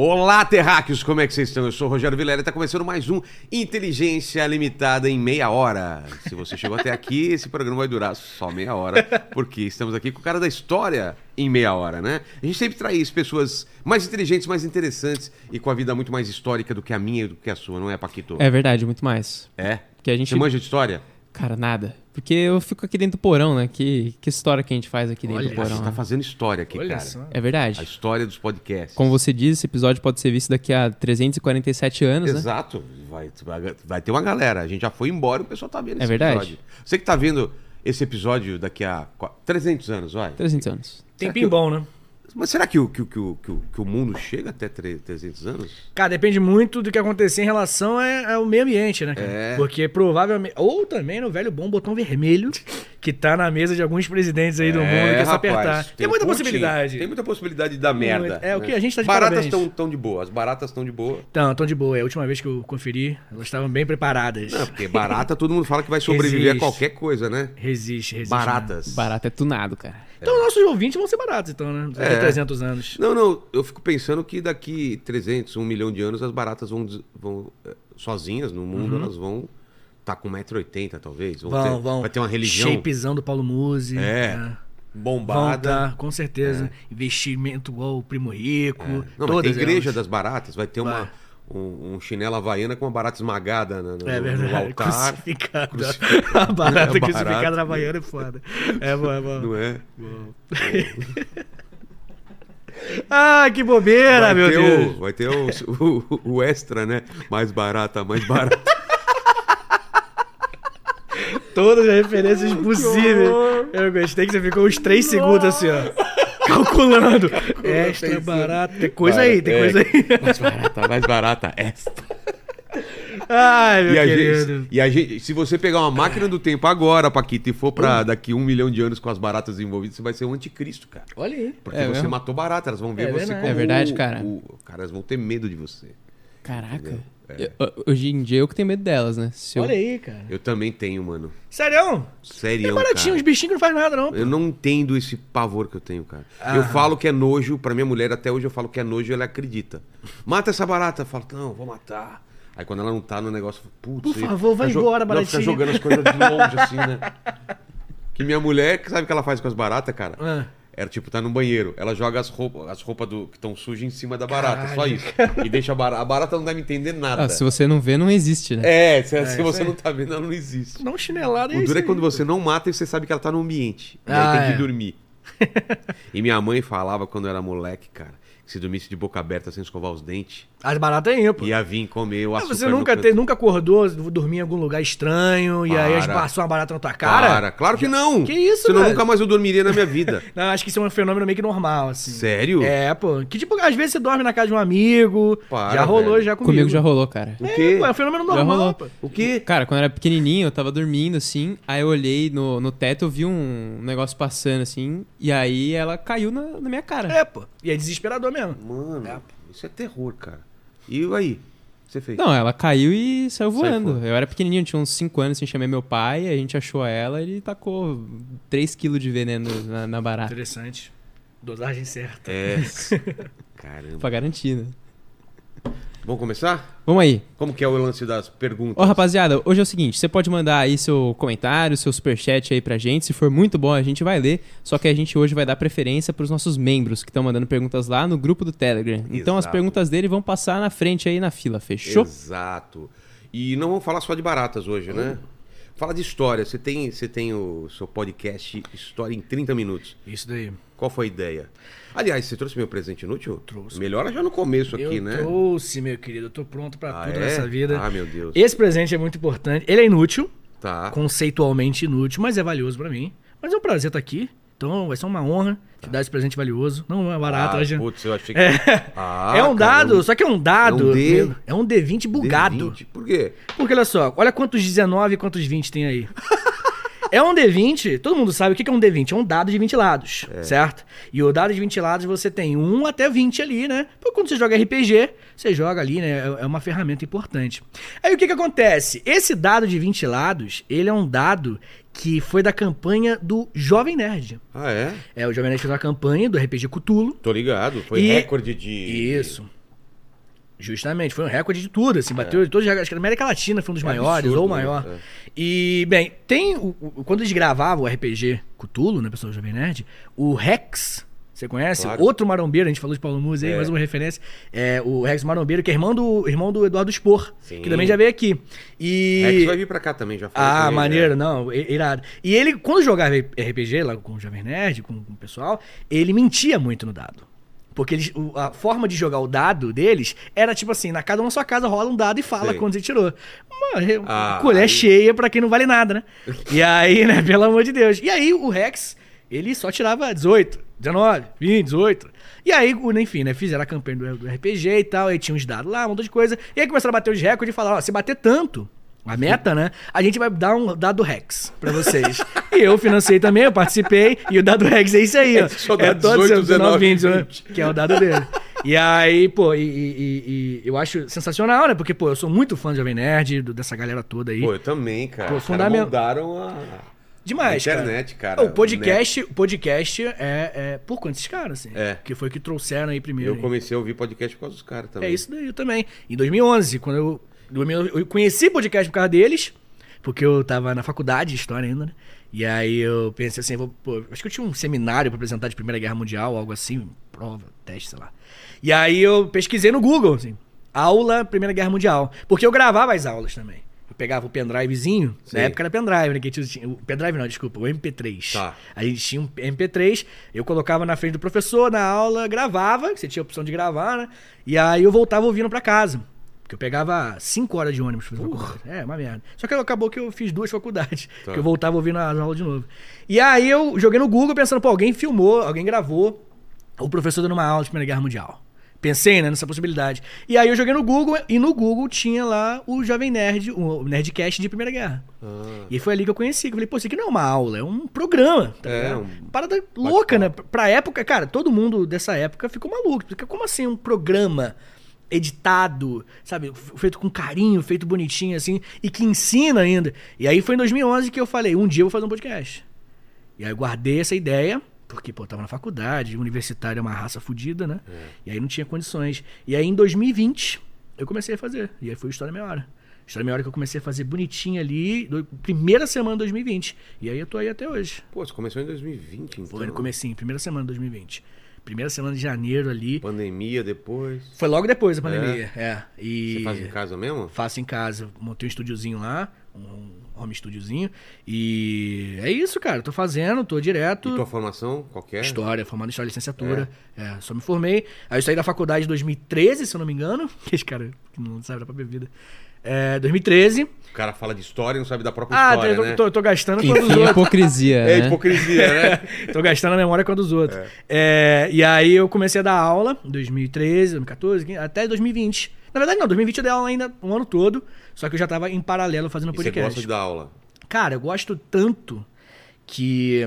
Olá, terráqueos, como é que vocês estão? Eu sou o Rogério Vilela e está começando mais um Inteligência Limitada em meia hora. Se você chegou até aqui, esse programa vai durar só meia hora, porque estamos aqui com o cara da história em meia hora, né? A gente sempre traz pessoas mais inteligentes, mais interessantes e com a vida muito mais histórica do que a minha e do que a sua, não é, Paquito? É verdade, muito mais. É? Porque a gente. Você manja de história? Cara, nada. Porque eu fico aqui dentro do porão, né? Que, que história que a gente faz aqui dentro Olha, do porão. você tá né? fazendo história aqui, Olha cara. só. É A verdade. história dos podcasts. Como você diz, esse episódio pode ser visto daqui a 347 anos, né? Exato. Vai, vai, vai ter uma galera. A gente já foi embora e o pessoal tá vendo É esse verdade. episódio. Você que tá vendo esse episódio daqui a qua- 300 anos, vai. 300 anos. Tempinho bom, né? Mas será que o, que, o- que, o- que, o- que o mundo chega até tre- 300 anos? Cara, depende muito do que acontecer em relação a- ao meio ambiente, né, cara? É. Porque provavelmente. Ou também no velho bom botão vermelho que tá na mesa de alguns presidentes aí do mundo, que é rapaz, apertar. Tem, muita um possibilidade. Tem muita possibilidade de dar merda. É, o que a gente tá de Baratas estão tão de boa. As baratas estão de boa. Então, tão de boa. É a última vez que eu conferi, elas estavam bem preparadas. Não, porque barata todo mundo fala que vai sobreviver a Resiste. qualquer coisa, né? Resiste, resiste. né? Baratas. Barato é tunado, cara. Então, nossos ouvintes vão ser baratos, então, né? A É. 300 anos. Não, não, eu fico pensando que daqui 300, 1 milhão de anos as baratas vão, vão eh, sozinhas no mundo, elas vão estar com 1,80m talvez. Uhum. Vão, ter, vão. Vai ter uma religião Shapezão do Paulo Musi. É. né? Vão bombada. tá, com certeza. Investimento igual o Primo Rico. É. Não, mas tem todas igreja elas. das baratas, vai ter uma, Vai. um, um chinelo havaiana com uma barata esmagada no, no- É no verdade. altar. Crucificada. Crucificada. A barata É, barata. crucificada na Baiana é foda. É bom, é bom. Não é? Ah, que bobeira, Vai meu Deus. o, vai ter o, o, o extra, né? Mais barata, mais barata. Todas as referências possíveis. Eu gostei que você ficou uns 3 segundos assim, ó. Calculando. Extra barato. Tem coisa Vai, aí, tem é. coisa aí. Mais barata, mais barata, extra. Ai, meu E a, querido. gente, e a gente, se você pegar uma máquina do tempo agora, Paquito, e for Hum. pra daqui um milhão de anos com as baratas envolvidas, você vai ser o anticristo, cara. Olha aí. Porque É você mesmo? matou barata, elas vão ver É você verdade. como É verdade, o- cara. o- cara, elas vão ter medo de você. Caraca. É. Eu- hoje em dia eu que tenho medo delas, né? Se eu- Olha aí, cara. Eu também tenho, mano. Sério? Sério, É baratinho, os cara. bichinhos não faz nada, não. Eu não entendo esse pavor que eu tenho, cara. Ah. Eu falo que é nojo, pra minha mulher até hoje eu falo que é nojo e ela acredita. Mata essa barata. Eu falo, não, vou matar. Aí quando ela não tá no negócio, putz. Por favor, vai fica jo- embora, não, Fica baratinha. jogando as coisas de longe assim, né? Que minha mulher, sabe o que ela faz com as baratas, cara? Ah. Era tipo, tá no banheiro. Ela joga as roupas, as roupas do, que estão sujas em cima da barata, só Caralho. isso. E deixa a barata. A barata não deve entender nada. Ah, se você não vê, não existe, né? É, se, se isso você aí. não tá vendo, ela não existe. Não chinelada O isso duro é aí. quando você não mata e você sabe que ela tá no ambiente. E Ah, aí tem que é. dormir. e minha mãe falava quando eu era moleque, cara, que se dormisse de boca aberta sem escovar os dentes, As baratas aí, pô. ia vir comer o açúcar você nunca, te, nunca acordou, dormia em algum lugar estranho e aí Para. passou uma barata na tua cara? Para, claro que não. Que isso, Senão velho? nunca mais eu dormiria na minha vida. Não, acho que isso é um fenômeno meio que normal, assim. Sério? É, pô. Que tipo, às vezes você dorme na casa de um amigo. Para, já rolou velho. já comigo. Comigo já rolou, cara. O É, quê? pô, é um fenômeno normal, pô. O quê? Cara, quando eu era pequenininho, eu tava dormindo assim, aí eu olhei no, no teto, eu vi um negócio passando assim, e aí ela caiu na, na minha cara. É, pô. E é desesperador mesmo. Mano, É. isso é terror, cara. E aí? Você fez? Não, ela caiu e saiu voando. fora. eu era pequenininho, tinha uns 5 anos, assim, chamei meu pai, a gente achou ela, ele tacou 3kg de veneno na, na barata. Interessante. Dosagem certa. É. Caramba. Pra garantir, né? Vamos começar? Vamos aí. Como que é o lance das perguntas? Ó, rapaziada, hoje é o seguinte, você pode mandar aí seu comentário, seu superchat aí pra gente. Se for muito bom, a gente vai ler. Só que a gente hoje vai dar preferência pros nossos membros que estão mandando perguntas lá no grupo do Telegram. Então as Exato. perguntas dele vão passar na frente aí na fila, fechou? Exato. E não vamos falar só de baratas hoje, né? Fala de história. Você tem, você tem o seu podcast História em 30 minutos. Isso daí. Qual foi a ideia? Aliás, você trouxe meu presente inútil? Trouxe. Melhora já no começo aqui, eu né? trouxe, meu querido. Eu tô pronto pra Ah, tudo é? nessa vida. Ah, meu Deus. Esse presente é muito importante. Ele é inútil, Tá. conceitualmente inútil, mas é valioso pra mim. Mas é um prazer estar aqui. Então vai ser uma honra te dar esse presente valioso. Não é barato ah, hoje. Putz, eu achei que... É. Ah, é um dado, caramba. só que é um dado. É um D- É um D20 bugado. D20. Por quê? Porque olha só, olha quantos 19 e quantos 20 tem aí. É um D20, todo mundo sabe o que é um D20, é um dado de 20 lados, certo? E o dado de 20 lados você tem 1 até 20 ali, né? Porque quando você joga RPG, você joga ali, né? É é uma ferramenta importante. Aí o que que acontece? Esse dado de 20 lados, ele é um dado que foi da campanha do Jovem Nerd. Ah, é? É, o Jovem Nerd fez uma campanha do RPG Cthulhu. Tô ligado. Foi E- recorde de... Isso. Justamente, foi um recorde de tudo, assim, bateu de todos os recordes. Acho que na América Latina foi um dos É maiores, absurdo, ou o né? maior. É. E, bem, tem. o- o- quando eles gravavam o RPG Cthulhu, né, pessoal do Jovem Nerd, o Rex. Você conhece? Claro. Outro marombeiro, a gente falou de Paulo Musa aí, É. mais uma referência. É o Rex Marombeiro, que é irmão do, irmão do Eduardo Spor, Sim. que também já veio aqui. E. Rex vai vir pra cá também, já falei Ah, ele, maneiro, é. não, irado. E ele, quando jogava RPG lá com o Jovem Nerd, com, com o pessoal, ele mentia muito no dado. Porque eles, a forma de jogar o dado deles era tipo assim, na cada uma sua casa rola um dado e fala Sei. quando você tirou. Uma, Ah, colher aí- cheia pra quem não vale nada, né? E aí, né, pelo amor de Deus. E aí o Rex, ele só tirava 18, 19, 20, 18. E aí, enfim, né, fizeram a campanha do, do RPG e tal, aí tinha uns dados lá, um monte de coisa. E aí começaram a bater os recordes e falaram, ó, se bater tanto, a meta, né? A gente vai dar um dado Rex pra vocês. e eu financei também, eu participei, e o dado Rex é isso aí, ó. Só dá é todos 18, 19, 20, 19, né? que é o dado dele. E aí, pô, e, e- e- e eu acho sensacional, né? Porque, pô, eu sou muito fã do Jovem Nerd, do- dessa galera toda aí. Pô, eu também, cara. Pô, fundament- a... Demais, a internet, cara. O podcast, o podcast é, é por conta desses caras, assim. É. Que foi que trouxeram aí primeiro. Eu aí. comecei a ouvir podcast por causa dos caras também. É isso daí eu também. Em 2011, quando eu, eu conheci podcast por causa deles, porque eu tava na faculdade de história ainda, né? E aí eu pensei assim, vou, pô, acho que eu tinha um seminário pra apresentar de Primeira Guerra Mundial, algo assim, prova, teste, sei lá. E aí eu pesquisei no Google, assim, aula Primeira Guerra Mundial, porque eu gravava as aulas também. Eu pegava o pendrivezinho, Sim. na época era pendrive, né? Que tinha, o pendrive não, desculpa, o MP3. Tá. A gente tinha um MP3, eu colocava na frente do professor, na aula, gravava, que você tinha a opção de gravar, né? E aí eu voltava ouvindo pra casa. Porque eu pegava 5 horas de ônibus pra fazer faculdade. É, uma merda. Só que acabou que eu fiz duas faculdades. Tá. Que eu voltava ouvindo as aulas de novo. E aí eu joguei no Google pensando, pô, alguém filmou, alguém gravou o professor dando uma aula de Primeira Guerra Mundial. Pensei, né, nessa possibilidade. E aí eu joguei no Google e no Google tinha lá o Jovem Nerd, o Nerdcast de Primeira Guerra. Ah, E foi ali que eu conheci. que Eu falei, pô, isso aqui não é uma aula, é um programa. Tá É, um Parada louca, né? Pra época, cara, todo mundo dessa época ficou maluco. Porque como assim um programa editado, sabe? Feito com carinho, feito bonitinho, assim, e que ensina ainda. E aí foi em 2011 que eu falei, um dia eu vou fazer um podcast. E aí eu guardei essa ideia, porque, pô, eu tava na faculdade, universitário é uma raça fodida, né? E aí não tinha condições. E aí em 2020 eu comecei a fazer. E aí foi História Meia Hora. História Meia Hora que eu comecei a fazer bonitinho ali, do- primeira semana de 2020. E aí eu tô aí até hoje. Pô, você começou em 2020, então. Foi no comecinho, primeira semana de 2020. Primeira semana de janeiro ali. Pandemia depois. Foi logo depois da pandemia, é. E Você faz em casa mesmo? faço em casa. Montei um estúdiozinho lá, um home estúdiozinho. E é isso, cara. Tô fazendo, tô direto. E tua formação, qualquer? História, formado em História Licenciatura. É. só me formei. Aí eu saí da faculdade em 2013, se eu não me engano. Que esse cara que não sabe da própria vida. É, 2013. O cara fala de história e não sabe da própria Ah, história, tô, né? tô, tô gastando com a dos Enfim, outros. hipocrisia, É né? hipocrisia, né? Tô gastando a memória com a dos outros. É, e aí eu comecei a dar aula em 2013, 2014, 15, até 2020. Na verdade, não, 2020 eu dei aula ainda um ano todo, só que eu já tava em paralelo fazendo E você podcast. gosta de dar aula? Cara, eu gosto tanto que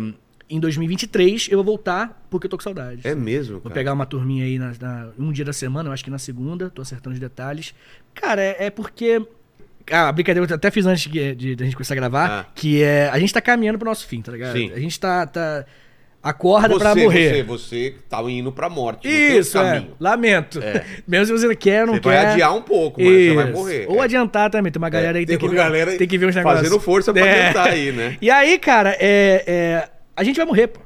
em 2023 eu vou voltar porque eu tô com saudade. É mesmo, Vou cara. pegar uma turminha aí na, na- um dia da semana, eu acho que na segunda, tô acertando os detalhes. Cara, é, é porque. Ah, a brincadeira que eu até fiz antes de, de, a gente começar a gravar, Ah. que é. A gente tá caminhando pro nosso fim, tá ligado? Sim. A gente tá. tá acorda você, pra morrer. Você, você tá indo pra morte. Isso, é. Lamento. É. Mesmo se você não quer, não Você quer. vai adiar um pouco, mas você vai Isso. morrer. Ou É. adiantar também. Tem uma galera aí tem tem que, ver, galera tem que ver uns negócios. fazendo força pra É. tentar aí, né? E aí, cara, é, é, a gente vai morrer, pô.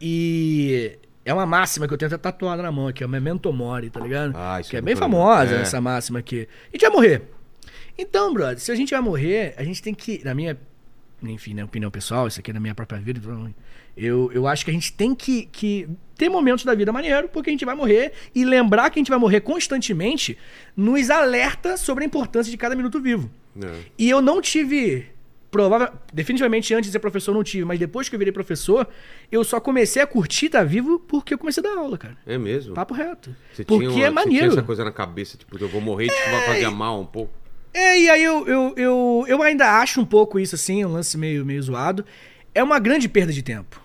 E é uma máxima que eu tenho até tatuada na mão aqui, é o Memento Mori, tá ligado? Ah, isso que é bem vi. famosa É. essa máxima aqui. A gente vai morrer. Então, brother, se a gente vai morrer, a gente tem que, na minha, enfim, né, opinião pessoal, isso aqui é da minha própria vida, então, eu, eu acho que a gente tem que, que ter momentos da vida maneiro, porque a gente vai morrer, e lembrar que a gente vai morrer constantemente nos alerta sobre a importância de cada minuto vivo. É. E eu não tive. Provável, definitivamente antes de ser professor não tive, mas depois que eu virei professor, eu só comecei a curtir estar vivo porque eu comecei a dar aula, cara. É mesmo? Papo reto. Você porque tinha uma- é Você maneiro. tinha essa coisa na cabeça, tipo, eu vou morrer e isso vai fazer mal um pouco. É, e aí eu, eu, eu, eu ainda acho um pouco isso assim, um lance meio, meio zoado. É uma grande perda de tempo.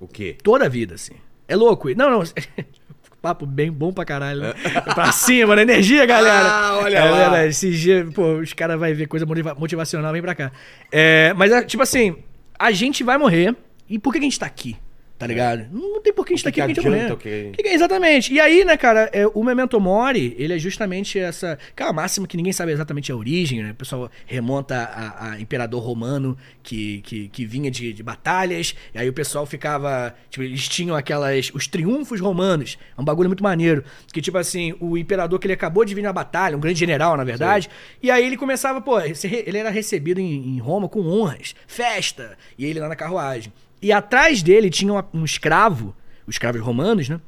O quê? Toda a vida, assim. É louco. Não, não. Papo bem bom pra caralho, né? pra cima, né? Energia, galera. Ah, olha é, lá. Esses dias, pô, os caras vão ver coisa motiva- motivacional, vem pra cá. É, mas, é, tipo assim, a gente vai morrer. E por que que a gente tá aqui? Tá ligado? Não tem por que a gente tá que aqui, a gente adianta é o que- é exatamente. E aí, né, cara, é, o Memento Mori, ele é justamente essa. Que é uma máxima que ninguém sabe exatamente a origem, né? O pessoal remonta a, a imperador romano que, que, que vinha de, de batalhas, e aí o pessoal ficava. Tipo, eles tinham aquelas. Os triunfos romanos. É um bagulho muito maneiro. Que, tipo assim, o imperador que ele acabou de vir na batalha, um grande general, na verdade, e aí ele começava, pô, ele era recebido em, em Roma com honras, festa, e ele lá na carruagem. E atrás dele tinha um escravo, os escravos romanos, né?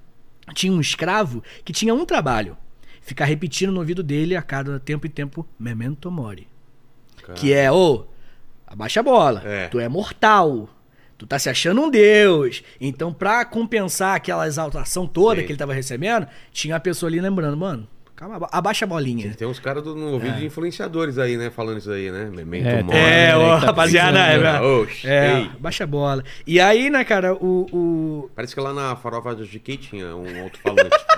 Tinha um escravo que tinha um trabalho: ficar repetindo no ouvido dele a cada tempo e tempo Memento Mori. Que é, ô, abaixa a bola. É. Tu é mortal. Tu tá se achando um deus. Então, pra compensar aquela exaltação toda Sim. que ele tava recebendo, tinha a pessoa ali lembrando, mano, calma, aba- abaixa a bolinha. Tem uns caras do- no ouvido de influenciadores aí, né? Falando isso aí, né? Memento É, mori. É, Olha, ô, ele tá rapaziada, é, velho. Oxe, é, ei. baixa a bola. E aí, né, cara, o, o, Parece que lá na farofa do GK tinha um alto-falante.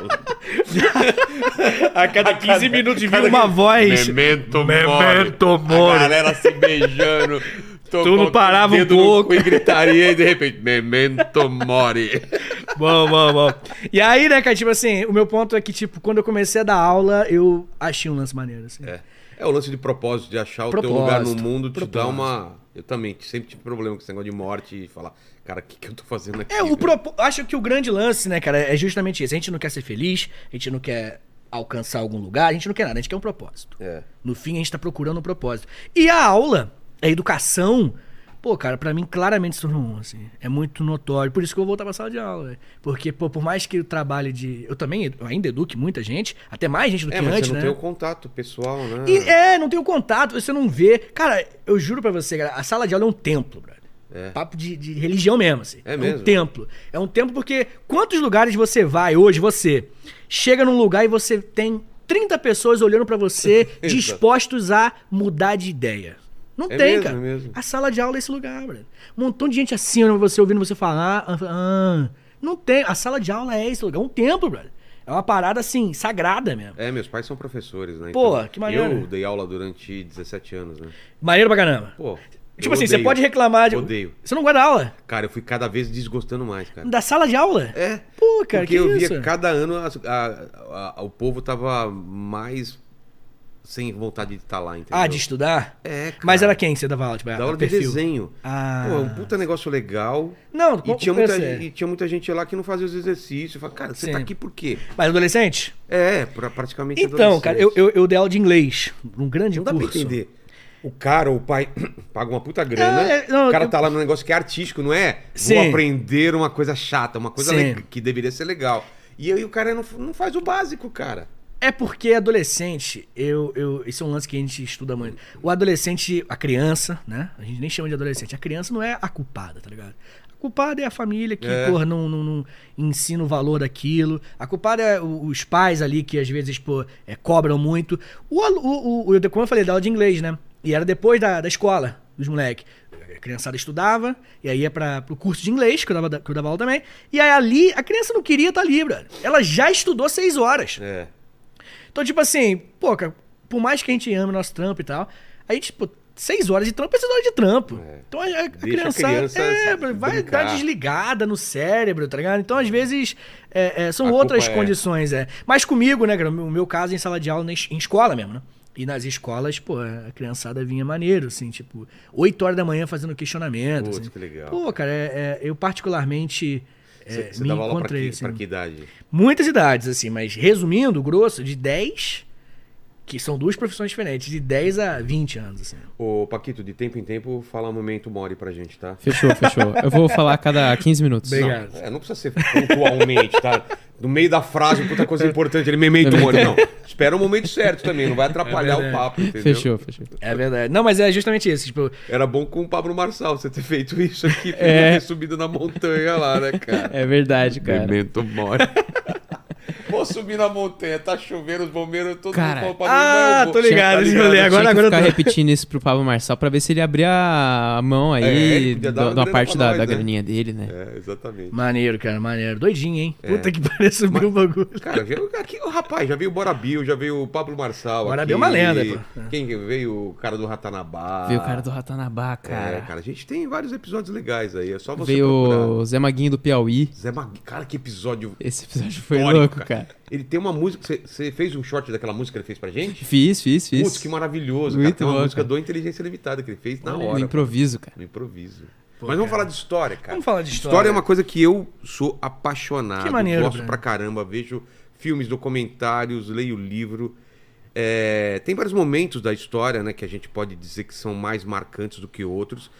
A cada 15 minutos cada- viu uma voz. Memento Memento mori. mori. A galera se beijando. Tu não parava um pouco. E gritaria e de repente, Memento mori. Bom, bom, bom. E aí, né, cara, tipo assim, o meu ponto é que, tipo, quando eu comecei a dar aula, eu achei um lance maneiro, assim. É. É o lance de propósito, de achar o teu Propósito, lugar no mundo, te dá propósito. uma. Eu também sempre tive problema com esse negócio de morte e falar, cara, o que, que eu tô fazendo aqui? É, o propo... acho que o grande lance, né, cara, é justamente isso. A gente não quer ser feliz, a gente não quer alcançar algum lugar, a gente não quer nada, a gente quer um propósito. É. No fim, a gente tá procurando um propósito. E a aula, a educação, pô, cara, pra mim claramente se tornou um, assim. É muito notório. Por isso que eu vou voltar pra sala de aula, velho. Porque, pô, por mais que eu trabalhe de. Eu também eu ainda eduque muita gente, até mais gente do É, que mas antes, você não né? tem o contato pessoal, né? E é, não tem o contato, você não vê. Cara, eu juro pra você, cara, a sala de aula é um templo, brother. É. Papo de, de religião mesmo, assim. É um mesmo? templo. É um templo porque quantos lugares você vai hoje, você chega num lugar e você tem 30 pessoas olhando pra você, dispostos a mudar de ideia. Não É tem, mesmo, cara. é mesmo. A sala de aula é esse lugar, brother. Um montão de gente assim, você, ouvindo você falar. ah, ah. não tem. A sala de aula é esse lugar. É um templo, brother. É uma parada, assim, sagrada mesmo. É, meus pais são professores, né? Pô, que maneiro. Eu dei aula durante 17 anos, né? Maneiro pra caramba. Pô. Tipo assim, você odeio. pode reclamar de. Odeio. Você não guarda aula? Cara, eu fui cada vez desgostando mais, cara. Da sala de aula? É. Pô, cara, Porque que eu via isso? que cada ano a- a- a- o povo tava mais sem vontade de estar lá, entendeu? Ah, de estudar? É, cara. Mas era quem que você dava aula? Tipo, Da aula de perfil? desenho. Ah. Pô, é um puta negócio legal. Não, E tinha, muita, e tinha muita gente lá que não fazia os exercícios. Falei, cara, você Sim. tá aqui por quê? Mas adolescente? É, pra praticamente Então, cara, eu, eu, eu dei aula de inglês. Um grande Não dá pra curso. entender. O cara, o pai, paga uma puta grana. É, é, não, o cara tá lá no negócio que é artístico, não é? Sim. Vou aprender uma coisa chata, uma coisa que deveria ser legal. E aí o cara não, não faz o básico, cara. É porque adolescente, eu, eu, isso é um lance que a gente estuda muito. O adolescente, a criança, né? A gente nem chama de adolescente. A criança não é a culpada, tá ligado? A culpada é a família que, É. porra, não, não, não ensina o valor daquilo. A culpada é o- os pais ali que às vezes, pô, é, cobram muito. O, o, o, o, como eu falei, da aula de inglês, né? E era depois da, da escola, dos moleques. A criançada estudava, e aí ia pra, pro curso de inglês, que eu, dava, que eu dava aula também. E aí ali, a criança não queria estar ali, brother. Ela já estudou seis horas. É. Então, tipo assim, pô, cara, por mais que a gente ame nosso trampo e tal, a gente, pô, seis horas de trampo é seis horas de trampo. É. Então a, a, a Deixa a criança, criança é, vai brincar. dar desligada no cérebro, tá ligado? Então, às vezes, é, é, são A outras é- condições, é. Mas comigo, né, cara, o meu- caso é em sala de aula, em escola mesmo, né? E nas escolas, pô, a criançada vinha maneiro, assim, tipo, 8 horas da manhã fazendo questionamento. Putz, assim. que legal. Pô, cara, eu particularmente Você, você me dava aula pra que, assim. pra que idade? Muitas idades, assim, mas resumindo, grosso, de 10, que são duas profissões diferentes, de 10 a 20 anos, assim. Ô, Paquito, de tempo em tempo, fala um momento Mori pra gente, tá? Fechou, fechou. Eu vou falar a cada 15 minutos. Obrigado. Não, é, não precisa ser pontualmente, tá? No meio da frase, puta coisa importante, ele memento Mori. Não, espera o momento certo também, não vai atrapalhar o papo, entendeu? Fechou, fechou. É verdade. Não, mas é justamente isso, tipo, Era bom com o Pablo Marçal você ter feito isso aqui, pra É. não ter subido na montanha lá, né, cara? É verdade, cara. Memento Mori. Vou subir na montanha, tá chovendo, os bombeiros, todo Cara, mundo ah, "Não, tô vou-" ligado, Tá esse rolê. Agora- Tinha que agora eu ficar tô- repetindo isso pro Pablo Marçal pra ver se ele abria a mão aí É, podia dar da, uma parte da, nós, da né? graninha dele, né? É, exatamente. Maneiro, cara, maneiro. Doidinho, hein? É. Puta que pariu, subiu um bagulho. Cara, já, aqui, o rapaz, já veio o Bora Bill, já veio o Pablo Marçal. Bora aqui, Bill é uma lenda, pô. Quem que veio? O cara do Ratanabá. Veio o cara do Ratanabá, cara. É, cara, a gente tem vários episódios legais aí, é só você Veio procurar. o Zé Maguinho do Piauí. Zé Mag... Cara, que episódio Esse episódio foi louco, cara. Ele tem uma música, você- fez um short daquela música que ele fez pra gente? Fiz, fiz, fiz. Putz, que maravilhoso, cara. Muito Tem uma bom, música cara. do Inteligência Limitada que ele fez na No hora. improviso, cara. No improviso. Pô, Mas vamos cara. falar de história, cara. Vamos falar de história. História é uma coisa que eu sou apaixonado. Que maneiro, Gosto Breno. pra caramba. Vejo filmes, documentários, leio livro. É, tem vários momentos da história, né, que a gente pode dizer que são mais marcantes do que outros.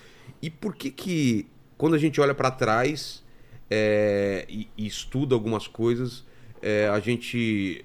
E por que que quando a gente olha pra trás é, e, e estuda algumas coisas, é, a gente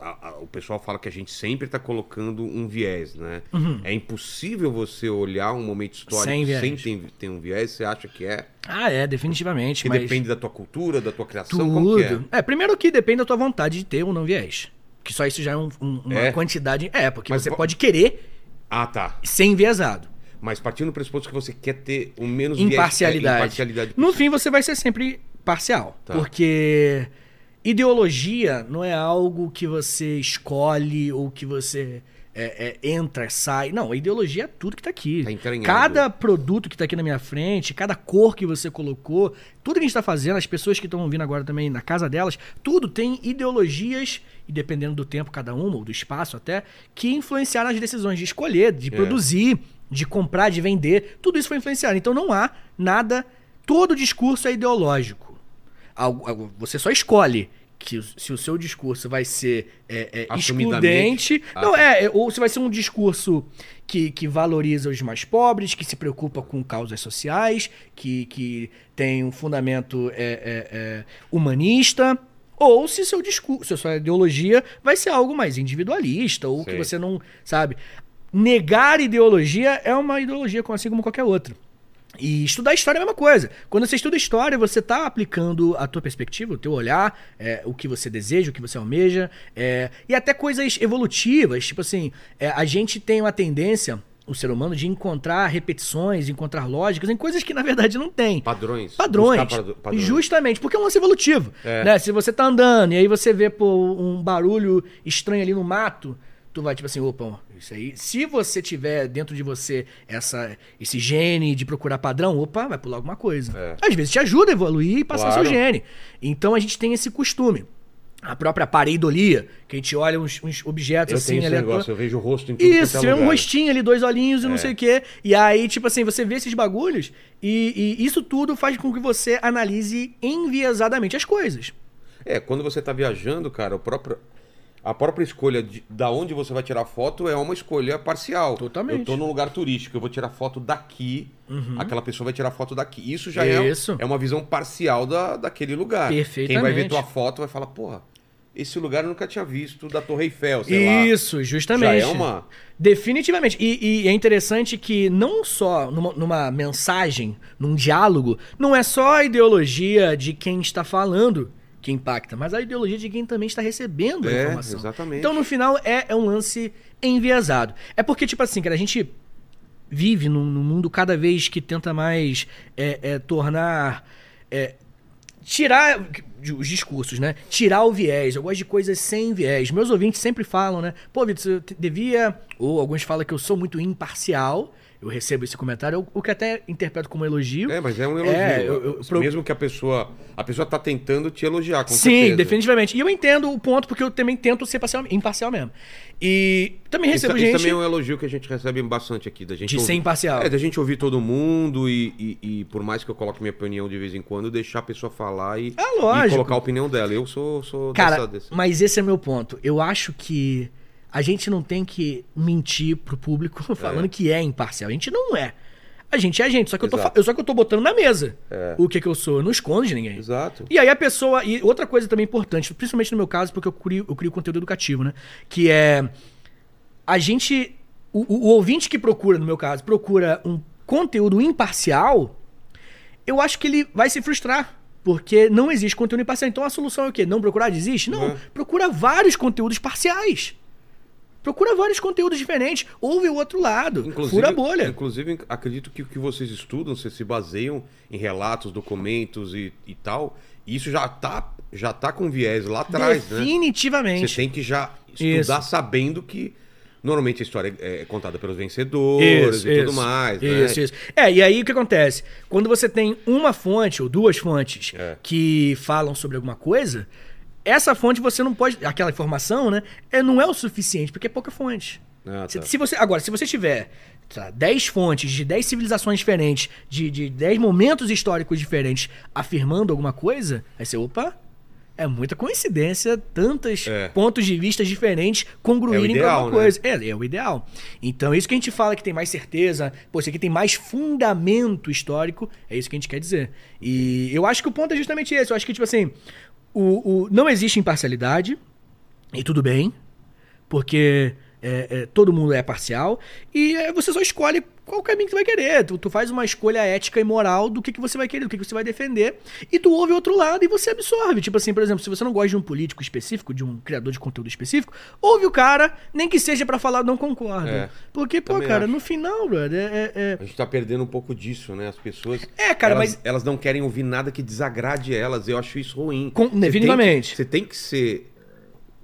a- a- o pessoal fala que a gente sempre está colocando um viés, né? É impossível você olhar um momento histórico Sem sem, viés. ter, ter um viés. Você acha que é? Ah, é, definitivamente. Que mas depende da tua cultura, da tua criação? Que é? tudo. É, primeiro que depende da tua vontade de ter ou não viés. Que só isso já é um- um- uma É? quantidade. É, porque Mas você vo- pode querer Ah, tá. ser enviesado. Mas partindo do pressuposto que você quer ter o menos Imparcialidade. Viés, é, imparcialidade No fim, você vai ser sempre parcial. Tá. Porque ideologia não é algo que você escolhe ou que você é, é, entra, sai. Não, a ideologia é tudo que tá aqui. Tá cada produto que tá aqui na minha frente, cada cor que você colocou, tudo que a gente tá fazendo, as pessoas que estão vindo agora também na casa delas, tudo tem ideologias, e dependendo do tempo cada uma, ou do espaço até, que influenciaram as decisões de escolher, de É. produzir, de comprar, de vender. Tudo isso foi influenciado. Então não há nada. Todo discurso é ideológico. Você só escolhe que se o seu discurso vai ser é, é, excludente. Ah, não, tá. é, ou se vai ser um discurso que, que valoriza os mais pobres, que se preocupa com causas sociais, que, que tem um fundamento é, é, é, humanista. Ou se seu discurso, sua ideologia vai ser algo mais individualista, ou que Sei. você não. Sabe? Negar ideologia é uma ideologia assim como qualquer outra. E estudar história é a mesma coisa. Quando você estuda história, você está aplicando a tua perspectiva, o teu olhar, é, o que você deseja, o que você almeja, é, e até coisas evolutivas. Tipo assim, é, a gente tem uma tendência, o ser humano, de encontrar repetições, encontrar lógicas em coisas que na verdade não tem. Padrões. Padrões. Padrões. Justamente, porque é um lance evolutivo. É. Né? Se você tá andando e aí você vê pô, um barulho estranho ali no mato, tu vai tipo assim, opa, isso aí. Se você tiver dentro de você essa, esse gene de procurar padrão, opa, vai pular alguma coisa. É. Às vezes te ajuda a evoluir e passar Claro. seu gene. Então a gente tem esse costume. A própria pareidolia, que a gente olha uns, uns objetos Eu assim, tenho esse negócio, eu vejo o rosto em tudo Isso, é você vê um lugar. rostinho ali, dois olhinhos e não É. sei o quê. E aí, tipo assim, você vê esses bagulhos e, e isso tudo faz com que você analise enviesadamente as coisas. É, quando você tá viajando, cara, o próprio, a própria escolha de da onde você vai tirar foto é uma escolha parcial. Totalmente. Eu tô num lugar turístico, eu vou tirar foto daqui, aquela pessoa vai tirar foto daqui. Isso já é, Uhum. Isso. é uma visão parcial da, daquele lugar. Quem vai Perfeitamente. ver tua foto vai falar, porra, esse lugar eu nunca tinha visto da Torre Eiffel, sei lá. Isso, justamente. Já é uma... Definitivamente. E, e é interessante que não só numa, numa mensagem, num diálogo, não é só a ideologia de quem está falando que impacta, mas a ideologia de quem também está recebendo a É, informação. exatamente. Então, no final, é, é um lance enviesado. É porque, tipo assim, cara, a gente vive num, num mundo cada vez que tenta mais é, é, tornar. é, tirar os discursos, né? Tirar o viés. Eu gosto de coisas sem viés. Meus ouvintes sempre falam, né? Pô, Vitor, você devia. Ou alguns falam que eu sou muito imparcial. Eu recebo esse comentário, o que até interpreto como elogio. É, mas é um elogio. É, eu- eu- pro- Mesmo que a pessoa... A pessoa tá tentando te elogiar, com Sim, certeza. definitivamente. E eu entendo o ponto, porque eu também tento ser parcial, imparcial mesmo. E também Isso, recebo isso gente também é um elogio que a gente recebe bastante aqui. Da gente de ouvir- ser imparcial. É, da gente ouvir todo mundo e, e- e por mais que eu coloque minha opinião de vez em quando, deixar a pessoa falar e, Ah, e colocar a opinião dela. Eu sou, sou Cara, dessa, desse- mas esse é meu ponto. Eu acho que a gente não tem que mentir pro público falando que é imparcial. A gente não é. A gente é a gente, só que, eu tô, só que eu tô botando na mesa É. o que, que eu sou. Eu não escondo de ninguém. Exato. E aí a pessoa. E outra coisa também importante, principalmente no meu caso, porque eu crio, eu crio conteúdo educativo, né? Que é. A gente. O, o- ouvinte que procura, no meu caso, procura um conteúdo imparcial, eu acho que ele vai se frustrar. Porque não existe conteúdo imparcial. Então a solução é o quê? Não procurar? Desiste? Não. É. Procura vários conteúdos parciais. Procura vários conteúdos diferentes. Ouve o outro lado. Fura a bolha. Inclusive, acredito que o que vocês estudam, vocês se baseiam em relatos, documentos e, e tal. E isso já tá, já tá com viés lá atrás, né? Definitivamente. Você tem que já estudar Isso. sabendo que normalmente a história é contada pelos vencedores e tudo mais. né? Isso, isso. É, e aí o que acontece? Quando você tem uma fonte ou duas fontes É. que falam sobre alguma coisa, essa fonte você não pode. Aquela informação, né? É, não é o suficiente, porque é pouca fonte. Ah, Se, tá. se você, agora, se você tiver lá, 10 fontes de 10 civilizações diferentes, de, de 10 momentos históricos diferentes afirmando alguma coisa, aí você, opa, é muita coincidência tantos É. pontos de vista diferentes congruírem ideal, com alguma né? coisa. É, é o ideal. Então, isso que a gente fala que tem mais certeza, pô, isso aqui tem mais fundamento histórico, é isso que a gente quer dizer. E eu acho que o ponto é justamente esse. Eu acho que, tipo assim, o, o- não existe imparcialidade, e tudo bem, porque é, é, todo mundo é parcial, e é, você só escolhe qual caminho que tu vai querer. Tu, tu faz uma escolha ética e moral do que, que você vai querer, do que, que você vai defender, e tu ouve o outro lado e você absorve. Tipo assim, por exemplo, se você não gosta de um político específico, de um criador de conteúdo específico, ouve o cara, nem que seja pra falar não concordo. É, Porque, pô, cara, acho. no final, brother, é- é- A gente tá perdendo um pouco disso, né? As pessoas. É, cara, elas, mas- Elas não querem ouvir nada que desagrade elas. Eu acho isso ruim. Com- Você tem que- definitivamente. Você tem que ser.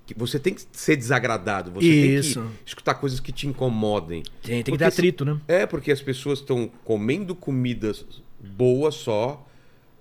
Que Você tem que ser desagradado. Você Isso. tem que escutar coisas que te incomodem. tem, tem que Porque ter atrito, né? É, porque as pessoas estão comendo comidas boas só,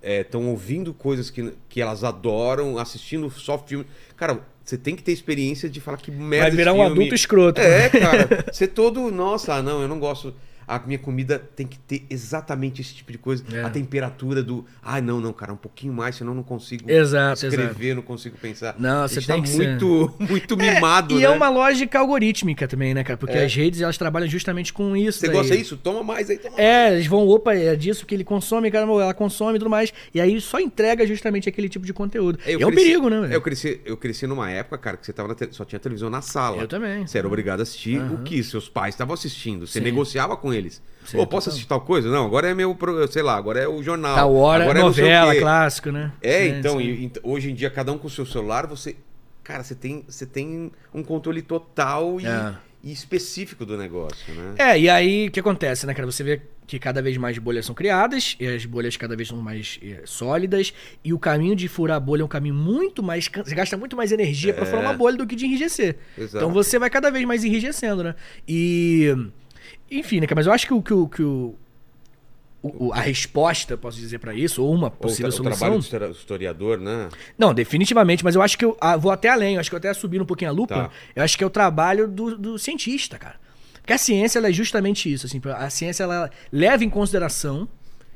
estão ouvindo coisas que, que elas adoram, assistindo só filme. Cara, você tem que ter experiência de falar que merda Vai virar um adulto escroto. É, cara. Você todo. Nossa, não, eu não gosto. A minha comida tem que ter exatamente esse tipo de coisa. É. A temperatura do. Ai, não, não, cara, um pouquinho mais, senão eu não consigo Exato, escrever, não consigo pensar. Não, você tem tá que ser- muito, muito mimado, e né? é uma lógica algorítmica também, né, cara? Porque É. as redes, elas trabalham justamente com isso. Você daí. gosta disso? Toma mais aí, toma É, eles vão, opa, é disso que ele consome, caramba, ela consome e tudo mais. E aí só entrega justamente aquele tipo de conteúdo. Eu é um cresci- perigo, né? velho? Eu cresci, eu cresci numa época, cara, que você tava te- só tinha televisão na sala. Eu também. Você era obrigado a assistir o que seus pais estavam assistindo. Você Sim. negociava com eles. Sim, Ô, posso assistir tal coisa? Não, agora é meu, sei lá, agora é o jornal. Tal hora, agora é novela, clássico, né? É, Sim, então, sim. e- e- hoje em dia, cada um com o seu celular, você. Cara, você tem, você tem um controle total e, É. e específico do negócio, né? É, e aí o que acontece, né, cara? Você vê que cada vez mais bolhas são criadas, e as bolhas cada vez são mais eh, sólidas, e o caminho de furar a bolha é um caminho muito mais. Você gasta muito mais energia pra É. furar uma bolha do que de enrijecer. Exato. Então você vai cada vez mais enrijecendo, né? E. Enfim, né? Mas eu acho que o. Que o, que o o- a resposta, posso dizer pra isso, ou uma Ou o, possível tra- o trabalho solução. do histori- historiador, né? Não, definitivamente, mas eu acho que eu ah, vou até além, eu acho que eu até subir um pouquinho a lupa. Tá. Eu acho que é o trabalho do, do cientista, cara. Porque a ciência ela é justamente isso, assim, a ciência ela leva em consideração.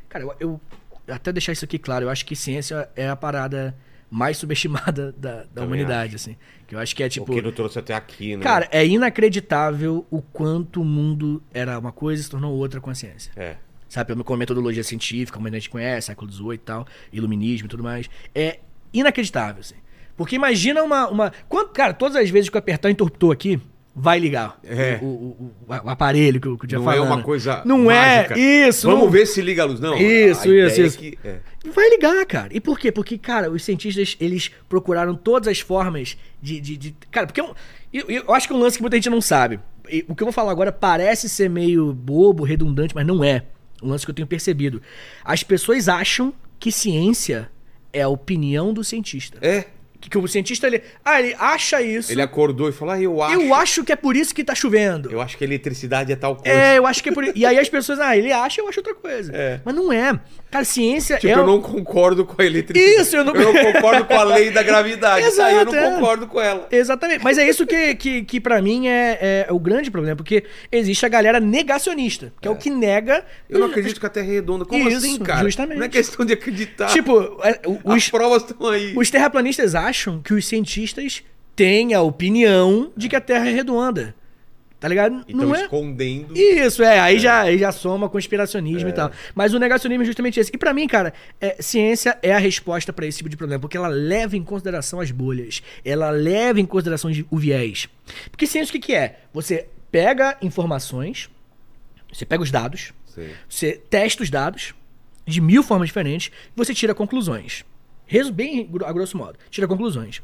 Cara, eu, eu até deixar isso aqui claro, eu acho que ciência é a parada mais subestimada da, da humanidade, assim. Que eu acho que é tipo. o que não trouxe até aqui, né? Cara, é inacreditável o quanto o mundo era uma coisa e se tornou outra com a ciência. É. Sabe, com a metodologia científica, como a gente conhece, século XVIII e tal, iluminismo e tudo mais. É inacreditável, assim. Porque imagina uma. uma quanto, cara, todas as vezes que eu apertar o interruptor aqui, vai ligar É. o, o- o- o aparelho que eu, que eu tinha Não falando. é uma coisa. Não mágica. é, isso. Vamos não- ver se liga a luz. Não. Isso, a isso, é isso. que- é. Vai ligar, cara. E por quê? Porque, cara, os cientistas, eles procuraram todas as formas de... de, de- cara, porque eu, eu, eu acho que é um lance que muita gente não sabe. E o que eu vou falar agora parece ser meio bobo, redundante, mas não é. Um lance que eu tenho percebido. As pessoas acham que ciência é a opinião do cientista. É. Que, que o cientista, ele... Ah, ele acha isso. Ele acordou e falou: ah, eu acho. Eu acho que é por isso que tá chovendo. Eu acho que a eletricidade é tal coisa. É, eu acho que é por isso. E aí as pessoas, ah, ele acha, eu acho outra coisa. É. Mas não é. Cara, ciência Tipo, é. eu não concordo com a eletricidade. Isso, eu não- concordo com a lei da gravidade. Exato, Aí eu não é. concordo com ela. Exatamente. Mas é isso que, que, que para mim é, é o grande problema, porque existe a galera negacionista, que é, o que nega. Eu não acredito que a Terra é redonda. Como Isso, assim, cara? justamente. Não é questão de acreditar. Tipo, é, o- as os, provas estão aí. os terraplanistas acham que os cientistas têm a opinião de que a Terra é redonda. Tá ligado? Então não é. escondendo. Isso, é, aí, Já, aí já soma conspiracionismo É. e tal. Mas o negacionismo é justamente esse. E pra mim, cara, é, ciência é a resposta pra esse tipo de problema, porque ela leva em consideração as bolhas, ela leva em consideração o viés. Porque ciência o que, que é? Você pega informações, você pega os dados, Sim. você testa os dados, de mil formas diferentes, você tira conclusões. Bem a grosso modo, tira conclusões.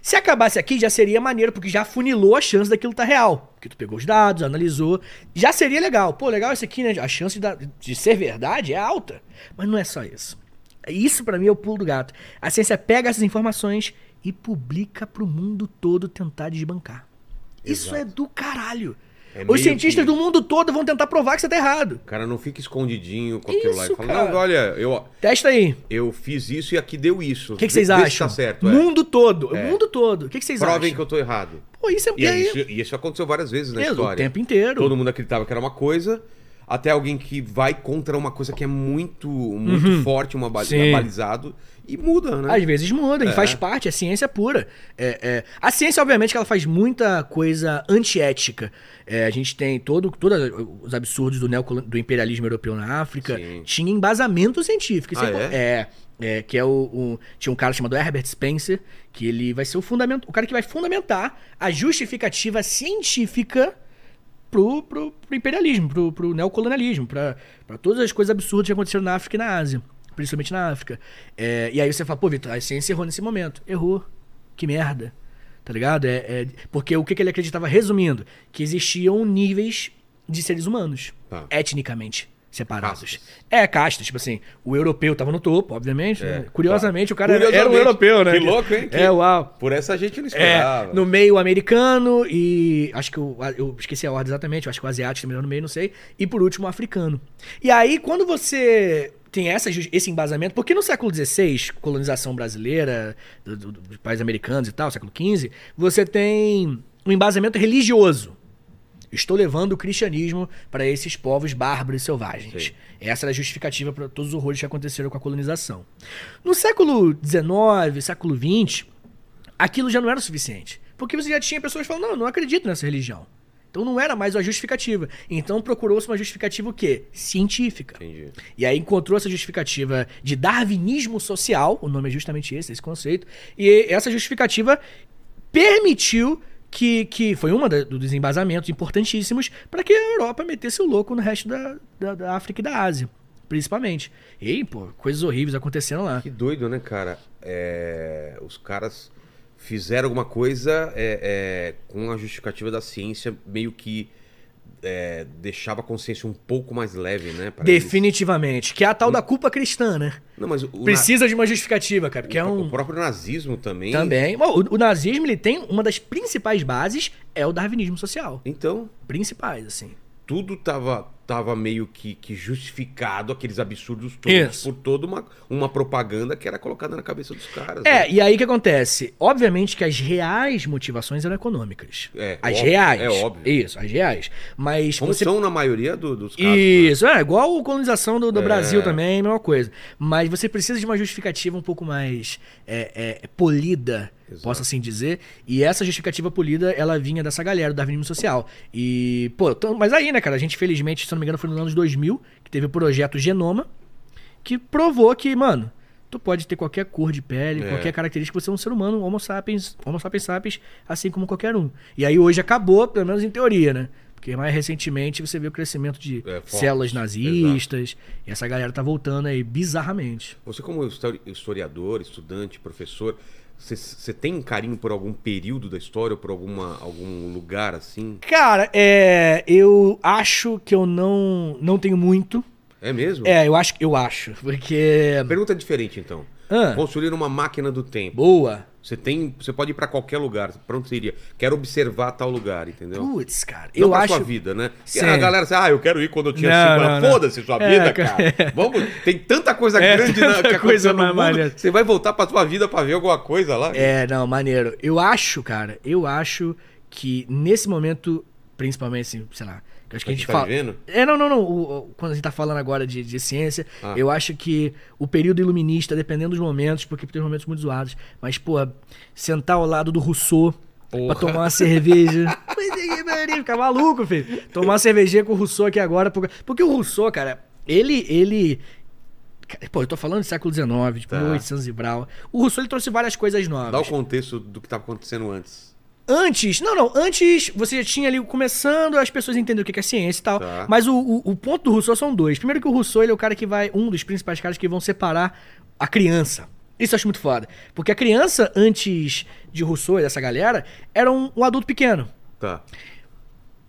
Se acabasse aqui, já seria maneiro, porque já funilou a chance daquilo estar real. Porque tu pegou os dados, analisou, já seria legal. Pô, legal isso aqui, né? A chance de, de ser verdade é alta. Mas não é só isso. Isso pra mim é o pulo do gato. A ciência pega essas informações e publica pro mundo todo tentar desbancar. Isso Exato. é do caralho. É Os cientistas que- do mundo todo vão tentar provar que você tá errado. O cara não fica escondidinho com aquilo lá e Isso, fala, cara. não, olha, eu, Testa aí. eu fiz isso e aqui deu isso. O que, que vocês Vê- se acham? tá certo, é. mundo todo. O É. mundo todo. O que, que vocês Provem acham? que eu tô errado. Pô, isso é... E, e aí, aí- isso, e isso aconteceu várias vezes na É, o história. tempo inteiro. Todo mundo acreditava que era uma coisa, até alguém que vai contra uma coisa que é muito, muito forte, uma ba- Uhum. Balizado, e muda, né? Às vezes muda, É. e faz parte, é ciência pura. É, é- A ciência, obviamente, que ela faz muita coisa antiética. É, a gente tem todo, todos os absurdos do, neocolon- do imperialismo europeu na África. Sim. Tinha embasamento científico. Isso Ah, impo- é? É, que é o, o- Tinha um cara chamado Herbert Spencer, que ele vai ser o fundamento, o cara que vai fundamentar a justificativa científica pro, pro, pro imperialismo, pro, pro neocolonialismo, pra todas as coisas absurdas que aconteceram na África e na Ásia. Principalmente na África. É, e aí você fala, pô, Vitor, a ciência errou nesse momento. Errou. Que merda. Tá ligado? É, é- porque o que, que ele acreditava, resumindo, que existiam níveis de seres humanos, Tá. etnicamente separados. Castas. É, castas. Tipo assim, o europeu tava no topo, obviamente. É, né? Curiosamente, claro. o cara era- era um Curiosamente. europeu, né? Que louco, hein? Que- É, uau. Por essa a gente não É, esperava. no meio americano e acho que o, eu esqueci a ordem exatamente, eu acho que o asiático também no meio, não sei. E por último o africano. E aí quando você tem essa, esse embasamento, porque no século XVI, colonização brasileira, do- do- dos países americanos e tal, século XV, você tem um embasamento religioso. Estou levando o cristianismo para esses povos bárbaros e selvagens. Sim. Essa era a justificativa para todos os horrores que aconteceram com a colonização. No século XIX, século XX, aquilo já não era o suficiente. Porque você já tinha pessoas falando, não, eu não acredito nessa religião. Então não era mais uma justificativa. Então procurou-se uma justificativa o quê? Científica. Entendi. E aí encontrou essa justificativa de darwinismo social, o nome é justamente esse, esse conceito, e essa justificativa permitiu que, que foi uma da- dos embasamentos importantíssimos para que a Europa metesse o louco no resto da, da, da África e da Ásia, principalmente. E pô, coisas horríveis acontecendo lá. Que doido, né, cara? É, Os caras fizeram alguma coisa é, é, com a justificativa da ciência, meio que é, deixava a consciência um pouco mais leve, né? pra eles. Definitivamente. Que é a tal da culpa cristã, né? Não, mas o, na- Precisa de uma justificativa, cara, porque é o, um... o próprio nazismo também. Também. Bom, o, o nazismo, ele tem uma das principais bases, é o darwinismo social. Então, Principais, assim. Tudo tava, tava meio que, que justificado, aqueles absurdos todos, Isso. por toda uma, uma propaganda que era colocada na cabeça dos caras. né? É, e aí o que acontece? Obviamente que as reais motivações eram econômicas. É, as óbvio, reais. é óbvio. Isso, as reais. Mas Como você são na maioria do- dos casos. né? Isso, é igual a colonização do, do É. Brasil também, mesma coisa. Mas você precisa de uma justificativa um pouco mais é, é, polida, Exato. posso assim dizer. E essa justificativa polida, ela vinha dessa galera do darwinismo social. E, pô, então- mas aí, né, cara, a gente felizmente, se não me engano, foi nos anos 2000, que teve o projeto Genoma, que provou que, mano, tu pode ter qualquer cor de pele, É. qualquer característica, você é um ser humano, um homo sapiens, homo sapiens sapiens, assim como qualquer um. E aí hoje acabou, pelo menos em teoria, né? Porque mais recentemente você vê o crescimento de É, células nazistas, e essa galera tá voltando aí bizarramente. Você, como histori- historiador, estudante, professor, você- tem carinho por algum período da história, ou por alguma, algum lugar assim? Cara, é, eu acho que eu não, não tenho muito. É mesmo? É, eu acho, eu acho, porque... Pergunta diferente, então. Ah, Construir uma máquina do tempo. boa. Você tem, você pode ir pra qualquer lugar. Pra onde você iria? Quero observar tal lugar, entendeu? Putz, cara, Não eu pra acho... sua vida, né? E Sim. a galera diz, ah, eu quero ir quando eu tinha Não, cinco anos. Foda-se sua É, vida, cara. cara. Vamos, tem tanta coisa É, grande tanta na, que coisa no mundo. maneira. Você vai voltar pra sua vida pra ver alguma coisa lá? É, não, maneiro. Eu acho, cara, eu acho que nesse momento, principalmente, assim, sei lá, acho que a gente tá fala. vivendo? É, não, não, não. o- o- quando a gente tá falando agora de, de ciência, Ah. eu acho que o período iluminista, dependendo dos momentos, porque tem momentos muito zoados, mas, pô, sentar ao lado do Rousseau. Pra Porra. tomar uma cerveja. Ficar maluco, filho. Tomar uma cervejinha com o Rousseau aqui agora. Porque, porque o Rousseau, cara, ele. ele Pô, eu tô falando de século XIX, tipo, Tá. 1800 e brau. O Rousseau ele trouxe várias coisas novas. Dá o contexto do que tava acontecendo antes. Antes, não, não, antes você já tinha ali começando as pessoas entenderem o que é ciência e tal. Tá. Mas o, o, o ponto do Rousseau são dois. Primeiro que o Rousseau ele é o cara que vai, um dos principais caras que vão separar a criança. Isso eu acho muito foda. Porque a criança, antes de Rousseau e dessa galera, era um, um adulto pequeno. Tá.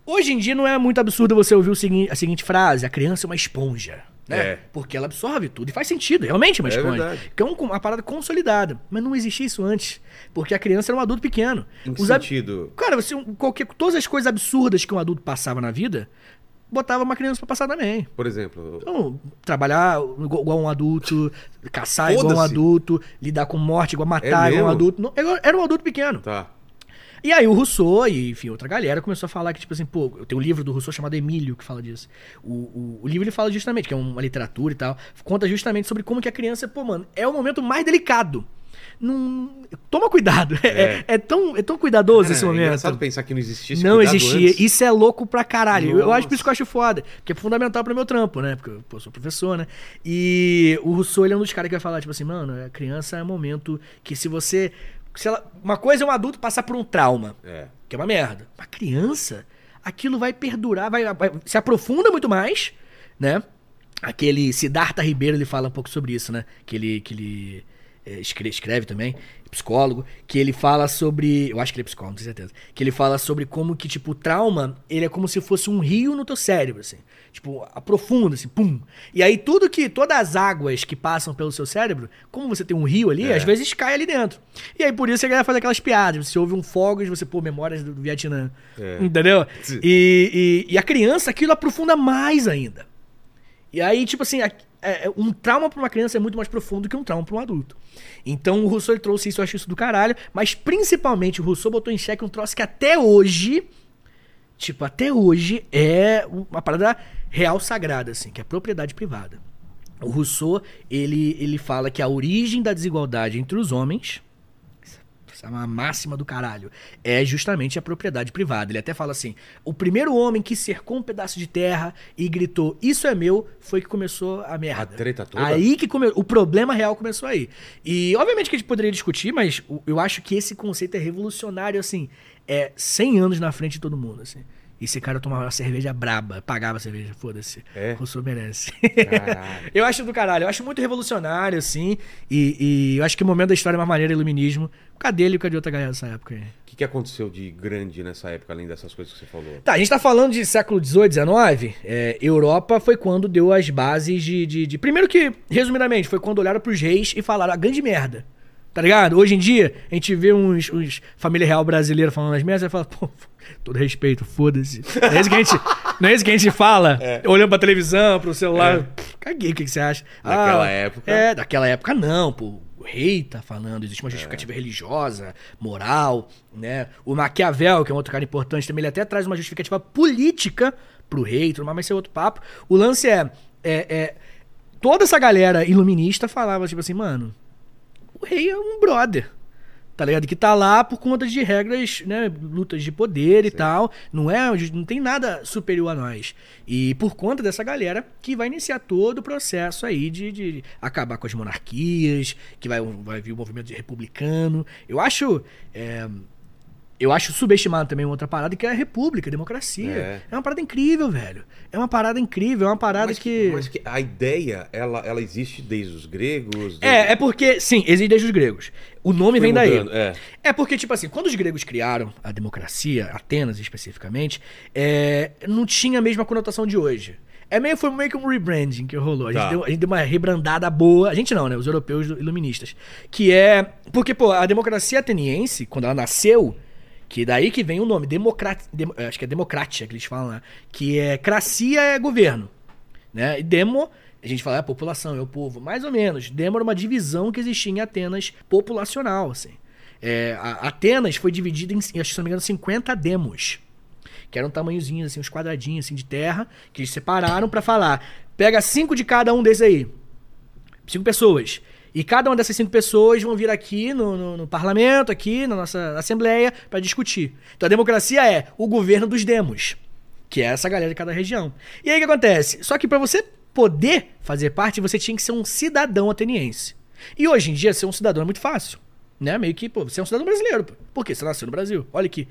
Hoje em dia não é muito absurdo você ouvir o segui- a seguinte frase: a criança é uma esponja. Né? É. Porque ela absorve tudo e faz sentido, realmente é uma É verdade. Que é um- uma parada consolidada. Mas não existia isso antes. Porque a criança era um adulto pequeno. Em que Os ab- sentido? Cara, você, qualquer, todas as coisas absurdas que um adulto passava na vida, botava uma criança pra passar também. Por exemplo, Então, trabalhar igual, igual um adulto, caçar igual um adulto, lidar com morte igual matar É igual um adulto. Não, Era um adulto pequeno. tá. E aí o Rousseau e, enfim, outra galera começou a falar que, tipo assim, pô, eu tenho um livro do Rousseau chamado Emílio que fala disso. O, o, o livro ele fala justamente, que é uma literatura e tal, conta justamente sobre como que a criança, pô, mano, é o momento mais delicado. Não, toma cuidado. É, É. é tão, é tão cuidadoso esse É momento. engraçado pensar que não existisse Não existia. antes. Isso é louco pra caralho. Eu- acho por isso que eu acho foda. Porque é fundamental pro meu trampo, né? Porque eu pô, sou professor, né? E o Rousseau, ele é um dos caras que vai falar, tipo assim, mano, a criança é um momento que se você. Se ela, uma coisa é um adulto passar por um trauma, É. que é uma merda. Uma criança, aquilo vai perdurar, vai, vai- se aprofunda muito mais, né? Aquele Siddhartha Ribeiro, ele fala um pouco sobre isso, né? Que ele, que ele é, escreve, escreve também, psicólogo, que ele fala sobre, eu acho que ele é psicólogo, não tenho certeza, que ele fala sobre como que, tipo, o trauma, ele é como se fosse um rio no teu cérebro, assim. Tipo, aprofunda, assim, pum. E aí tudo que, todas as águas que passam pelo seu cérebro, como você tem um rio ali, É. às vezes cai ali dentro. E aí por isso você vai fazer aquelas piadas, você ouve um fogos, você, pô, memórias do Vietnã. É. Entendeu? E, e, e a criança, aquilo aprofunda mais ainda. E aí, tipo assim, a- é- é- um trauma pra uma criança é muito mais profundo que um trauma pra um adulto. Então o Rousseau ele trouxe isso, eu acho isso do caralho. Mas principalmente o Rousseau botou em xeque um troço que até hoje, tipo, até hoje é uma parada real sagrada, assim, que é propriedade privada. O Rousseau, ele, ele fala que a origem da desigualdade entre os homens essa é uma máxima do caralho. É justamente a propriedade privada. Ele até fala assim: o primeiro homem que cercou um pedaço de terra e gritou, isso é meu, foi que começou a merda. A treta toda? Aí que come... o problema real começou aí. E obviamente que a gente poderia discutir, mas eu acho que esse conceito é revolucionário, assim, é 100 anos na frente de todo mundo, assim. E esse cara tomava uma cerveja braba, pagava a cerveja, foda-se. É? Rousseau merece. Eu acho do caralho, eu acho muito revolucionário, assim. E, e eu acho que o momento da história mais maneira é iluminismo. Cadê ele e cadê outra galera dessa época aí? O que, que aconteceu de grande nessa época, além dessas coisas que você falou? Tá, a gente tá falando de século XVIII, XIX. É, Europa foi quando deu as bases de, de, de- Primeiro que, resumidamente, foi quando olharam pros reis e falaram a grande merda. Tá ligado? Hoje em dia, a gente vê uns, uns família real brasileira falando as merdas e fala, pô, todo respeito, foda-se. Não é isso que a gente, não é isso que a gente fala, olhando pra televisão, pro celular. Pff, caguei, o que, que você acha? Naquela época. É, daquela época não, pô. O rei tá falando, existe uma justificativa religiosa, moral, né? O Maquiavel, que é um outro cara importante também, ele até traz uma justificativa política pro rei tudo mais, mas isso é outro papo. O lance é, é, é, toda essa galera iluminista falava, tipo assim, mano, rei é um brother. Tá ligado? Que tá lá por conta de regras, né? Lutas de poder e tal. Não é, não tem nada superior a nós. E por conta dessa galera que vai iniciar todo o processo aí de, de acabar com as monarquias, que vai, vai vir o movimento republicano. Eu acho. é, eu acho subestimado também uma outra parada que é a república, a democracia. É. É. uma parada incrível, velho. É uma parada incrível, é uma parada mas, que. mas que a ideia, ela, ela existe desde os gregos? desde- É, é porque, sim, existe desde os gregos. O nome Foi vem daí. mudando, é. É porque, tipo assim, quando os gregos criaram a democracia, Atenas especificamente, é, não tinha a mesma conotação de hoje. É meio, foi meio que um rebranding que rolou. A gente, Tá. deu, a gente deu uma rebrandada boa. A gente não, né? Os europeus iluministas. Que é. Porque, pô, a democracia ateniense, quando ela nasceu, que daí que vem o nome, democrat, dem- acho que é democrática que eles falam lá, que é cracia é governo, né? E demo, a gente fala é a população, é o povo, mais ou menos. Demo era uma divisão que existia em Atenas populacional, assim. É, Atenas foi dividida em, acho que se não me engano, 50 demos. Que eram tamanhozinhos, assim, uns quadradinhos assim, de terra, que eles separaram pra falar. Pega cinco de cada um desses aí. Cinco pessoas. E cada uma dessas cinco pessoas vão vir aqui no, no- no parlamento, aqui na nossa assembleia, pra discutir. Então a democracia é o governo dos demos, que é essa galera de cada região. E aí o que acontece? Só que pra você poder fazer parte, você tinha que ser um cidadão ateniense. E hoje em dia, ser um cidadão é muito fácil. Né? Meio que, pô, você é um cidadão brasileiro. Pô. Por quê? Você nasceu no Brasil. Olha que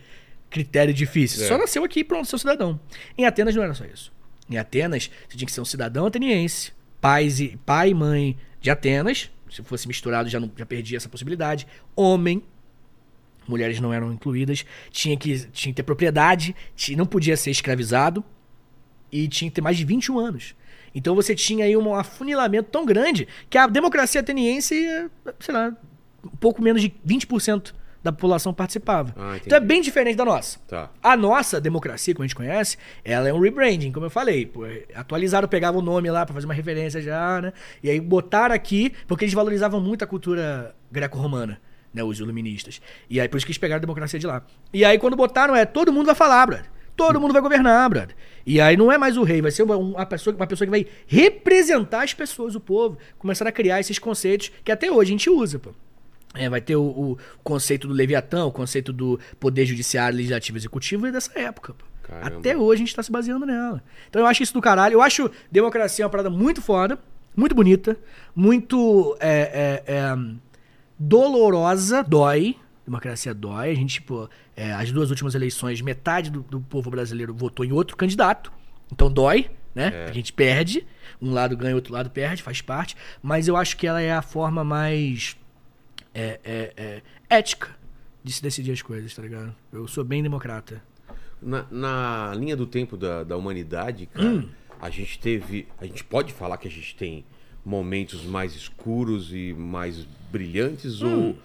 critério difícil. É. Só nasceu aqui e pronto, seu cidadão. Em Atenas não era só isso. Em Atenas, você tinha que ser um cidadão ateniense, pais e, pai e mãe de Atenas. Se fosse misturado, já, não, já perdia essa possibilidade. Homem, mulheres não eram incluídas. Tinha que, tinha que ter propriedade, ti- não podia ser escravizado e tinha que ter mais de 21 anos. Então você tinha aí um afunilamento tão grande que a democracia ateniense, sei lá, pouco menos de 20% da população participava. Ah, então é bem diferente da nossa. Tá. A nossa democracia, como a gente conhece, ela é um rebranding, como eu falei. Pô, atualizaram, pegavam o nome lá pra fazer uma referência já, né? E aí botaram aqui, porque eles valorizavam muito a cultura greco-romana, né? Os iluministas. E aí por isso que eles pegaram a democracia de lá. E aí quando botaram é, todo mundo vai falar, brother. Todo mundo vai governar, brother. E aí não é mais o rei, vai ser uma, uma pessoa, uma pessoa que vai representar as pessoas, o povo. Começaram a criar esses conceitos que até hoje a gente usa, pô. É, vai ter o, o conceito do Leviatã, o conceito do poder judiciário, legislativo e executivo é dessa época. Caramba. Até hoje a gente tá se baseando nela. Então eu acho isso do caralho. Eu acho democracia uma parada muito foda, muito bonita, muito é, é, é, dolorosa, dói. Democracia dói. A gente, tipo, é, as duas últimas eleições, metade do, do povo brasileiro votou em outro candidato. Então dói, né? A gente perde. Um lado ganha, outro lado perde, faz parte. Mas eu acho que ela é a forma mais é, é, é, ética de se decidir as coisas, tá ligado? Eu sou bem democrata. Na, na linha do tempo da, da humanidade, cara, Hum. a gente teve. A gente pode falar que a gente tem momentos mais escuros e mais brilhantes ou,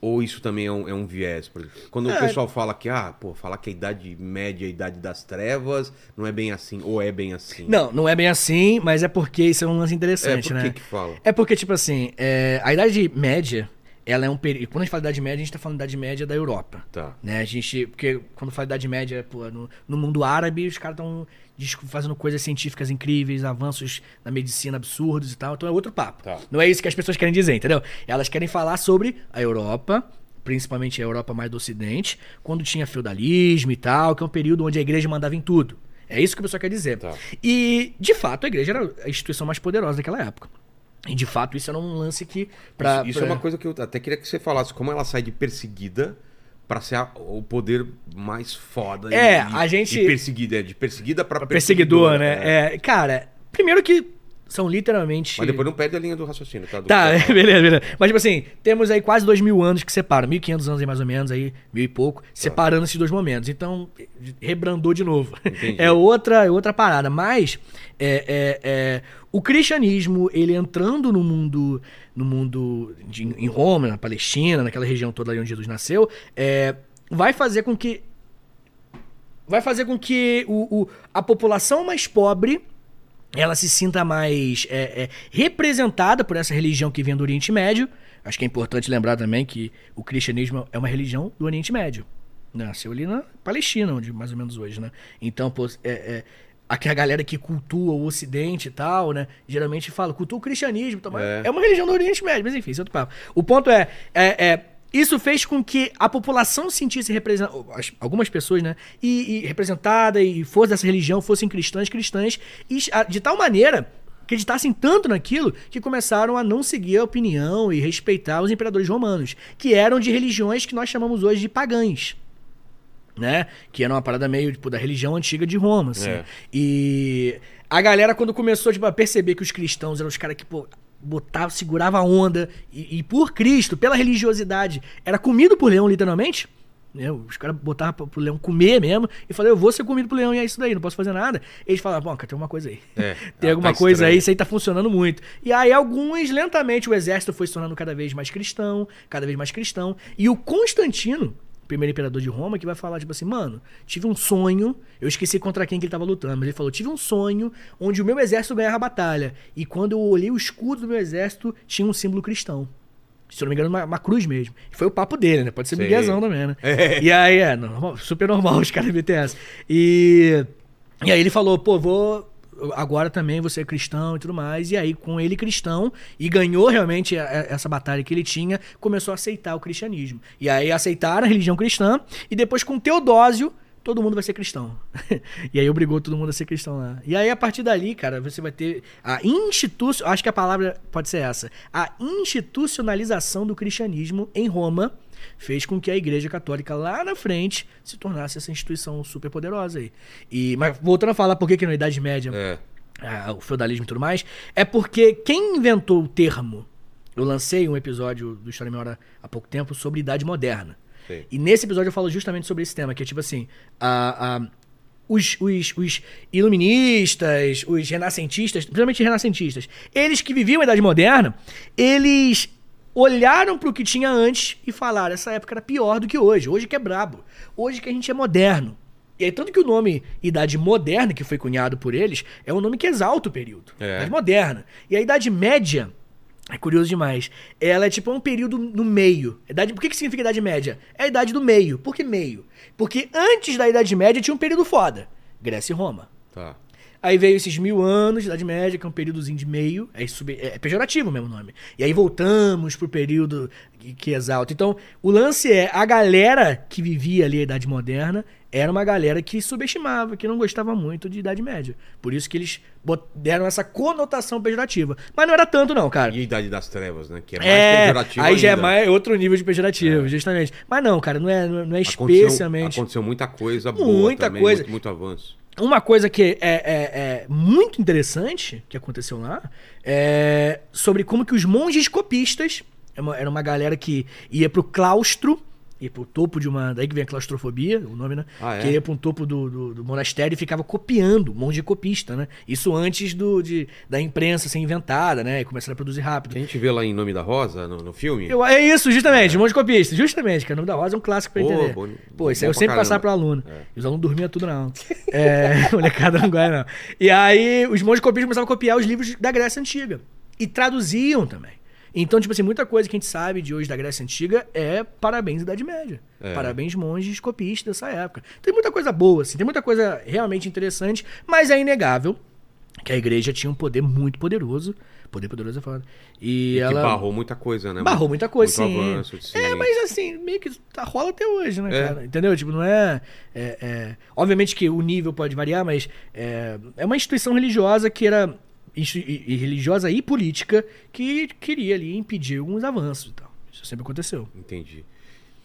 ou isso também é um, é um viés? Quando Hum. É. o pessoal fala que, ah, pô, falar que a idade média é a idade das trevas, não é bem assim, ou é bem assim? Não, não é bem assim, mas é porque isso é um lance é, interessante, por né? que que fala? É porque, tipo assim, é, a Idade Média, ela é um período. Quando a gente fala Idade Média, a gente tá falando Idade Média da Europa. Tá. Né? A gente. Porque quando fala Idade Média, pô, no, no mundo árabe, os caras estão fazendo coisas científicas incríveis, avanços na medicina absurdos e tal. Então é outro papo. Tá. Não é isso que as pessoas querem dizer, entendeu? Elas querem falar sobre a Europa. Principalmente a Europa mais do Ocidente, quando tinha feudalismo e tal, que é um período onde a igreja mandava em tudo. É isso que a pessoa quer dizer. Tá. E, de fato, a igreja era a instituição mais poderosa daquela época. E, de fato, isso era um lance que. Pra, isso isso pra- é uma coisa que eu até queria que você falasse, como ela sai de perseguida pra ser a- o poder mais foda É, e, a gente- e perseguida, é de perseguida pra perseguidor, perseguidora, né? É, cara, primeiro que são literalmente. Mas depois não perde a linha do raciocínio, tá? Do Tá, fala. beleza, beleza. Mas, tipo assim, temos aí quase dois mil anos que separam. 1.500 anos aí, mais ou menos, aí, mil e pouco, separando esses dois momentos. Então, rebrandou de novo. Entendi. É outra, é outra parada. Mas, é, é, é, o cristianismo, ele entrando no mundo, no mundo de- em Roma, na Palestina, naquela região toda ali onde Jesus nasceu, é, vai fazer com que vai fazer com que o, o- a população mais pobre ela se sinta mais é, é, representada por essa religião que vem do Oriente Médio. Acho que é importante lembrar também que o cristianismo é uma religião do Oriente Médio. Nasceu ali na Palestina, onde mais ou menos hoje, né? Então, pô, é, é, aqui a galera que cultua o Ocidente e tal, né? Geralmente fala, cultua o cristianismo. Então, É. é. uma religião do Oriente Médio, mas enfim, isso é outro papo. O ponto é, é, é, isso fez com que a população se sentisse representada, algumas pessoas, né? E, e representada e fosse dessa religião, fossem cristãs, cristãs, e de tal maneira acreditassem tanto naquilo que começaram a não seguir a opinião e respeitar os imperadores romanos, que eram de religiões que nós chamamos hoje de pagãs né? Que era uma parada meio, tipo, da religião antiga de Roma, assim. É. E a galera, quando começou, tipo, a perceber que os cristãos eram os caras que, pô, botava, segurava a onda, e, e por Cristo, pela religiosidade, era comido por leão, literalmente, né? Os caras botavam pro, pro leão comer mesmo, e falaram, eu vou ser comido por leão, e é isso daí, não posso fazer nada. Eles falavam, bom, cara, tem uma coisa aí. É, tem alguma tá coisa aí, estranho. isso aí tá funcionando muito. E aí, alguns, lentamente, o exército foi se tornando cada vez mais cristão, cada vez mais cristão. E o Constantino, primeiro imperador de Roma, que vai falar, tipo assim, mano, tive um sonho, eu esqueci contra quem que ele tava lutando, mas ele falou, tive um sonho onde o meu exército ganhava a batalha. E quando eu olhei o escudo do meu exército, tinha um símbolo cristão. Se eu não me engano, uma, uma cruz mesmo. Foi o papo dele, né? Pode ser miguezão também, né? É. E aí, é, normal- super normal os caras essa. E, e aí ele falou, pô, vou. Agora também você é cristão e tudo mais. E aí, com ele cristão, e ganhou realmente essa batalha que ele tinha, começou a aceitar o cristianismo. E aí aceitaram a religião cristã, e depois com Teodósio todo mundo vai ser cristão. e aí obrigou todo mundo a ser cristão lá. E aí, a partir dali, cara, você vai ter a instituição. Acho que a palavra pode ser essa. A institucionalização do cristianismo em Roma fez com que a Igreja Católica lá na frente se tornasse essa instituição super poderosa aí. E, mas voltando a falar por que, que na Idade Média É. ah, o feudalismo e tudo mais, é porque quem inventou o termo. Eu lancei um episódio do História Meia Hora há pouco tempo sobre Idade Moderna. Sei. E nesse episódio eu falo justamente sobre esse tema, que é tipo assim. a- a- os, os, os iluministas, os renascentistas, principalmente renascentistas, eles que viviam a Idade Moderna, eles olharam pro que tinha antes e falaram: essa época era pior do que hoje. Hoje que é brabo. Hoje que a gente é moderno. E aí, tanto que o nome Idade Moderna, que foi cunhado por eles, é um nome que exalta o período. É. Idade Moderna. E a Idade Média. É curioso demais. Ela é tipo um período no meio. Idade, por que, que significa Idade Média? É a idade do meio. Por que meio? Porque antes da Idade Média tinha um período foda. Grécia e Roma. Tá. Aí veio esses mil anos de Idade Média, que é um períodozinho de meio. É, sub- é pejorativo mesmo o nome. E aí voltamos pro período que, que exalta. Então, o lance é, a galera que vivia ali a Idade Moderna era uma galera que subestimava, que não gostava muito de Idade Média. Por isso que eles deram essa conotação pejorativa. Mas não era tanto não, cara. E a Idade das Trevas, né? Que é mais É, pejorativo aí já é ainda. mais outro nível de pejorativo, justamente. Mas não, cara, não é, não é- não é Aconteceu- especialmente... Aconteceu muita coisa boa Muita também, coisa. Muito, muito avanço. Uma coisa que é, é- é muito interessante que aconteceu lá é sobre como que os monges copistas, era uma, era uma galera que ia pro claustro, ia pro topo de uma. Daí que vem a claustrofobia, o nome, né? Ah, é? Que ia pro topo do, do, do monastério e ficava copiando, monge copista, né? Isso antes do, de, da imprensa ser inventada, né? E começar a produzir rápido. Que a gente vê lá em Nome da Rosa, no, no filme. Eu- é isso, justamente, monge copista. Justamente, que o nome da Rosa é um clássico pra Pô, entender. boni- Pô, isso aí eu sempre caramba. passava pro aluno. É. E os alunos dormiam tudo na aula. É, molecada não não. E aí, os monges copistas começavam a copiar os livros da Grécia Antiga. E traduziam também. Então, tipo assim, muita coisa que a gente sabe de hoje da Grécia Antiga é parabéns Idade Média. É. Parabéns monges copistas dessa época. Tem muita coisa boa, assim, tem muita coisa realmente interessante, mas é inegável que a igreja tinha um poder muito poderoso. Poder poderoso é foda. E, E ela... que barrou muita coisa, né? Barrou muita coisa, muito sim. avanço de É, mas assim, meio que tá, rola até hoje, né, É. cara? Entendeu? Tipo, não é, é- é- Obviamente que o nível pode variar, mas é, é uma instituição religiosa que era. Religiosa e política que queria ali impedir alguns avanços e tal. Isso sempre aconteceu. Entendi.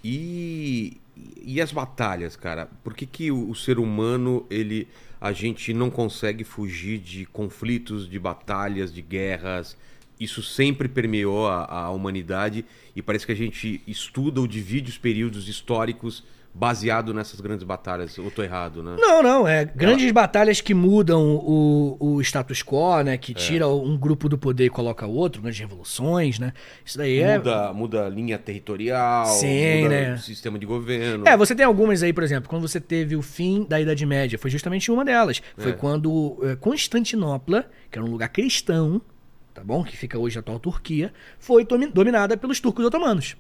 E, e as batalhas, cara? Por que, que o, o ser humano, ele, a gente não consegue fugir de conflitos, de batalhas, de guerras? Isso sempre permeou a, a humanidade e parece que a gente estuda ou divide os períodos históricos baseado nessas grandes batalhas. Ou tô errado, né? Não, não, é grandes batalhas que mudam o, o status quo, né? É. Que tira um grupo do poder e coloca outro, grandes revoluções, né? Isso daí é. Muda, muda a linha territorial, Sim, muda né? o sistema de governo. É, você tem algumas aí, por exemplo, quando você teve o fim da Idade Média, foi justamente uma delas. Foi É. quando eh, Constantinopla, que era um lugar cristão, tá bom? Que fica hoje a atual Turquia, foi domi- dominada pelos turcos otomanos.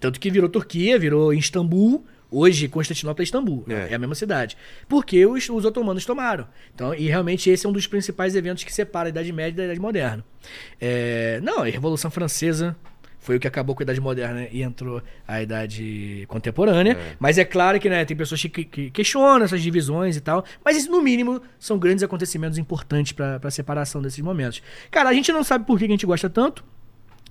Tanto que virou Turquia, virou Istambul. Hoje, Constantinopla é Istambul. É. É, a mesma cidade. Porque os, os otomanos tomaram. Então, e realmente esse é um dos principais eventos que separa a Idade Média da Idade Moderna. É, não, a Revolução Francesa foi o que acabou com a Idade Moderna e entrou a Idade Contemporânea. É. Mas é claro que né, tem pessoas que, que questionam essas divisões e tal. Mas isso, no mínimo, são grandes acontecimentos importantes para a separação desses momentos. Cara, a gente não sabe por que a gente gosta tanto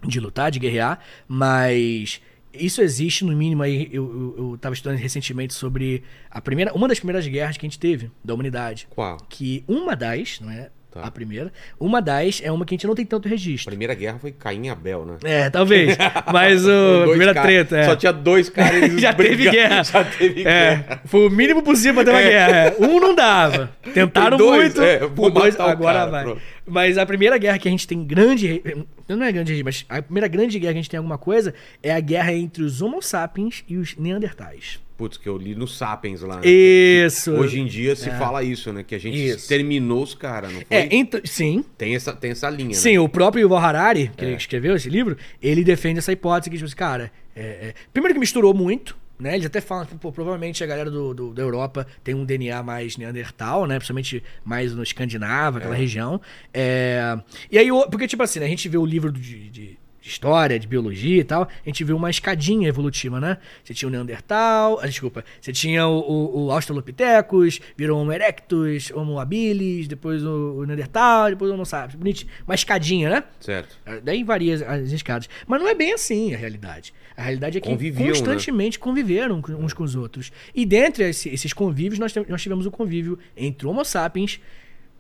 de lutar, de guerrear, mas isso existe no mínimo aí. Eu, eu, eu tava estudando recentemente sobre a primeira, uma das primeiras guerras que a gente teve da humanidade. Qual? Que uma das, não é Tá. a primeira, uma das é uma que a gente não tem tanto A registro. primeira guerra foi Caim e Abel, né? É, talvez. Mas o primeira treta, é. Só tinha dois caras. Já teve guerra. Já teve É, guerra. foi o mínimo possível pra ter uma É. guerra. é. Um não dava. Tentaram dois, muito. é, vou dois, agora cara, vai. pronto. Mas a primeira guerra que a gente tem grande. Não é grande, mas a primeira grande guerra que a gente tem alguma coisa é a guerra entre os Homo sapiens e os Neandertais. Putz, que eu li no Sapiens lá. né? Isso. Hoje em dia se fala isso, né? Que a gente Isso. terminou os caras, não foi? É, então, sim. Tem, essa, tem essa linha, Sim, né? o próprio Yuval Harari, que É. ele escreveu esse livro, ele defende essa hipótese que, tipo assim, cara, é, é, primeiro que misturou muito, né? Eles até falam que pô, provavelmente a galera do, do- da Europa tem um DNA mais neandertal, né? Principalmente mais no Escandinavo, aquela região. É, E aí, porque, tipo assim, né, a gente vê o livro de, de de história, de biologia e tal, a gente viu uma escadinha evolutiva, né? Você tinha o Neandertal, ah, desculpa, você tinha o, o, o Australopithecus, virou Homo erectus, Homo habilis, depois o, o Neandertal, depois o Homo sapiens. Bonitinho. Uma escadinha, né? Certo. Daí varia as, as escadas. Mas não é bem assim a realidade. A realidade é que Conviviam, né? constantemente conviveram com- uns com os outros. E dentre esse- esses convívios, nós, tivemos o convívio entre Homo sapiens,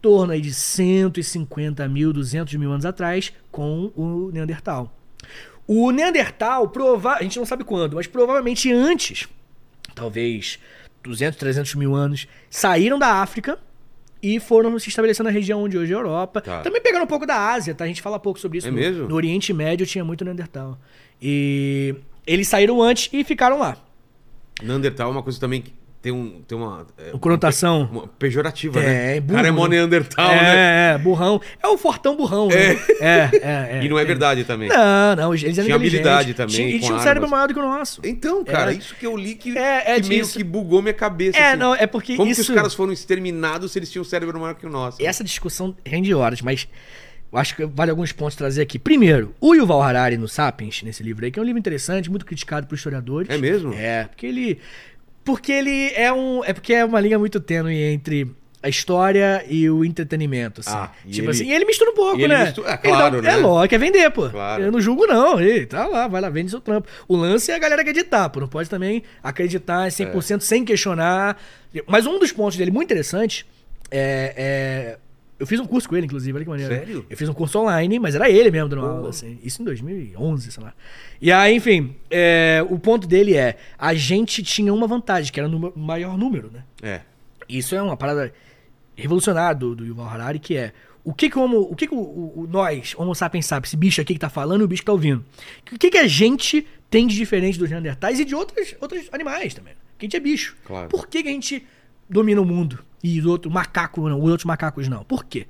torno aí de 150 mil, 200 mil anos atrás, com o Neandertal. O Neandertal, prova a gente não sabe quando, mas provavelmente antes, talvez 200, 300 mil anos, saíram da África e foram se estabelecer na região onde hoje é a Europa. Tá. Também pegaram um pouco da Ásia, tá? A gente fala pouco sobre isso. É no, mesmo? no Oriente Médio tinha muito Neandertal. E eles saíram antes e ficaram lá. Neandertal é uma coisa também que tem, um, tem uma. é, Conotação. uma pejorativa, É, né? é burro, cara é mó né? Neandertal, é, né? é, burrão. É o fortão burrão, né? É, é, é. E não é verdade também. Não, não, eles eram Tinha habilidade também, Tinha, e tinha um cérebro armas. maior do que o nosso. Então, cara, É. isso que eu li que, É, é que meio que bugou minha cabeça. É, assim. não, é porque Como isso... que os caras foram exterminados se eles tinham um cérebro maior que o nosso? Essa discussão rende horas, mas eu acho que vale alguns pontos trazer aqui. Primeiro, o Yuval Harari no Sapiens, nesse livro aí, que é um livro interessante, muito criticado por historiadores. É mesmo? É, porque ele. Porque ele é um. É porque é uma linha muito tênue entre a história e o entretenimento, assim. Ah, e tipo ele- assim, e ele mistura um pouco, e né? mistura- é claro, né? É lógico, quer vender, pô. Claro. Eu não julgo, não. Ele tá lá, vai lá, vende seu trampo. O lance é a galera acreditar, pô. Não pode também acreditar 100% sem questionar. Mas um dos pontos dele muito interessante é, é- Eu fiz um curso com ele, inclusive, olha que maneiro. Sério? Eu fiz um curso online, mas era ele mesmo dando aula, assim. Isso em 2011, sei lá. E aí, enfim, é, o ponto dele é: a gente tinha uma vantagem, que era o maior número, né? É. Isso é uma parada revolucionária do, do Yuval Harari, que é o que que o, homo, o, que que o, o- nós, Homo sapiens sabe, esse bicho aqui que tá falando e o bicho que tá ouvindo. O que que a gente tem de diferente dos Neandertais e de outros, outros animais também? Porque a gente é bicho. Claro. Por que, que a gente domina o mundo e os outros macacos não, os outros macacos não? Por quê?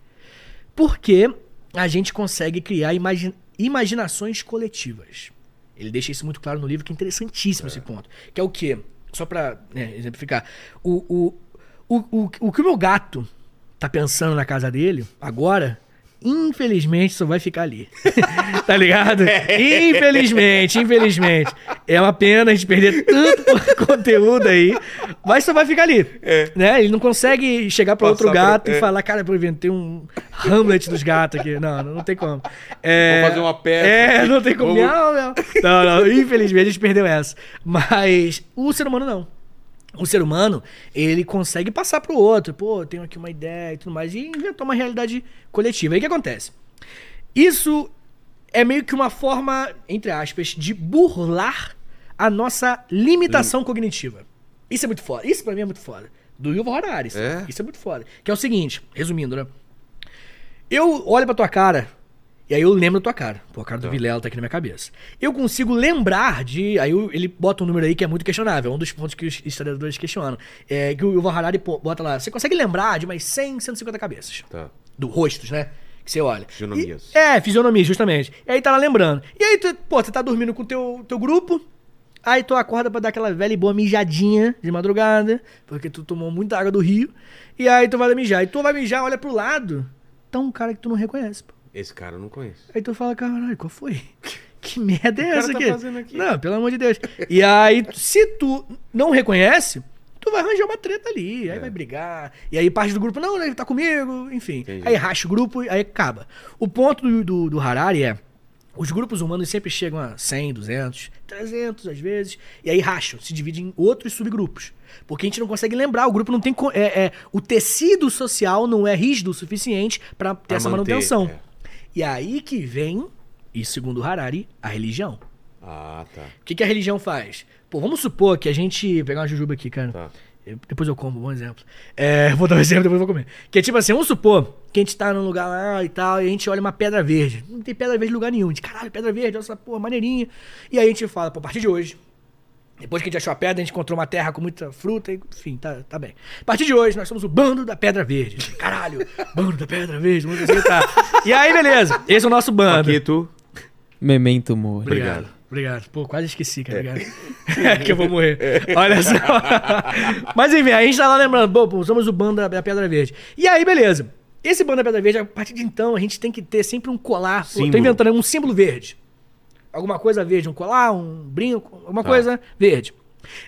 Porque a gente consegue criar imagi- imaginações coletivas. Ele deixa isso muito claro no livro, que é interessantíssimo esse ponto. Que é o quê? Só pra né, exemplificar. O, o, o, o, o que o meu gato tá pensando na casa dele, agora, infelizmente só vai ficar ali. tá ligado? Infelizmente, infelizmente. É uma pena a gente perder tanto conteúdo aí, mas só vai ficar ali. Né? Ele não consegue chegar pra outro Passar pra- gato é. e falar, cara, eu inventei um Hamlet dos gatos aqui. Não, não tem como. É, fazer uma peça É, não tem como. Vamos- Miau, miau. Não, não, infelizmente a gente perdeu essa. Mas o ser humano não. O ser humano, ele consegue passar pro outro. Pô, tenho aqui uma ideia e tudo mais. E inventar uma realidade coletiva. Aí o que acontece? Isso é meio que uma forma, entre aspas, de burlar a nossa limitação cognitiva. Isso é muito foda. Isso pra mim é muito foda. Do Yuval Harari. Isso É? isso é muito foda. Que é o seguinte, resumindo, né? Eu olho pra tua cara e aí eu lembro da tua cara. Pô, a cara do Tá. Vilela tá aqui na minha cabeça. Eu consigo lembrar de. Aí eu- ele bota um número aí que é muito questionável. É um dos pontos que os historiadores questionam. É que o Yuval Harari bota lá. Você consegue lembrar de umas 100, 150 cabeças Tá. do rostos, né? Que você olha. Fisionomias. E- é, fisionomia, justamente. E aí tá lá lembrando. E aí, tu, pô, você tá dormindo com o teu, teu grupo. Aí tu acorda pra dar aquela velha e boa mijadinha de madrugada. Porque tu tomou muita água do rio. E aí tu vai lá mijar. E tu vai mijar, olha pro lado. Tá um cara que tu não reconhece, pô. Esse cara eu não conheço. Aí tu fala, caralho, qual foi? Que merda é cara essa tá aqui? fazendo aqui? Não, pelo amor de Deus. E aí, se tu não reconhece, tu vai arranjar uma treta ali, aí É. vai brigar. E aí parte do grupo, não, ele tá comigo, enfim. Entendi. Aí racha o grupo e aí acaba. O ponto do, do, do Harari é, os grupos humanos sempre chegam a 100, 200, 300 às vezes, e aí racham, se dividem em outros subgrupos. Porque a gente não consegue lembrar, o grupo não tem... É, é, o tecido social não é rígido o suficiente pra ter Pra essa manter, manutenção. é. E aí que vem, e segundo Harari, a religião. Ah, tá. O que, que a religião faz? Pô, vamos supor que a gente. Vou pegar uma jujuba aqui, cara. Tá. Eu- depois eu como, bom exemplo. É, vou dar um exemplo, depois eu vou comer. Que é tipo assim, vamos supor que a gente tá num lugar lá e tal, e a gente olha uma pedra verde. Não tem pedra verde em lugar nenhum. Gente, caralho, pedra verde, olha essa porra, maneirinha. E aí a gente fala, pô, a partir de hoje. Depois que a gente achou a pedra, a gente encontrou uma terra com muita fruta, e, enfim, tá, tá bem. A partir de hoje, nós somos o bando da pedra verde. Caralho, bando da pedra verde, vamos tá. E aí, beleza, esse é o nosso bando. Paquito. Memento mori. Obrigado. Obrigado. Obrigado. Pô, quase esqueci, cara. Obrigado. que eu vou morrer. Olha só. Mas enfim, a gente tá lá lembrando, pô, pô, somos o bando da, Pedra Verde. E aí, beleza. Esse bando da Pedra Verde, a partir de então, a gente tem que ter sempre um colar. Pô, tô inventando um símbolo verde. Alguma coisa verde, um colar, um brinco, alguma Tá. coisa verde.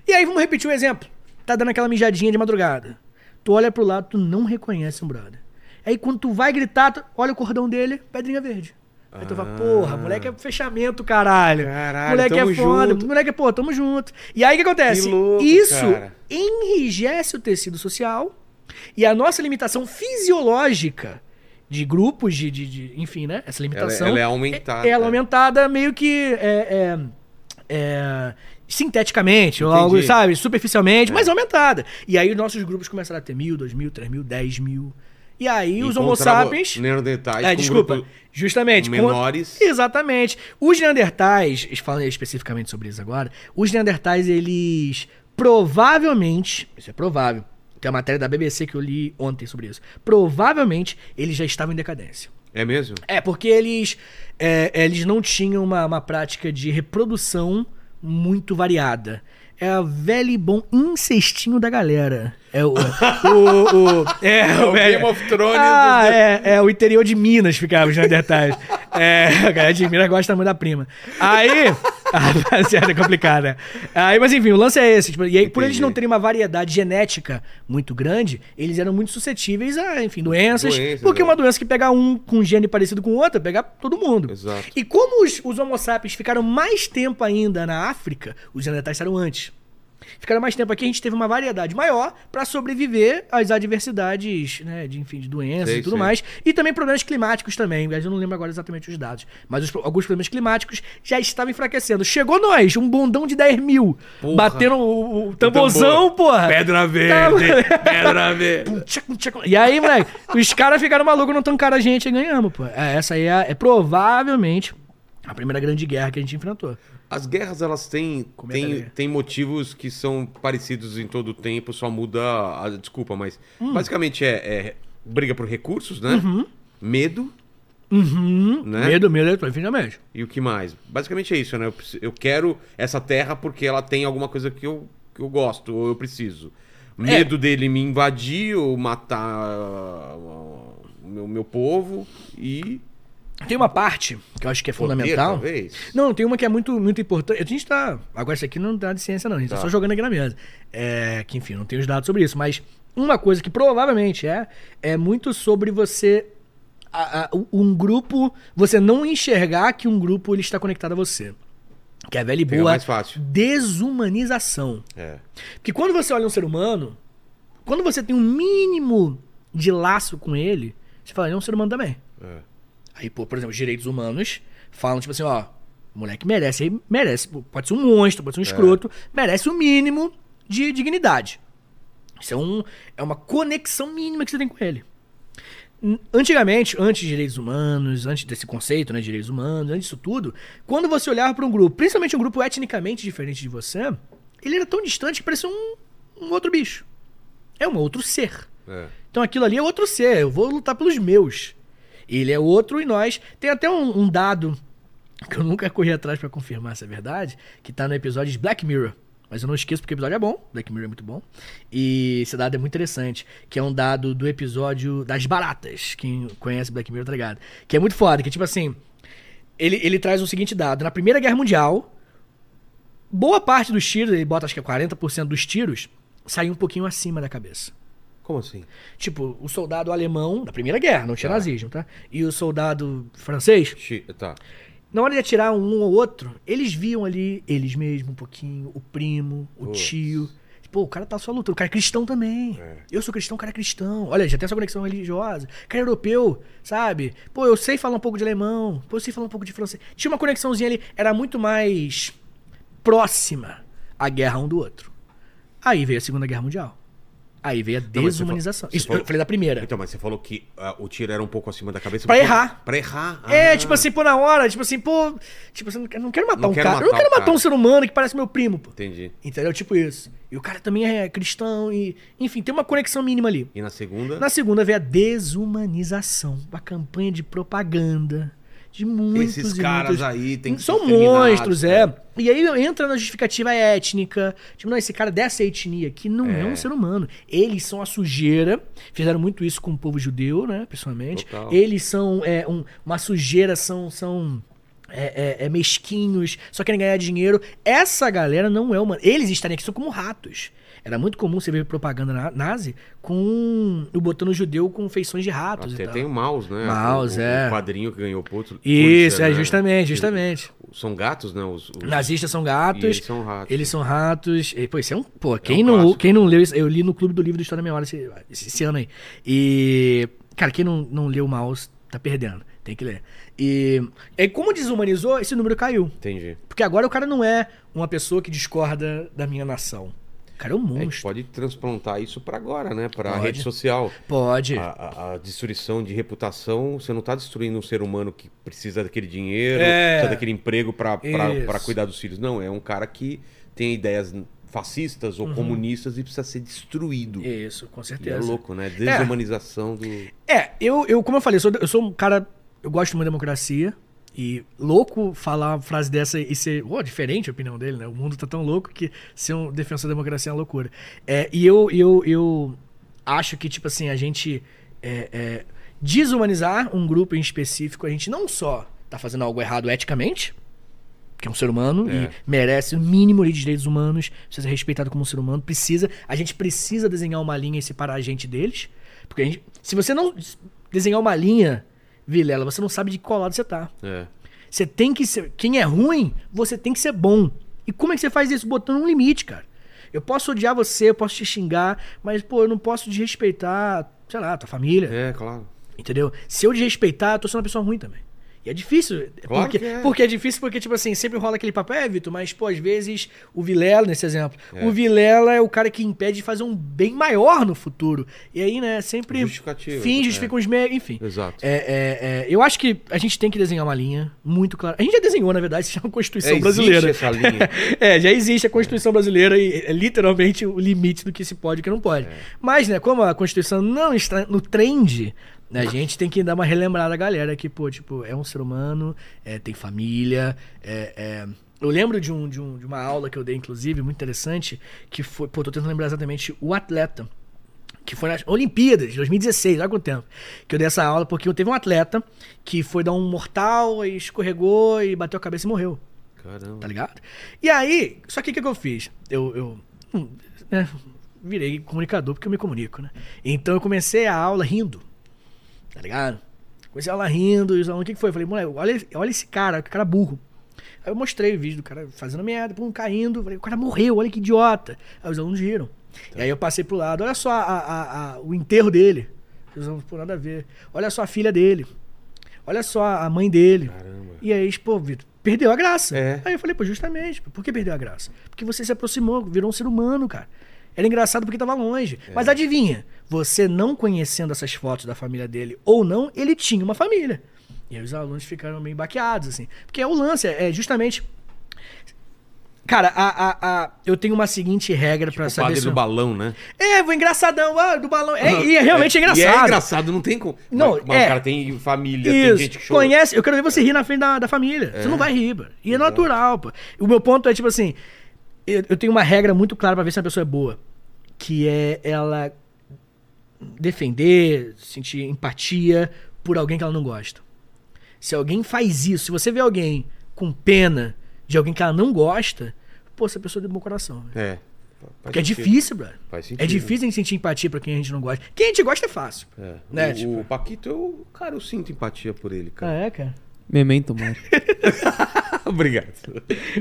E aí vamos repetir um exemplo. Tá dando aquela mijadinha de madrugada. Tu olha pro lado, tu não reconhece um brother. Aí quando tu vai gritar, tu olha o cordão dele, pedrinha verde. Aí tu fala, porra, moleque é fechamento, caralho. Ah. Caralho, moleque é foda. junto. Moleque é, pô, tamo junto. E aí o que acontece? Que louco, Isso cara. enrijece o tecido social e a nossa limitação fisiológica de grupos, de, de, de- enfim, né? Essa limitação. ela é aumentada. É, ela é aumentada meio que. é, é, é, sinteticamente, ou Entendi. algo, sabe? Superficialmente, mas aumentada. E aí nossos grupos começaram a ter mil, dois mil, três mil, dez mil. E aí os Homo sapiens. Neandertais É, com desculpa. Justamente. com- menores. Exatamente. Os Neandertais, falando especificamente sobre isso agora, os Neandertais, eles provavelmente, isso é provável, tem uma matéria da BBC que eu li ontem sobre isso, provavelmente eles já estavam em decadência. É mesmo? É, porque eles, é, eles não tinham uma, uma prática de reprodução muito variada. É a velho e bom incestinho da galera. É o. o, o- é, É o Game of Thrones Ah, dos- é, é o interior de Minas ficava os Neandertais. É, a galera de Minas gosta muito da prima. Aí. Rapaziada, é complicado, né? Aí, mas enfim, o lance é esse. tipo, e aí, por eles Entendi. não terem uma variedade genética muito grande, eles eram muito suscetíveis a, enfim, doenças. Doenças, porque é. uma doença que pegar um com um gene parecido com o outro, pegar todo mundo. Exato. E como os, os Homo sapiens ficaram mais tempo ainda na África, os Neandertais saíram antes. Ficaram mais tempo aqui, a gente teve uma variedade maior para sobreviver às adversidades, né, de, enfim, de doenças Sei, e tudo sei. mais. E também problemas climáticos também. Eu não lembro agora exatamente os dados. Mas os- alguns problemas climáticos já estavam enfraquecendo. Chegou nós, um bundão de 10 mil. Porra. Batendo o, o tamborzão, tambor. porra. Pedra verde, pedra verde. E aí, moleque, os caras ficaram malucos, não tancaram a gente e ganhamos, pô. É, essa aí é, é provavelmente a primeira grande guerra que a gente enfrentou. As guerras, elas têm, têm, têm motivos que são parecidos em todo o tempo, só muda a... Desculpa, mas... Hum. Basicamente é, é briga por recursos, né? Medo, Uhum. Né? Medo, medo, infinitamente. e o que mais? Basicamente é isso, né? Eu, eu quero essa terra porque ela tem alguma coisa que eu, que eu gosto, ou eu preciso. É. Medo dele me invadir ou matar ah, o meu, meu povo e... Tem uma parte que eu acho que é Poder, fundamental. talvez. Não, tem uma que é muito, muito importante. A gente tá. Agora, isso aqui não dá de ciência, não. A gente tá, Tá. só jogando aqui na mesa. É, que, enfim, não tem os dados sobre isso. Mas uma coisa que provavelmente é, é muito sobre você. a- a- um grupo. Você não enxergar que um grupo ele está conectado a você. Que é a velha e boa mais fácil. desumanização. É. Porque quando você olha um ser humano, quando você tem um mínimo de laço com ele, você fala, ele é um ser humano também. é. Aí, pô, por exemplo, os direitos humanos falam, tipo assim, ó, o moleque merece, aí merece, pode ser um monstro, pode ser um escroto, merece o mínimo de dignidade. Isso é, um, é uma conexão mínima que você tem com ele. Antigamente, antes de direitos humanos, antes desse conceito, né, de direitos humanos, antes disso tudo, quando você olhava para um grupo, principalmente um grupo etnicamente diferente de você, ele era tão distante que parecia um, um outro bicho. É um outro ser. É. Então aquilo ali é outro ser, eu vou lutar pelos meus. Ele é outro e nós. Tem até um, um dado que eu nunca corri atrás pra confirmar se é verdade, que tá no episódio de Black Mirror. Mas eu não esqueço porque o episódio é bom, Black Mirror é muito bom. E esse dado é muito interessante, que é um dado do episódio das baratas. Quem conhece Black Mirror tá ligado? Que é muito foda, que tipo assim, ele, ele traz o seguinte dado. Na Primeira Guerra Mundial, boa parte dos tiros, ele bota acho que é 40% dos tiros, saiu um pouquinho acima da cabeça. Como assim? Tipo, o soldado alemão da Primeira Guerra, não tinha Tá. nazismo, tá? E o soldado francês, Chi- Tá. na hora de atirar um ou outro, eles viam ali eles mesmos um pouquinho, o primo, o Putz. tio. Pô, o cara tá só lutando. O cara é cristão também. É. Eu sou cristão, o cara é cristão. Olha, já tem essa conexão religiosa. O cara é europeu, sabe? Pô, eu sei falar um pouco de alemão. Pô, eu sei falar um pouco de francês. Tinha uma conexãozinha ali. Era muito mais próxima a guerra um do outro. Aí veio a Segunda Guerra Mundial. Aí veio a desumanização. você Isso, falou- eu falei da primeira. Então, mas você falou que ah, o tiro era um pouco acima da cabeça. Pra porque- errar. Pra errar. É, Ah. tipo assim, pô, na hora, tipo assim, pô, tipo assim, eu não quero matar Não um quero cara. eu não matar quero matar cara. um ser humano que parece meu primo, pô. Entendi. Entendeu? Tipo isso. E o cara também é cristão e. Enfim, tem uma conexão mínima ali. E na segunda? Na segunda veio a desumanização. Uma campanha de propaganda. De muitos Esses caras muitos- aí têm que São monstros, é. E aí entra na justificativa étnica. Tipo, não, esse cara dessa etnia aqui não é. É. um ser humano. Eles são a sujeira. Fizeram muito isso com o povo judeu, né? Pessoalmente. Total. Eles são é, um- uma sujeira, são. são é, é- é mesquinhos, só querem ganhar dinheiro. Essa galera não é uma. Eles estarem aqui são como ratos. Era muito comum você ver propaganda na- nazi com o botando judeu com feições de ratos e Até tem o mouse, né? Mouse, o, o- é. O quadrinho que ganhou Pulitzer. Isso, é né? justamente, justamente. São gatos, né? Os, os- Nazistas são E gatos. eles são ratos. Eles são ratos. E, pô, isso é um. Pô, quem, um não, clássico. quem não leu isso. Eu li no Clube do Livro do História da Memória esse, esse, ano aí. E. Cara, quem não, não leu Maus tá perdendo. Tem que ler. E. E como desumanizou, esse número caiu. Entendi. Porque agora o cara não é uma pessoa que discorda da minha nação. O cara é um gente monstro. pode transplantar isso pra agora, né? Pra Pode. rede social. Pode. A, a- a destruição de reputação, você não tá destruindo um ser humano que precisa daquele dinheiro, É. precisa daquele emprego pra cuidar dos filhos. Não, é um cara que tem ideias fascistas Uhum. ou comunistas e precisa ser destruído. Isso, com E é certeza. louco, né? Desumanização do. É, eu, eu como eu falei, eu sou, eu sou um cara. Eu gosto muito da democracia. E louco falar uma frase dessa e ser. Oh, diferente a opinião dele, né? O mundo tá tão louco que ser um defensor da democracia é uma loucura. É, e eu, eu, eu acho que, tipo assim, a gente. é, é, desumanizar um grupo em específico, a gente não só tá fazendo algo errado eticamente, que é um ser humano É. e merece o mínimo de direitos humanos, precisa ser respeitado como um ser humano, precisa, a gente precisa desenhar uma linha e separar a gente deles, porque a gente, se você não desenhar uma linha, Vilela, você não sabe de qual lado você tá. É. Você tem que ser, quem é ruim, você tem que ser bom. E como é que você faz isso? Botando um limite, cara. Eu posso odiar você, eu posso te xingar, mas pô, eu não posso desrespeitar, sei lá, tua família. É, claro. Entendeu? Se eu desrespeitar, eu tô sendo uma pessoa ruim também. E é difícil. Claro porque, que é. porque é difícil porque, tipo assim, sempre rola aquele papel, é, Vitor, mas, pô, às vezes, o Vilela, nesse exemplo, É. o Vilela é o cara que impede de fazer um bem maior no futuro. E aí, né, sempre Justificativa, fins é. justificam os meios, enfim. Exato. É, é, é, eu acho que a gente tem que desenhar uma linha muito clara. A gente já desenhou, na verdade, se chama Constituição É, existe Brasileira. essa linha. é, já existe a Constituição Brasileira e é literalmente o limite do que se pode e o que não pode. Mas, né, como a Constituição não está no trend, a gente tem que dar uma relembrada à galera que, pô, tipo, é um ser humano, é, tem família, é, é- Eu lembro de, um, de, um- de uma aula que eu dei, inclusive, muito interessante, que foi, pô, tô tentando lembrar exatamente o atleta que foi nas Olimpíadas de 2016, olha quanto tempo, que eu dei essa aula, porque eu teve um atleta que foi dar um mortal e escorregou e bateu a cabeça e morreu, Caramba. tá ligado? E aí, só que o que, que eu fiz? Eu, eu hum, né, virei comunicador porque eu me comunico, né? Então eu comecei a aula rindo, tá ligado? Comecei aula rindo, e os alunos, o que, que foi? Eu falei, moleque, olha, olha esse cara, que cara burro. Aí eu mostrei o vídeo do cara fazendo merda, pum, caindo. Falei, o cara morreu, olha que idiota. Aí os alunos riram. E aí eu passei pro lado, olha só a- a- a- o enterro dele. Os alunos, pô, nada a ver. Olha só a filha dele. Olha só a mãe dele. Caramba. E aí, pô, Vitor, perdeu a graça. É. Aí eu falei, pô, justamente, por que perdeu a graça? Porque você se aproximou, virou um ser humano, cara. Era engraçado porque tava longe. É. Mas adivinha, você não conhecendo essas fotos da família dele ou não, ele tinha uma família. E aí os alunos ficaram meio baqueados, assim. Porque é o lance, é justamente. Cara, a, a, a- eu tenho uma seguinte regra pra O saber padre se. do balão, né? É, vou engraçadão, ah, do balão. É, e é realmente é, engraçado. é engraçado, não tem como. Não, mas, mas é. o cara tem família, tem Isso, gente que chora. conhece. Eu quero ver você rir na frente da, da família. Você não vai rir, pô. E é natural, pô. O meu ponto é, tipo assim, eu, eu tenho uma regra muito clara pra ver se a pessoa é boa. Que é ela defender, sentir empatia por alguém que ela não gosta. Se alguém faz isso, se você vê alguém com pena de alguém que ela não gosta, pô, essa pessoa é de bom coração. velho. É. Faz Porque é sentido. difícil, brother. Faz É difícil a gente sentir empatia pra quem a gente não gosta. Quem a gente gosta é fácil. É. Né, O, tipo- o Paquito, eu, cara, eu sinto empatia por ele, cara. é, cara? Memento mori. Obrigado.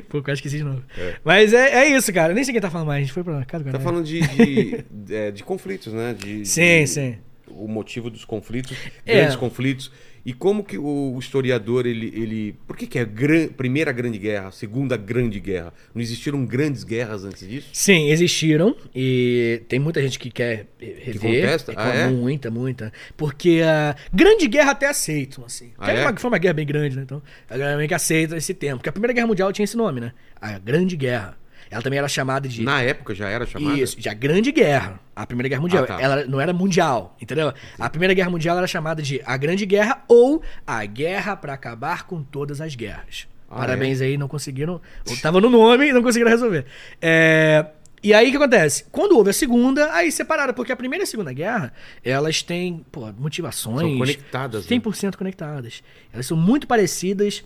Pô, eu esqueci de novo. É. Mas é, é isso, cara. Nem sei quem tá falando mais. A gente foi pra cá do Tá caralho. falando de, de, é, de conflitos, né? De, Sim, de- sim. O motivo dos conflitos, É. grandes conflitos. E como que o historiador, ele. ele por que, que é gran, Primeira Grande Guerra, Segunda Grande Guerra? Não existiram grandes guerras antes disso? Sim, existiram. E tem muita gente que quer rever. contesta? É, Ah, é? Muita, muita. Porque a Grande Guerra até aceitam, assim. Ah, Que é? uma, foi uma guerra bem grande, né? Então, a galera meio que aceita esse termo. Porque a Primeira Guerra Mundial tinha esse nome, né? A Grande Guerra. Ela também era chamada de. Na época já era chamada? Isso, já Grande Guerra. A Primeira Guerra Mundial. Ah, tá. Ela não era mundial, entendeu? A Primeira Guerra Mundial era chamada de a Grande Guerra ou a Guerra para acabar com todas as guerras. Ah, Parabéns aí, não conseguiram. Tava no nome e não conseguiram resolver. É, E aí o que acontece? Quando houve a segunda, aí separaram, porque a primeira e a segunda guerra, elas têm, pô, motivações. São conectadas, né? 100% conectadas. Elas são muito parecidas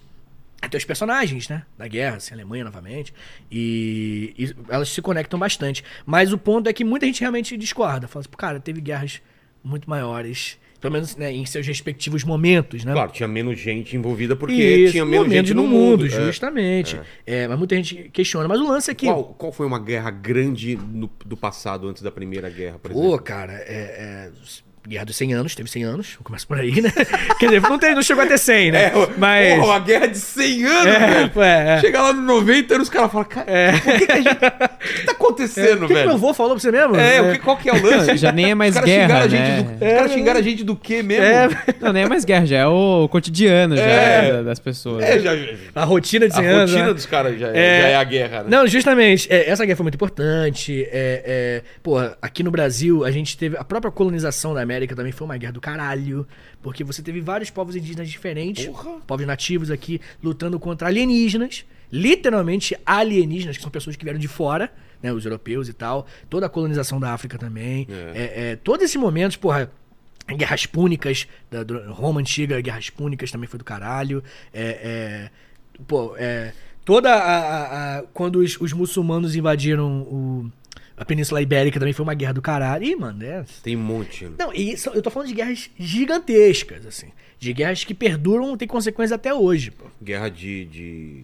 Até os personagens, né? Da guerra, assim, Alemanha novamente. E, e elas se conectam bastante. Mas o ponto é que muita gente realmente discorda. Fala assim, cara, teve guerras muito maiores. Pelo menos né, em seus respectivos momentos, né? Claro, tinha menos gente envolvida porque Isso, tinha menos gente no no mundo. É. justamente. É, mas muita gente questiona. Mas o lance é que. Qual, qual foi uma guerra grande no- do passado, antes da Primeira Guerra, por Pô, exemplo? cara, é, é, Guerra dos 100 anos, teve 100 anos, começa por aí, né? Quer dizer, não, teve, não chegou a ter 100, né? mas... Porra, uma guerra de 100 anos, É, velho. é, é. Chega lá no 90 anos, os caras falam, cara, por que, que a gente... O que, que tá acontecendo, O que, que velho? meu avô falou pra você mesmo? É, o que, qual que é o lance? Já nem é mais guerra, xingaram a né? gente do- Os caras xingaram a gente do quê mesmo? É, Não, nem é mais guerra, já é o cotidiano já É. da- das pessoas. É, já, a rotina de a 100 anos. rotina né? dos caras já, É. já é a guerra, né? Não, justamente. é, essa guerra foi muito importante. É, é, pô, aqui no Brasil, a gente teve. A própria colonização da América também foi uma guerra do caralho. Porque você teve vários povos indígenas diferentes, povos nativos aqui, lutando contra alienígenas. Literalmente alienígenas, que são pessoas que vieram de fora, né? Os europeus e tal. Toda a colonização da África também. É, é, todos esses momentos, porra. Guerras púnicas, da, Roma Antiga, Guerras Púnicas também foi do caralho. É, é, pô, é, toda a, a- a- quando os, os muçulmanos invadiram o- a Península Ibérica também foi uma guerra do caralho. Ih, mano, é. Tem um monte. Não, e isso- eu tô falando de guerras gigantescas, assim. De guerras que perduram têm consequências até hoje, pô. Guerra de, de-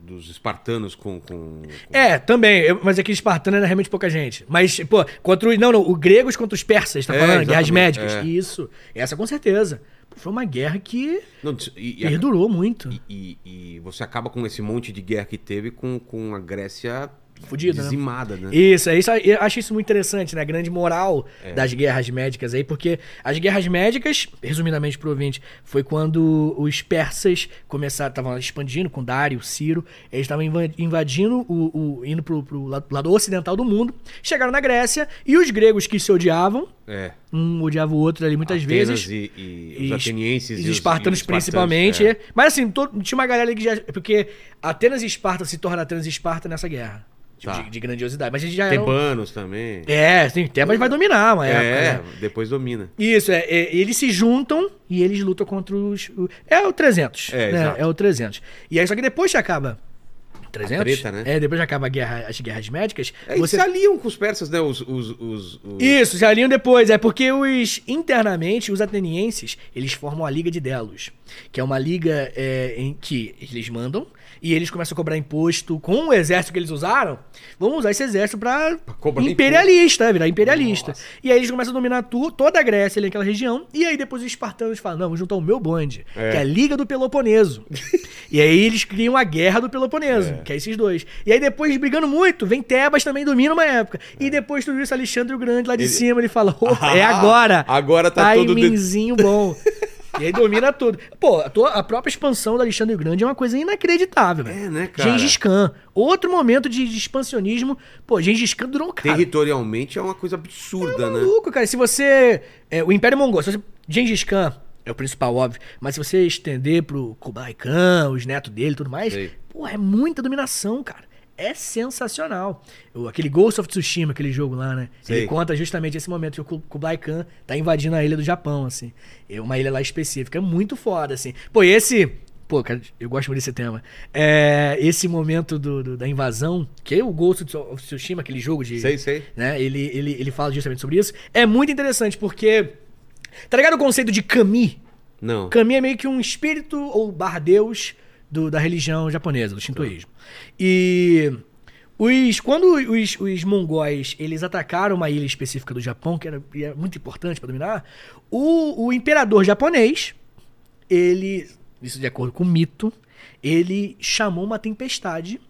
dos espartanos com... com, com- É, também, eu- mas aqui espartano era realmente pouca gente. Mas, pô, contra os. Não, não, os gregos contra os persas, tá É, falando? Guerras médicas. é. Isso. Essa com certeza. Foi uma guerra que Não, e, e perdurou muito. E, e- e você acaba com esse monte de guerra que teve com, com a Grécia Fudida, né? dizimada, né? Isso, é isso, eu acho isso muito interessante, né? A grande moral É. das guerras médicas aí, porque as guerras médicas, resumidamente pro ouvinte, foi quando os persas começaram, estavam expandindo com Dário, Ciro, eles estavam inva- invadindo, o, o- indo pro, pro lado, lado ocidental do mundo, chegaram na Grécia, e os gregos que se odiavam, É. um odiava o outro ali muitas Atenas vezes. E, e E os atenienses e e os espartanos, principalmente. é. é. Mas assim, todo- tinha uma galera que já. Porque Atenas e Esparta se torna Atenas e Esparta nessa guerra. Tipo, Tá. de, de grandiosidade. Mas eles já eram. Tebanos também. É, sim, Tebas vai dominar uma É, época. né? depois domina. Isso, é, é, eles se juntam e eles lutam contra os. o- é o 300. É, né? exato. é o 300. E aí, só que depois que acaba. 300? treta, né? É, depois que acaba guerra, as guerras médicas. É, você E se aliam com os persas, né? Os, os, os, os- Isso, se alinham depois. É porque os internamente, os atenienses, eles formam a Liga de Delos, que é uma liga é, em que eles mandam e eles começam a cobrar imposto com o exército que eles usaram. Vamos usar esse exército pra cobrar imperialista, é, virar imperialista. Nossa. E aí eles começam a dominar tu, toda a Grécia ali naquela região. E aí depois os espartanos falam: não, vamos juntar o meu bonde, É. que é a Liga do Peloponeso. e aí eles criam a Guerra do Peloponeso, que é esses dois. E aí depois, brigando muito, vem Tebas também domina uma época. E depois tudo isso, Alexandre o Grande lá de Ele- cima, ele fala: opa, Ah, é agora. agora tá todo de- bom. E aí domina tudo. Pô, a, própria expansão do Alexandre o Grande é uma coisa inacreditável, velho. É, né, cara? Gengis Khan. Outro momento de, expansionismo. Pô, Gengis Khan durou um cara. Territorialmente é uma coisa absurda, né? maluco, cara. Se você. é, o Império Mongol, se você. Gengis Khan é o principal, óbvio. Mas se você estender pro Kublai Khan, os netos dele e tudo mais, Sei. pô, é muita dominação, cara. É sensacional. O- aquele Ghost of Tsushima, aquele jogo lá, né? Sei. Ele conta justamente esse momento que o Ku- Kublai Khan tá invadindo a ilha do Japão, assim. É uma ilha lá específica. É muito foda, assim. Pô, e esse. Pô, cara, eu gosto muito desse tema. É, esse momento do, do- da invasão, que é o Ghost of Tsushima, aquele jogo de Sei, sei. né? Ele, ele, ele fala justamente sobre isso. É muito interessante porque. Tá ligado o conceito de Kami? Não. Kami é meio que um espírito ou barra deus do- da religião japonesa, do shintoísmo. E. Os, quando os, os mongóis eles atacaram uma ilha específica do Japão, que era, era muito importante para dominar, o, o imperador japonês, ele, isso de acordo com o mito, ele chamou uma tempestade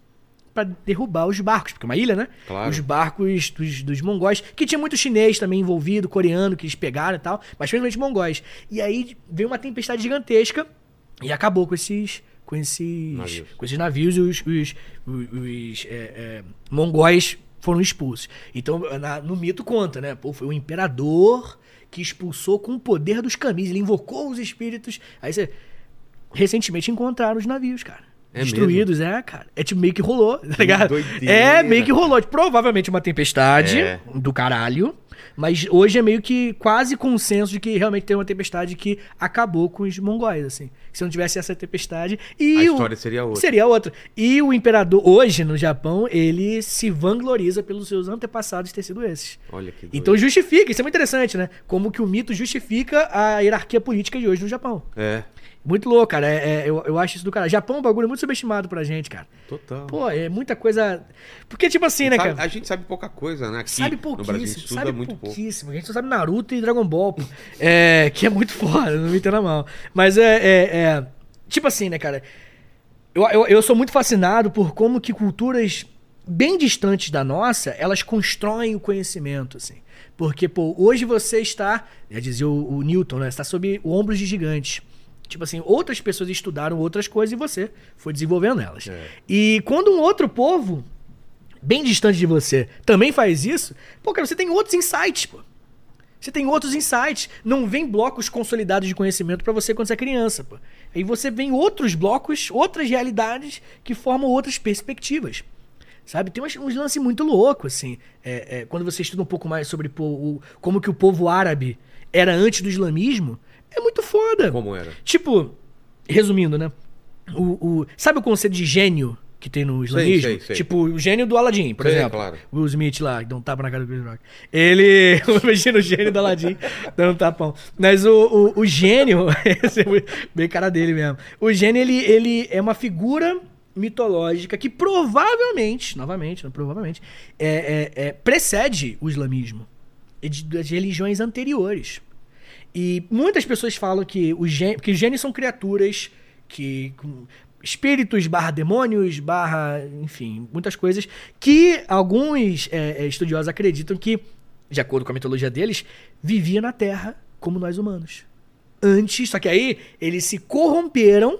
para derrubar os barcos, porque é uma ilha, né? Claro. Os barcos dos, dos mongóis, que tinha muito chinês também envolvido, coreano, que eles pegaram e tal, mas principalmente mongóis. E aí veio uma tempestade gigantesca e acabou com esses com esses Navios. com esses navios e os, os, os- os, é, é, mongóis foram expulsos. Então, na- no mito conta, né? Pô, foi o imperador que expulsou com o poder dos camis. Ele invocou os espíritos. Aí você. Recentemente encontraram os navios, cara. É Destruídos, é, cara. É tipo meio que rolou, tá ligado? doideira. É, meio que rolou. Provavelmente uma tempestade É. do caralho. Mas hoje é meio que quase consenso de que realmente tem uma tempestade que acabou com os mongóis, assim. Se não tivesse essa tempestade. E A o- história seria outra. Seria outra. E o imperador, hoje no Japão, ele se vangloriza pelos seus antepassados ter sido esses. Olha que doido. Então justifica, isso é muito interessante, né? Como que o mito justifica a hierarquia política de hoje no Japão. É, Muito louco, cara. É, é- eu, eu acho isso do cara. Japão é um bagulho muito subestimado pra gente, cara. total. Pô, é muita coisa. Porque, tipo assim, né, Sabe- cara? A gente sabe pouca coisa, né? Aqui Sabe Brasil pouquíssimo, estuda sabe muito pouco. pouquíssimo. A gente só sabe Naruto e Dragon Ball, pô. é, que é muito foda, não me entenda mal. Mas é, é- é- Tipo assim, né, cara? Eu, eu, eu sou muito fascinado por como que culturas bem distantes da nossa, elas constroem o conhecimento, assim. Porque, pô, hoje você está, já dizia o, o Newton, né? Está sob ombros de gigantes. Tipo assim, outras pessoas estudaram outras coisas e você foi desenvolvendo elas. É. E quando um outro povo bem distante de você também faz isso, pô, cara, você tem outros insights, pô. Você tem outros insights. Não vem blocos consolidados de conhecimento pra você quando você é criança, pô. Aí você vem outros blocos, outras realidades que formam outras perspectivas. Sabe? Tem uns, uns lances muito loucos, assim. É, é, quando você estuda um pouco mais sobre pô, o- como que o povo árabe era antes do islamismo, é muito foda. Como era? Tipo, resumindo, né? O, o- sabe o conceito de gênio que tem no islamismo? sei, sei. Tipo, o gênio do Aladdin, por exemplo. claro. Will Smith lá, que dá um tapa na cara do Chris Rock. Ele. Imagina o gênio do Aladdin dando um tapão. Mas o, o, o gênio. é bem cara dele mesmo. O gênio, ele, ele é uma figura mitológica que provavelmente, novamente, não provavelmente, é, é- é- precede o islamismo. De- das religiões anteriores. E muitas pessoas falam que os gênios, que os gênios são criaturas que espíritos barra demônios barra enfim muitas coisas que alguns é, é, estudiosos acreditam que de acordo com a mitologia deles vivia na Terra como nós humanos. Antes só que aí eles se corromperam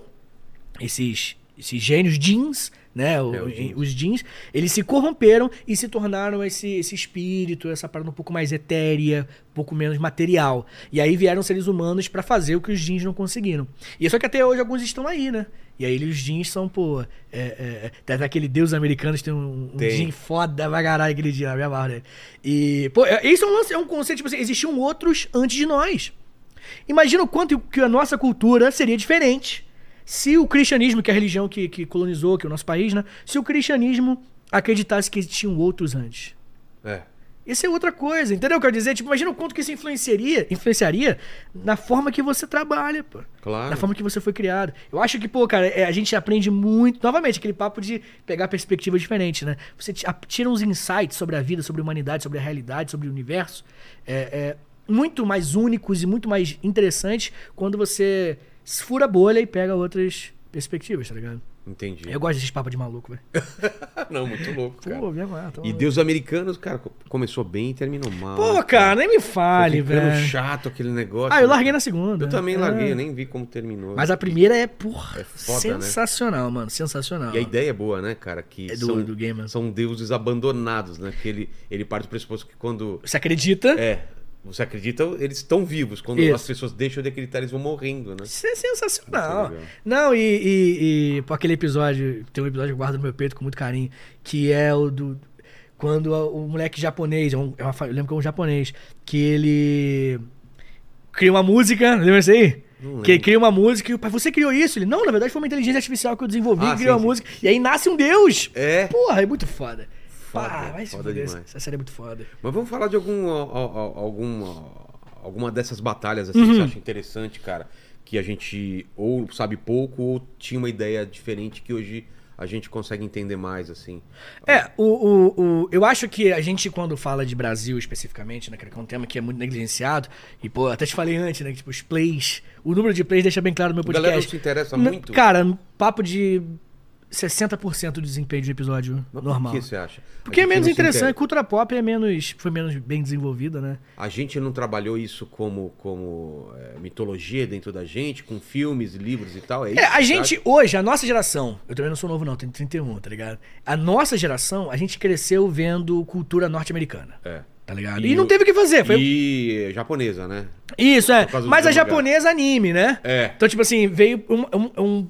esses esses gênios jeans né o- É, os djinns. os jeans eles se corromperam e se tornaram esse, esse espírito essa parada um pouco mais etérea um pouco menos material e aí vieram seres humanos pra fazer o que os jeans não conseguiram e só que até hoje alguns estão aí né e aí os jeans são pô é, é, tem aquele deus americano que tem um, um Tem. jean foda pra caralho aquele dia minha barra dele. e pô é- isso é um, lance- é um conceito tipo assim existiam outros antes de nós Imagina o quanto que a nossa cultura seria diferente se o cristianismo, que é a religião que, que colonizou que é o nosso país, né? Se o cristianismo acreditasse que existiam outros antes. É. Isso é outra coisa, entendeu? Quer dizer, tipo, imagina o quanto que isso influenciaria, influenciaria na forma que você trabalha, pô. Claro. Na forma que você foi criado. Eu acho que, pô, cara, é, a gente aprende muito. Novamente, aquele papo de pegar perspectivas diferentes, né? Você tira uns insights sobre a vida, sobre a humanidade, sobre a realidade, sobre o universo. É, é, muito mais únicos e muito mais interessantes quando você fura a bolha e pega outras perspectivas, tá ligado? Entendi. Eu gosto desses papos de maluco, velho. Não, muito louco, cara. Pô, me aguenta. E Deus Americanos, cara, co- começou bem e terminou mal. Pô, né, cara, nem me fale, velho. chato aquele negócio. Ah, eu né, larguei cara? na segunda. Eu também É. larguei, nem vi como terminou. Mas a primeira é, porra, É foda, né? sensacional, mano. Sensacional. E a ideia é boa, né, cara? Que É do- são, do game, né? são deuses abandonados, né? Que ele, ele parte do pressuposto que quando. Você acredita? É, você acredita, eles estão vivos. Quando Isso. as pessoas deixam de acreditar, eles vão morrendo, né? Isso é sensacional. Muito legal. Não, e, e, e pô, aquele episódio, tem um episódio que eu guardo no meu peito com muito carinho, que é o do. Quando o moleque japonês, é é uma eu lembro que é um japonês, que ele cria uma música, lembra isso aí? Que ele cria uma música e o pai, você criou isso? Ele, não, na verdade foi uma inteligência artificial que eu desenvolvi, Ah, sim, criou a sim. música. E aí nasce um deus! É. Porra, é muito foda. Foda, Pá, vai se foda fuder, essa série é muito foda. Mas vamos falar de algum, al- al- alguma, alguma dessas batalhas assim, Uhum. que você acha interessante, cara. Que a gente ou sabe pouco ou tinha uma ideia diferente que hoje a gente consegue entender mais, assim. É, o, o, o- eu acho que a gente, quando fala de Brasil especificamente, né, cara, que é um tema que é muito negligenciado, e, pô, até te falei antes, né, que, tipo, os plays, o número de plays deixa bem claro no meu A galera não podcast. se interessa muito. Cara, papo de 60% do desempenho de episódio Mas normal. Por que você acha? Porque A é menos interessante, inter- cultura pop é menos, foi menos bem desenvolvida, né? A gente não trabalhou isso como, como é, mitologia dentro da gente, com filmes, livros e tal? É, isso, É, a gente, acha? hoje, a nossa geração, eu também não sou novo não, tenho 31, tá ligado? A nossa geração, a gente cresceu vendo cultura norte-americana, É. tá ligado? E E, não o- teve o que fazer, foi... E japonesa, né? Isso, é. Mas a mangá. japonesa anime, né? É. Então, tipo assim, veio um. um- um-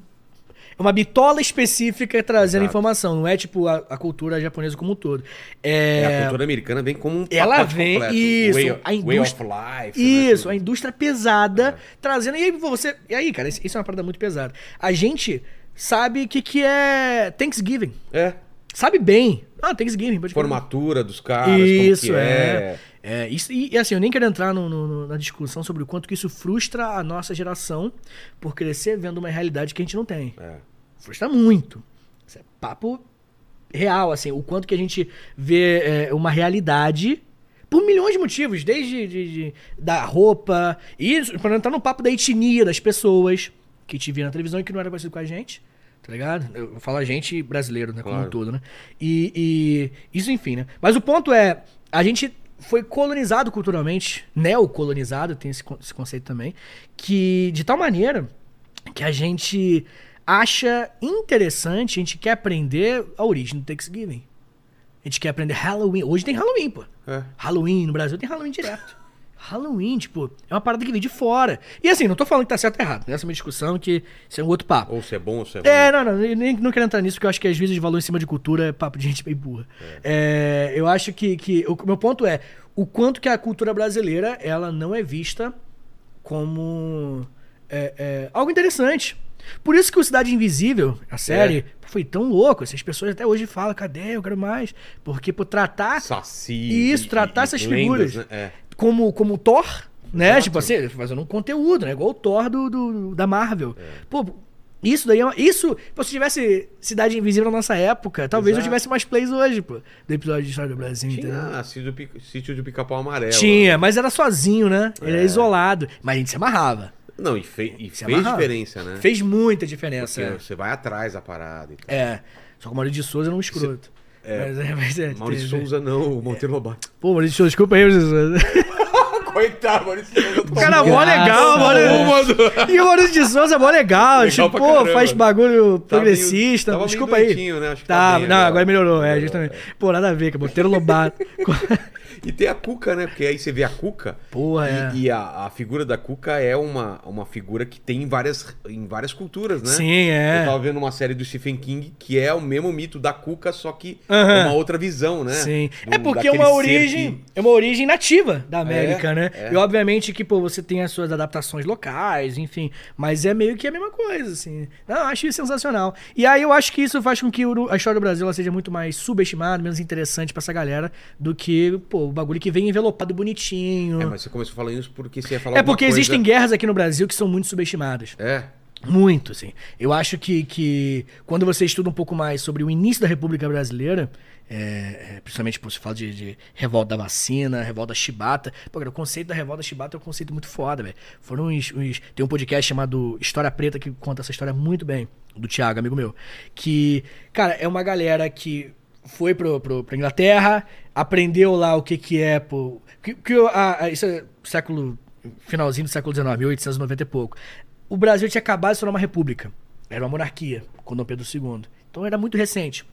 uma bitola específica trazendo Exato. informação. Não é tipo a, a cultura japonesa como um todo. É, É, a cultura americana vem como um Ela vem- completo. isso, Way, a way indústria- of life. Isso, né? a indústria pesada trazendo. E aí você. E aí, cara, isso é uma parada muito pesada. A gente sabe o que, que é Thanksgiving. É, Sabe bem. Ah, Thanksgiving, pode formatura dos caras, Isso, que é. É, isso, e, assim, eu nem quero entrar no- no- na discussão sobre o quanto que isso frustra a nossa geração por crescer vendo uma realidade que a gente não tem. É. Frustra muito. Isso é papo real, assim, o quanto que a gente vê é, uma realidade por milhões de motivos, desde de- de- da roupa, e para entrar no papo da etnia das pessoas que te via na televisão e que não era parecido com a gente, tá ligado? Eu falo a gente brasileiro, né, como Claro. um todo, né? E, e isso, enfim, né? Mas o ponto é, a gente foi colonizado culturalmente, neocolonizado, tem esse, esse conceito também, que de tal maneira que a gente acha interessante, a gente quer aprender a origem do Thanksgiving. A gente quer aprender Halloween. Hoje tem Halloween, pô. É. Halloween, no Brasil tem Halloween direto. Halloween, tipo, é uma parada que vem de fora. E assim, não tô falando que tá certo ou errado. Essa é uma discussão que isso é um outro papo. Ou se é bom ou se é ruim. É, não, não, eu nem não quero entrar nisso, porque eu acho que às vezes de valor em cima de cultura é papo de gente bem burra. É, eu acho que, que o meu ponto é o quanto que a cultura brasileira ela não é vista como é, é, algo interessante. Por isso que o Cidade Invisível, a série, foi tão louco. Essas pessoas até hoje falam, cadê? Eu quero mais. Porque por tratar Saci. Isso, tratar essas lendas, figuras. né? É. como, como Thor, né? Exato. Tipo assim, fazendo um conteúdo, né? Igual o Thor do, do- da Marvel. É. Pô, isso daí é uma, Isso, pô, se tivesse Cidade Invisível na nossa época, talvez eu Exato. tivesse mais plays hoje, pô. Do episódio de História do Brasil, entendeu? Tinha sítio do, Pica- sítio do pica-pau amarelo. Tinha, mas era sozinho, né? Ele era É. isolado. Mas a gente se amarrava. Não, e, fe- e fez amarrava. diferença, né? Fez muita diferença. Porque você vai atrás da parada e tal. É. Só que o Maurício de Souza era um escroto. É. Mas, é, mas é, Maurício teve- Souza não, o Monteiro Lobato. Pô, Maurício de Souza, desculpa aí, Maurício de Souza. Coitado, Maurício Souza. O cara é mó legal, Maurício. E o Maurício de Souza é mó legal. Legal tipo, pô, faz bagulho Tá progressista. meio- Desculpa aí. né? Que tá Tá, bem não, agora. melhorou, é, Melhorou, justamente. Pô, nada a ver, cara. Monteiro Lobato. E tem a Cuca, né? Porque aí você vê a Cuca. Porra, é. E, e a, a figura da Cuca é uma, uma figura que tem em várias, em várias culturas, né? Sim, é. Eu tava vendo uma série do Stephen King que é o mesmo mito da Cuca, só que é uma outra visão, né? Sim. Do- é porque é uma origem, que- é uma origem nativa da América, É, né? é. E obviamente que, pô, você tem as suas adaptações locais, enfim, mas é meio que a mesma coisa, assim. Não, acho isso sensacional. E aí eu acho que isso faz com que a história do Brasil seja muito mais subestimada, menos interessante pra essa galera do que, pô, o bagulho que vem envelopado bonitinho. É, mas você começou falando isso porque você ia falar É porque coisa- existem guerras aqui no Brasil que são muito subestimadas. É. Muito, assim. Eu acho que, que quando você estuda um pouco mais sobre o início da República Brasileira, é, é, principalmente por se fala de, de revolta da vacina, revolta chibata. Pô, cara, o conceito da revolta chibata é um conceito muito foda, velho. Foram uns, uns- Tem um podcast chamado História Preta que conta essa história muito bem, do Thiago, amigo meu. Que, cara, é uma galera que foi pro, pro, pra Inglaterra, aprendeu lá o que que é, pô. Que, que a- a- isso é século. Finalzinho do século XIX, 1890 e pouco. O Brasil tinha acabado de se tornar uma república. Era uma monarquia, com Dom Pedro II. Então era muito recente.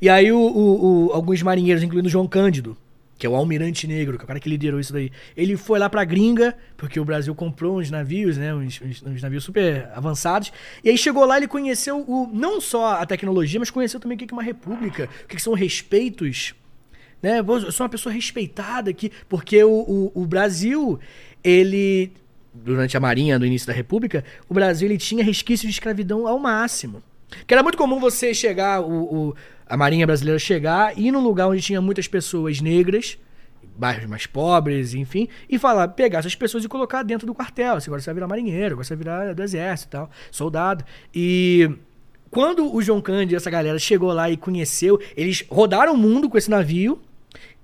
E aí o- o- o- alguns marinheiros, incluindo João Cândido, que é o almirante negro, que é o cara que liderou isso daí, ele foi lá pra gringa, porque o Brasil comprou uns navios, né, uns, uns- uns navios super avançados, e aí chegou lá ele conheceu o, não só a tecnologia, mas conheceu também o que é uma república, o que são respeitos, né, eu sou uma pessoa respeitada aqui, porque o, o, o Brasil, ele, durante a marinha, no início da república, o Brasil ele tinha resquícios de escravidão ao máximo. Que era muito comum você chegar, o, o- a marinha brasileira chegar, ir num lugar onde tinha muitas pessoas negras, bairros mais pobres, enfim, e falar, pegar essas pessoas e colocar dentro do quartel. Assim, agora você vai virar marinheiro, agora você vai virar do exército e tal, soldado. E quando o João Cândido e essa galera chegou lá e conheceu, eles rodaram o mundo com esse navio,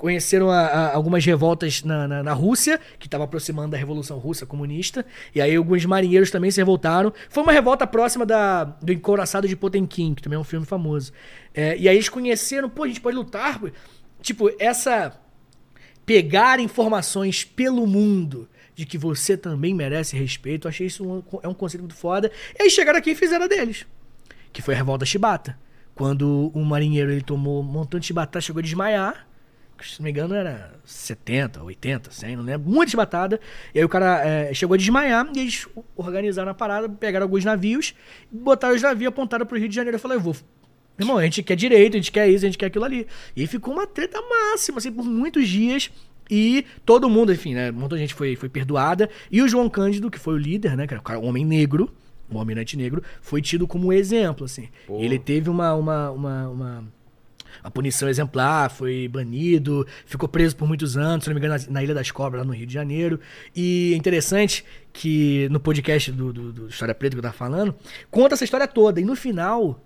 conheceram a- a- algumas revoltas na, na, na Rússia, que estava aproximando da Revolução Russa comunista, e aí alguns marinheiros também se revoltaram. Foi uma revolta próxima da, do Encouraçado de Potemkin, que também é um filme famoso. É, e aí eles conheceram, pô, a gente pode lutar. pô. Tipo, essa. Pegar informações pelo mundo de que você também merece respeito, eu achei isso um, é um conceito muito foda. E aí chegaram aqui e fizeram a deles que foi a revolta chibata. Quando um marinheiro ele tomou um montão de chibata, chegou a desmaiar, se não me engano era 70, 80, 100, não lembro. Muita chibatada. E aí o cara é, chegou a desmaiar e eles organizaram a parada, pegaram alguns navios, botaram os navios, apontaram pro Rio de Janeiro. Eu falei, eu vou Irmão, a gente quer direito, a gente quer isso, a gente quer aquilo ali. E ficou uma treta máxima, assim, por muitos dias. E todo mundo, enfim, né? Muita gente foi, foi perdoada. E o João Cândido, que foi o líder, né? Que era o homem negro, o almirante negro, foi tido como exemplo, assim. Pô. Ele teve uma, uma, uma, uma, uma punição exemplar, foi banido, ficou preso por muitos anos, se não me engano, na, Ilha das Cobras, lá no Rio de Janeiro. E é interessante que no podcast do, do, do História Preta que eu tava falando, conta essa história toda. E no final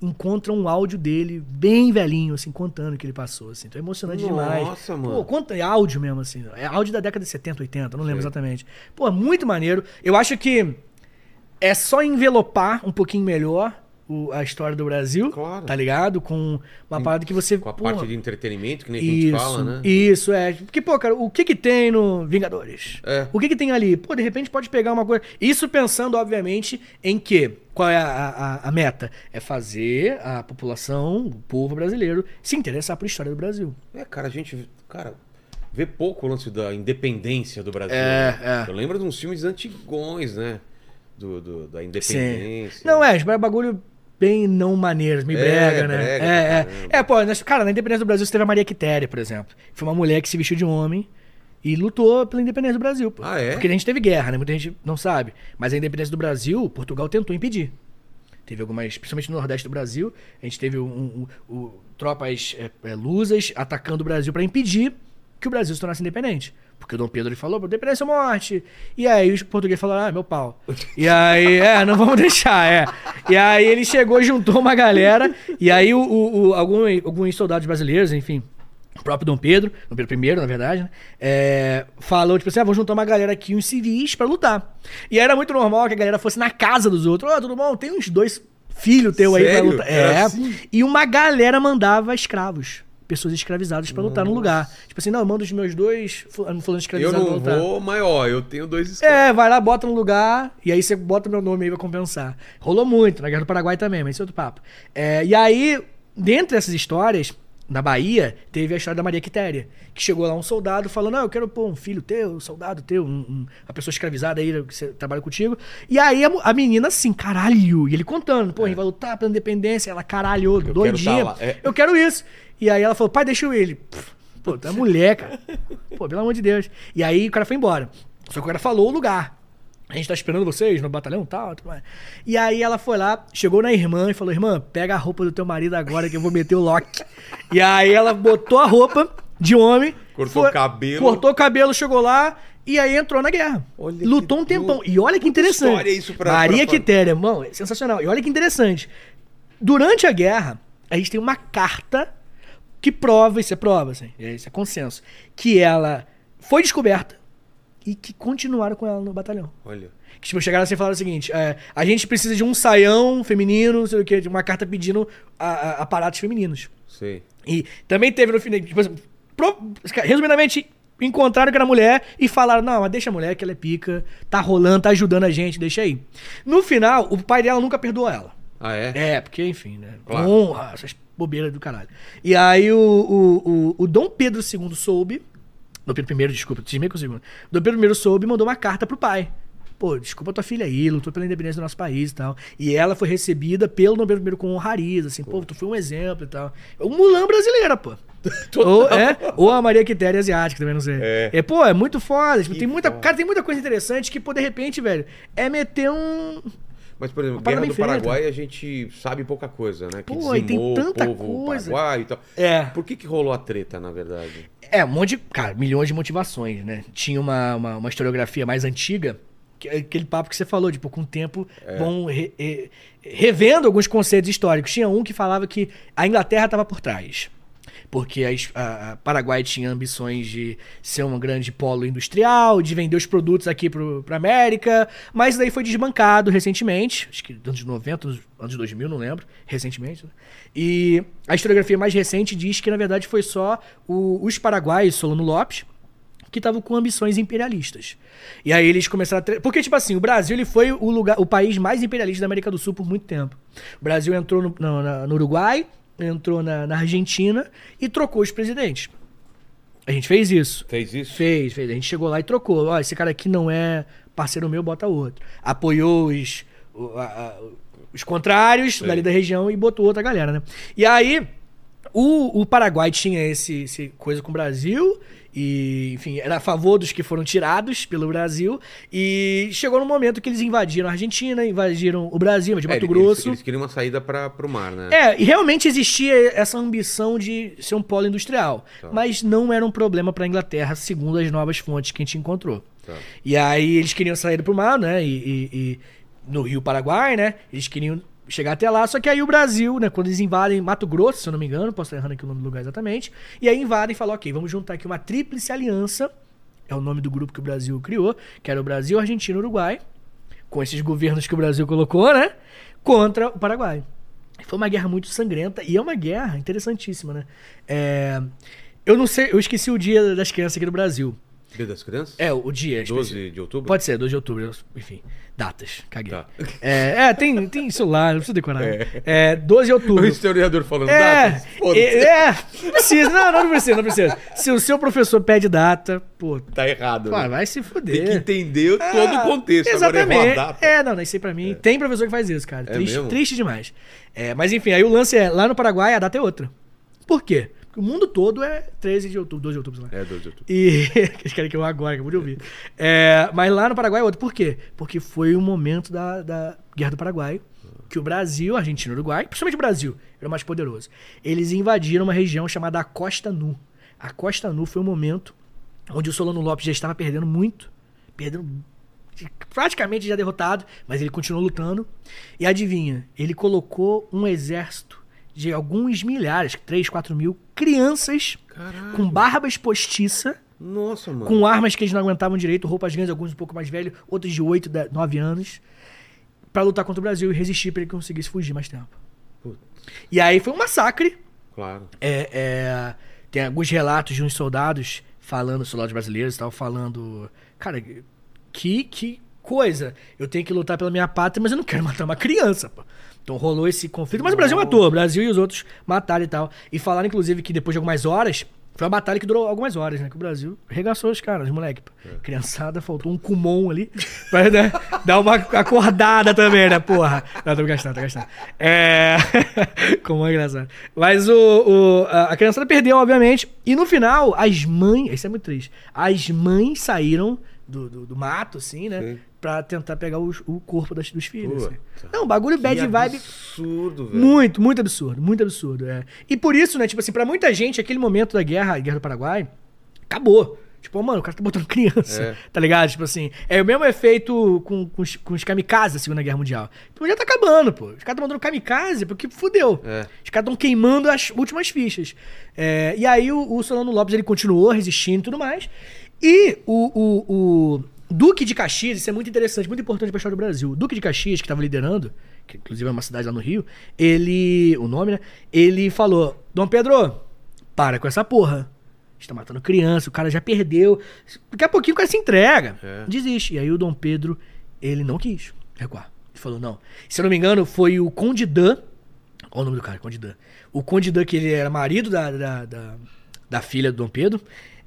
encontra um áudio dele bem velhinho, assim, contando o que ele passou, assim. Então é emocionante demais. Nossa, mano. Pô, conta, é áudio mesmo, assim. É áudio da década de 70, 80, não lembro exatamente. Pô, é muito maneiro. Eu acho que é só envelopar um pouquinho melhor o- a história do Brasil, Claro. tá ligado? Com uma parada que você... Com a porra, parte de entretenimento, que nem a gente isso, fala, né? Isso, é. Porque, pô, cara, o que que tem no Vingadores? É. O que que tem ali? Pô, de repente pode pegar uma coisa. Isso pensando, obviamente, em que. Qual é a, a, a meta? É fazer a população, o povo brasileiro, se interessar por história do Brasil. É, cara, a gente, cara, vê pouco o lance da independência do Brasil. É, né? é. Eu lembro de uns filmes antigões, né? Do, do- da independência. Não, é, é bagulho bem não maneiros, meio É, brega, né? brega é, é. É, pô, cara, na independência do Brasil você teve a Maria Quitéria, por exemplo. Foi uma mulher que se vestiu de homem e lutou pela independência do Brasil. Pô. Ah, é? Porque a gente teve guerra, né? Muita gente não sabe. Mas a independência do Brasil, Portugal tentou impedir. Teve algumas, principalmente no Nordeste do Brasil, a gente teve um, um- um- tropas é, é, lusas atacando o Brasil para impedir que o Brasil se tornasse independente. Porque o Dom Pedro ele falou, independência ou morte. E aí os portugueses falaram, ah, meu pau. E aí, é, não vamos deixar, é. E aí ele chegou, juntou uma galera, e aí o, o- o- algum- alguns soldados brasileiros, enfim, o próprio Dom Pedro, Dom Pedro I, na verdade, né? é, falou, tipo assim, ah, vou juntar uma galera aqui, uns civis, pra lutar. E era muito normal que a galera fosse na casa dos outros. Ó, tudo bom? Tem uns dois filhos teu aí pra Sério? lutar. É. assim? E uma galera mandava escravos. Pessoas escravizadas pra lutar no lugar. Tipo assim, não, eu mando os meus dois fulano fulano Eu escravizados pra não lutar. vou, mas ó, eu tenho dois escravos. É, vai lá, bota no lugar, e aí você bota meu nome aí pra compensar. Rolou muito, na Guerra do Paraguai também, mas isso é outro papo. É, e aí, dentre essas histórias, na Bahia, teve a história da Maria Quitéria, que chegou lá um soldado falando, ah, eu quero pôr um filho teu, um soldado teu, um- um- uma pessoa escravizada aí que você trabalha contigo. E aí a, a menina assim, caralho, e ele contando, pô, a gente vai lutar pela independência, ela, caralho, quero doidinha, tá é. eu quero isso. E aí ela falou, pai, deixa eu ir. ele. "Pff, Pô, tu é mulher, cara. Pô, pelo amor de Deus. E aí o cara foi embora. Só que o cara falou o lugar. A gente tá esperando vocês no batalhão e tal, mais. E aí ela foi lá, chegou na irmã e falou: Irmã, pega a roupa do teu marido agora que eu vou meter o lock. e aí ela botou a roupa de homem. Cortou o cabelo. Cortou o cabelo, chegou lá e aí entrou na guerra. Olha Lutou um tempão. E olha que Puta interessante. história isso pra- Maria pra- Quitéria, irmão, é sensacional. E olha que interessante. Durante a guerra, a gente tem uma carta que prova, isso é prova, assim, isso é consenso, que ela foi descoberta e que continuaram com ela no batalhão. Olha. Que tipo, chegaram assim e falaram o seguinte: é, a gente precisa de um saião feminino, não sei o que, de uma carta pedindo a- a- aparatos femininos. Sei. E também teve no final, tipo, assim, pro- resumidamente, encontraram que era mulher e falaram: não, mas deixa a mulher que ela é pica, tá rolando, tá ajudando a gente, deixa aí. No final, o pai dela nunca perdoou ela. Ah, é? É, porque, enfim, né? Claro. Honra, essas bobeiras do caralho. E aí o, o, o, o Dom Pedro II soube. Dom Pedro I, desculpa, cismei com o segundo. Dom Pedro I soube e mandou uma carta pro pai. Pô, desculpa tua filha aí, lutou pela independência do nosso país e tal. E ela foi recebida pelo Dom Pedro I com honrarias, assim, pô, tu foi um exemplo e tal. É o Mulan brasileira, pô. ou, é, ou a Maria Quitéria asiática, também não sei. É. pô, é muito foda. Tipo, tem muita, foda. cara, tem muita coisa interessante que, pô, de repente, velho, é meter um, Mas, por exemplo, Guerra do bem feita. Paraguai a gente sabe pouca coisa, né? Que Pô, tem tanta o povo coisa. paraguaio e tal. É. Por que que rolou a treta, na verdade? É, um monte de. Cara, milhões de motivações, né? Tinha uma, uma, uma historiografia mais antiga, que é aquele papo que você falou, tipo, com o tempo vão re- re- revendo alguns conceitos históricos. Tinha um que falava que a Inglaterra estava por trás. Porque a, a- a Paraguai tinha ambições de ser um grande polo industrial, de vender os produtos aqui pro, pra América, mas daí foi desbancado recentemente, acho que anos 90, anos- anos 2000, não lembro, recentemente. né? E a historiografia mais recente diz que, na verdade, foi só o- os paraguaios, Solano Lopes, que estavam com ambições imperialistas. E aí eles começaram a... tre- Porque, tipo assim, o Brasil ele foi o, lugar, o país mais imperialista da América do Sul por muito tempo. O Brasil entrou no, no- no Uruguai, entrou na, na Argentina e trocou os presidentes. A gente fez isso. Fez isso? Fez, fez. A gente chegou lá e trocou. Ó, esse cara aqui não é parceiro meu, bota outro. Apoiou os, os contrários Sei. dali da região e botou outra galera, né? E aí, o, o Paraguai tinha esse, esse coisa com o Brasil. E, enfim, era a favor dos que foram tirados pelo Brasil. E chegou no momento que eles invadiram a Argentina, invadiram o Brasil, de É, Mato eles- Grosso. Eles, queriam uma saída para o mar, né? É, e realmente existia essa ambição de ser um polo industrial. Tá. Mas não era um problema para a Inglaterra, segundo as novas fontes que a gente encontrou. Tá. E aí eles queriam sair pro mar, né? E, e- e no Rio Paraguai, né? Eles queriam chegar até lá. Só que aí o Brasil, né? Quando eles invadem Mato Grosso, se eu não me engano, posso estar errando aqui o nome do lugar exatamente. E aí invadem e falam, ok, vamos juntar aqui uma tríplice aliança. É o nome do grupo que o Brasil criou, que era o Brasil, Argentina e Uruguai. Com esses governos que o Brasil colocou, né? Contra o Paraguai. Foi uma guerra muito sangrenta e é uma guerra interessantíssima, né? É, Eu não sei, eu esqueci o dia das crianças aqui no Brasil. Dia das crianças? É, o dia. 12 de outubro? Pode ser, 12 de outubro, enfim. Datas, caguei. Tá. É, é, tem, tem celular, não precisa decorar. É, 12 de outubro. O historiador falando É, datas? É, é, não precisa, não, não precisa, não precisa. Se o seu professor pede data, pô, Tá errado. pô, né? vai se fuder. Tem que entender todo o Ah, contexto. Exatamente. Agora. É, não, não, isso aí pra mim. Tem professor que faz isso, cara. É triste, mesmo? triste demais. É, mas enfim, aí o lance é, lá no Paraguai a data é outra. Por quê? O mundo todo é 13 de outubro, 12 de outubro, sei lá. É, 12 de outubro. E. Eles querem que eu agora, acabou de ouvir. É, mas lá no Paraguai é outro. Por quê? Porque foi o momento da, da Guerra do Paraguai. Que o Brasil, Argentina e Uruguai, principalmente o Brasil, era o mais poderoso. Eles invadiram uma região chamada Costa Nu. A Costa Nu foi o momento onde o Solano Lopes já estava perdendo muito. Perdendo praticamente já derrotado, mas ele continuou lutando. E adivinha, ele colocou um exército de alguns milhares, 3, 4 mil crianças Caralho. com barbas postiça, Nossa, mano. com armas que eles não aguentavam direito, roupas grandes, alguns um pouco mais velhos, outros de 8, 9 anos, pra lutar contra o Brasil e resistir pra ele conseguisse fugir mais tempo. E aí foi um massacre. Claro. É, é, tem alguns relatos de uns soldados falando, soldados brasileiros estavam falando, cara, que, que coisa. Eu tenho que lutar pela minha pátria, mas eu não quero matar uma criança, pô. Então rolou esse conflito, mas o Brasil matou, o Brasil e os outros mataram e tal. E falaram, inclusive, que depois de algumas horas, foi uma batalha que durou algumas horas, né? Que o Brasil regaçou os caras, os moleques. pô. Criançada, faltou um cumon ali pra né, dar uma acordada também, né, porra? Não, tô gastando, tô gastando. É. Como é engraçado. Mas o, o- a a criançada perdeu, obviamente. E no final, as mães. Isso é muito triste. As mães saíram do, do, do mato, assim, né? Sim. Pra tentar pegar os- o corpo das, dos filhos. assim. Não, bagulho bad que vibe. absurdo, velho. Muito, muito absurdo, muito absurdo. É. E por isso, né, tipo assim, pra muita gente, aquele momento da guerra, a guerra do Paraguai, acabou. Tipo, mano, o cara tá botando criança, É. tá ligado? Tipo assim, é o mesmo efeito com, com, os, com os kamikazes da Segunda Guerra Mundial. Tipo, já tá acabando, pô. Os caras estão mandando kamikaze porque fudeu. É. Os caras estão queimando as últimas fichas. É, e aí o, o Solano Lopes, ele continuou resistindo e tudo mais. E o, o, o Duque de Caxias, isso é muito interessante, muito importante pra história do Brasil. O Duque de Caxias, que tava liderando, que inclusive é uma cidade lá no Rio, ele, o nome, né? Ele falou, Dom Pedro, para com essa porra. A gente tá matando criança, o cara já perdeu. Daqui a pouquinho o cara se entrega. É. Desiste. E aí o Dom Pedro, ele não quis recuar. Ele falou, não. Se eu não me engano, foi o Conde Dan. Olha o nome do cara, Conde Dan. O Conde Dan, que ele era marido da, da, da, da filha do Dom Pedro,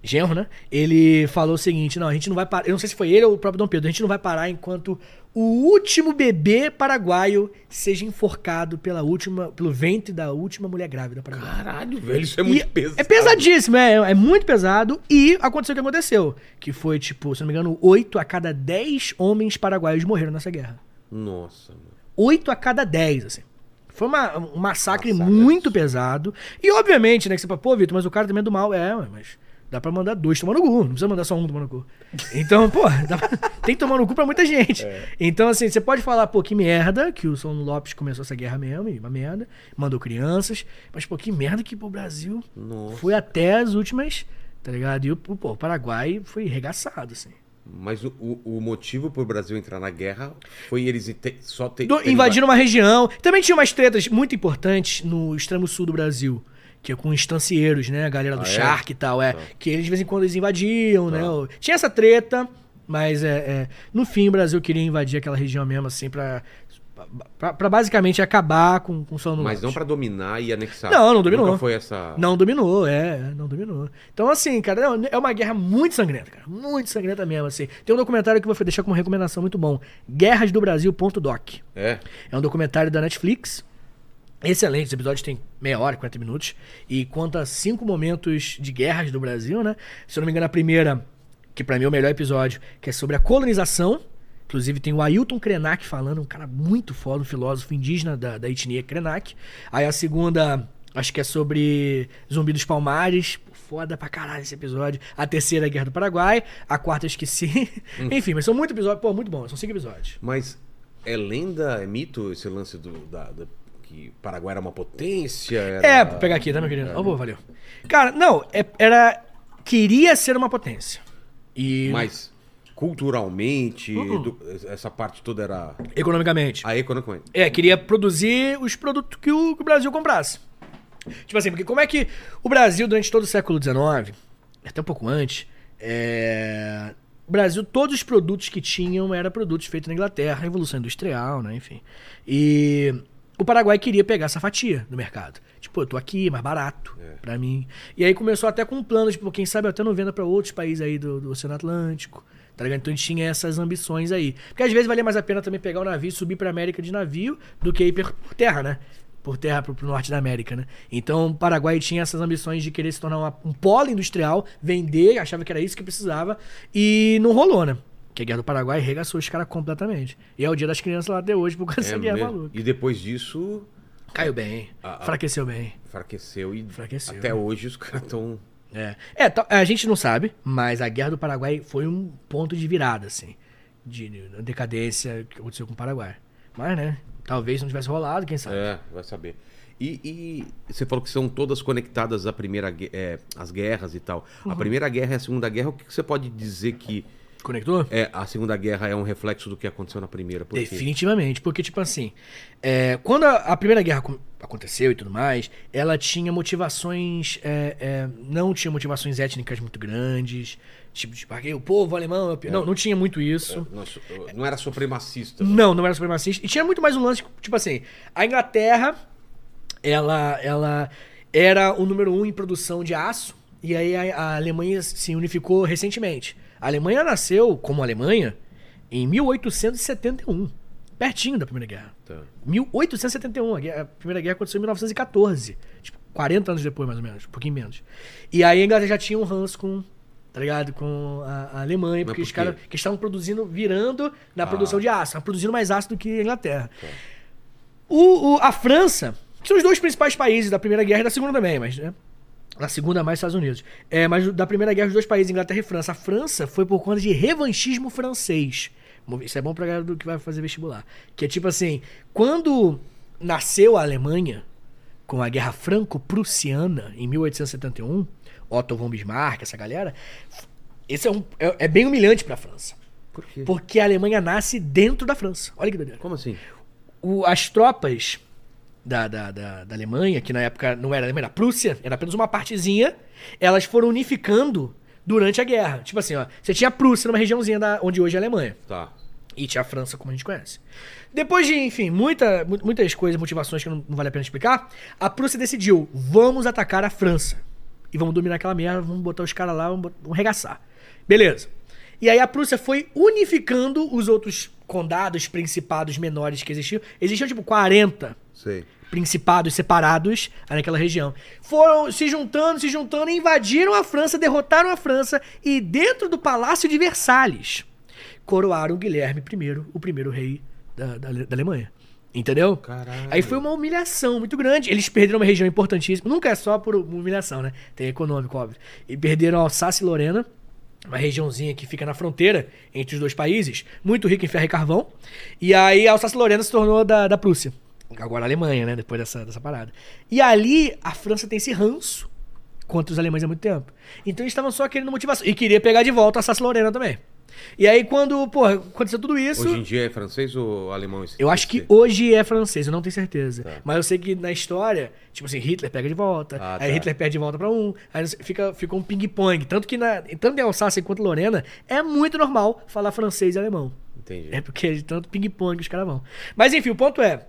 genro, né? Ele falou o seguinte: não, a gente não vai parar. Eu não sei se foi ele ou o próprio Dom Pedro. A gente não vai parar enquanto o último bebê paraguaio seja enforcado pela última, pelo ventre da última mulher grávida paraguaia. Caralho, velho. Isso é E muito pesado. É pesadíssimo, é, é muito pesado. E aconteceu o que aconteceu. Que foi, tipo, se não me engano, 8 a cada 10 homens paraguaios morreram nessa guerra. Nossa, mano. 8 a cada 10, assim. Foi uma- um massacre, Massacre muito pesado. E obviamente, né, que você fala, pô, Vitor, mas o cara também é do mal. É, mas dá pra mandar dois tomar no cu. Não precisa mandar só um tomar no cu. Então, pô, pra- tem que tomar no cu pra muita gente. Então, assim, você pode falar, pô, que merda que o Solano Lopes começou essa guerra mesmo, e uma merda. Mandou crianças. Mas, pô, que merda que o Brasil Nossa. foi até as últimas, tá ligado? E o, pô, o Paraguai foi regaçado, assim. Mas o, o, o motivo pro Brasil entrar na guerra foi eles te- só ter, invadiram uma região. Também tinha umas tretas muito importantes no extremo sul do Brasil. Que é com estancieiros, né? A galera do Ah, é? Shark e tal, é. Tá. Que eles de vez em quando eles invadiam, Tá. né? Tinha essa treta, mas é, é, no fim o Brasil queria invadir aquela região mesmo, assim, pra Pra, pra basicamente acabar com, com o do Mas não pra dominar e anexar. Não, não dominou. Nunca foi essa. Não dominou, é, não dominou. Então, assim, cara, é uma guerra muito sangrenta, cara. Muito sangrenta mesmo, assim. Tem um documentário que eu vou deixar como recomendação muito bom. Guerrasdobrasil.doc. É. É um documentário da Netflix. Excelente, os episódios têm meia hora, 40 minutos. E conta cinco momentos de guerras do Brasil, né? Se eu não me engano, a primeira, que pra mim é o melhor episódio, que é sobre a colonização. Inclusive tem o Ailton Krenak falando, um cara muito foda, um filósofo indígena da, da etnia Krenak. Aí a segunda, acho que é sobre Zumbi dos Palmares. Pô, Foda pra caralho esse episódio. A terceira, é a Guerra do Paraguai. A quarta, eu esqueci. Enfim, mas são muito episódios. Pô, muito bom. São cinco episódios. Mas é lenda, é mito esse lance do. Da, da- que Paraguai era uma potência? Era... É, vou pegar aqui, tá, meu querido? Ó, pô, valeu. Cara, não, é- era. Queria ser uma potência. E. Mas culturalmente, Uhum. do- essa parte toda era. Economicamente. Aí economicamente. É, queria produzir os produtos que o, que o Brasil comprasse. Tipo assim, porque como é que o Brasil, durante todo o século XIX, até um pouco antes, é, o Brasil, todos os produtos que tinham eram produtos feitos na Inglaterra, Revolução Industrial, né, enfim. E o Paraguai queria pegar essa fatia do mercado. Tipo, eu tô aqui, mais barato pra mim. E aí começou até com um plano, tipo, quem sabe até não venda pra outros países aí do, do Oceano Atlântico. Tá ligado? Então a gente tinha essas ambições aí. Porque às vezes valia mais a pena também pegar o navio e subir pra América de navio do que ir por terra, né? Por terra pro, pro norte da América, né? Então o Paraguai tinha essas ambições de querer se tornar uma- um polo industrial, vender, achava que era isso que precisava, e não rolou, né? Que a Guerra do Paraguai regaçou os caras completamente. E é o dia das crianças lá até hoje por causa dessa É guerra mesmo. maluca. E depois disso, Caiu bem, Ah, ah. enfraqueceu bem. enfraqueceu e Enfraqueceu. até hoje os caras estão. É. É, a gente não sabe, mas a Guerra do Paraguai foi um ponto de virada, assim. De, de decadência que aconteceu com o Paraguai. Mas, né? Talvez não tivesse rolado, quem sabe. É, vai saber. E, e você falou que são todas conectadas à primeira é, às guerras e tal. Uhum. A primeira guerra e a segunda guerra, o que você pode dizer que Conectou? é, a segunda guerra é um reflexo do que aconteceu na primeira? Por? Definitivamente, porque, tipo assim, é, quando a, a Primeira Guerra aconteceu e tudo mais, ela tinha motivações. é, é, não tinha motivações étnicas muito grandes, tipo, tipo ah, o povo alemão. é o pi-". Não, não tinha muito isso. Nossa, não era supremacista. Não, não era supremacista. E tinha muito mais um lance, tipo assim, a Inglaterra, ela, ela era o número um em produção de aço, e aí a, a Alemanha se unificou recentemente. A Alemanha nasceu como Alemanha em 1871, pertinho da Primeira Guerra. Tá. 1871, a, guerra- a Primeira Guerra aconteceu em 1914, tipo, 40 anos depois, mais ou menos, um pouquinho menos. E aí a Inglaterra já tinha um ranço com, tá ligado, com a, a Alemanha, porque por os caras que estavam produzindo, virando na Ah. produção de aço, estavam produzindo mais aço do que a Inglaterra. O, o- a França, que são os dois principais países da Primeira Guerra e da Segunda também, mas né? Na segunda mais Estados Unidos. É, mas da Primeira Guerra, os dois países, Inglaterra e França. A França foi por conta de revanchismo francês. Isso é bom pra galera do que vai fazer vestibular. Que é tipo assim, quando nasceu a Alemanha, com a Guerra Franco-Prussiana, em 1871, Otto von Bismarck, essa galera, esse é, um, é, é bem humilhante pra França. Por quê? Porque a Alemanha nasce dentro da França. Olha que doideira Como assim? o- as tropas da, da, da, da Alemanha, que na época não era Alemanha, era Prússia, era apenas uma partezinha, elas foram unificando durante a guerra. Tipo assim, ó, você tinha a Prússia numa regiãozinha da, onde hoje é a Alemanha. Tá. E tinha a França, como a gente conhece. Depois de, enfim, muita, mu- muitas coisas, motivações que não, não vale a pena explicar, a Prússia decidiu: vamos atacar a França. E vamos dominar aquela merda, vamos botar os caras lá, vamos, bot- vamos regaçar. Beleza. E aí a Prússia foi unificando os outros condados, principados menores que existiam. Existiam tipo 40 Sei. Principados separados naquela região. Foram se juntando, se juntando, invadiram a França, derrotaram a França e dentro do Palácio de Versalhes coroaram Guilherme I, o primeiro rei da, da, da Alemanha. Entendeu? Caralho. Aí foi uma humilhação muito grande. Eles perderam uma região importantíssima. Nunca é só por humilhação, né? Tem econômico, óbvio. E perderam Alsácia e Lorena, uma regiãozinha que fica na fronteira entre os dois países, muito rica em ferro e carvão. E aí Alsácia e Lorena se tornou da, da Prússia. Agora a Alemanha, né? Depois dessa, dessa parada. E ali a França tem esse ranço contra os alemães há muito tempo. Então eles estavam só querendo motivação. E queria pegar de volta a Alsácia e Lorena também. E aí quando, pô, aconteceu tudo isso... Hoje em dia é francês ou alemão? esse- Eu acho que esse? hoje é francês, eu não tenho certeza. Tá. Mas eu sei que na história, tipo assim, Hitler pega de volta, Ah, aí tá. Hitler perde de volta pra um, aí fica, fica um ping-pong. Tanto que na, tanto em Alsácia quanto Lorena, é muito normal falar francês e alemão. Entendi. É porque é de tanto ping-pong que os caras vão. Mas enfim, o ponto é: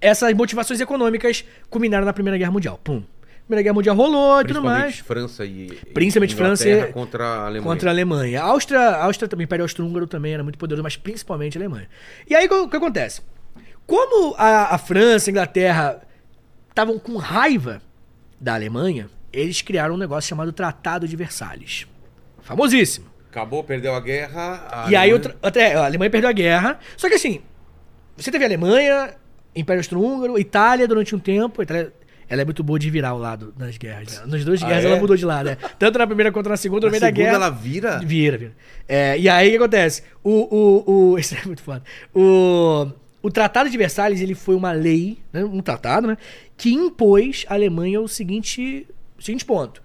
essas motivações econômicas culminaram na Primeira Guerra Mundial. Pum. Primeira Guerra Mundial rolou e tudo mais. França e. Principalmente França Inglaterra e- contra a Alemanha. Contra a Alemanha. A Áustria, a Áustria também, o Império Austro-Húngaro também era muito poderoso, mas principalmente a Alemanha. E aí, o que acontece? Como a, a França e a Inglaterra estavam com raiva da Alemanha, eles criaram um negócio chamado Tratado de Versalhes. Famosíssimo. Acabou, perdeu a guerra. a e aí, Alemanha- outra, até, a Alemanha perdeu a guerra. Só que assim, você teve a Alemanha, Império Austro-Húngaro, Itália durante um tempo. Itália, ela é muito boa de virar o lado nas guerras. Né? Nas duas Ah, guerras é? ela mudou de lado. né? Tanto na primeira quanto na segunda, no meio da guerra. ela vira. Vira, vira. É, e aí o que acontece? O, o, o, isso é muito foda. O, o Tratado de Versalhes ele foi uma lei, né, um tratado, né? Que impôs à Alemanha o seguinte, o seguinte ponto.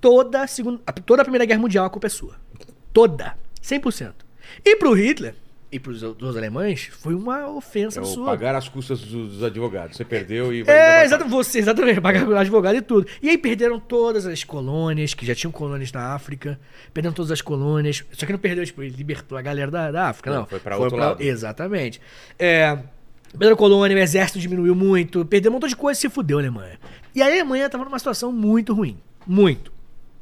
Toda a, segunda, toda a Primeira Guerra Mundial a culpa é sua. Toda. 100%. E pro Hitler e pros outros alemães, foi uma ofensa É sua. pagar as custas dos, dos advogados. Você perdeu e vai. É, exatamente, você, exatamente, pagar advogado e tudo. E aí perderam todas as colônias, que já tinham colônias na África, perderam todas as colônias, só que não perdeu, tipo, ele libertou a galera da, da África, Não, não. foi pra outro lado. Exatamente. É, perderam colônia, o exército diminuiu muito, perdeu um montão de coisa e se fudeu a Alemanha. E a Alemanha tava numa situação muito ruim, muito.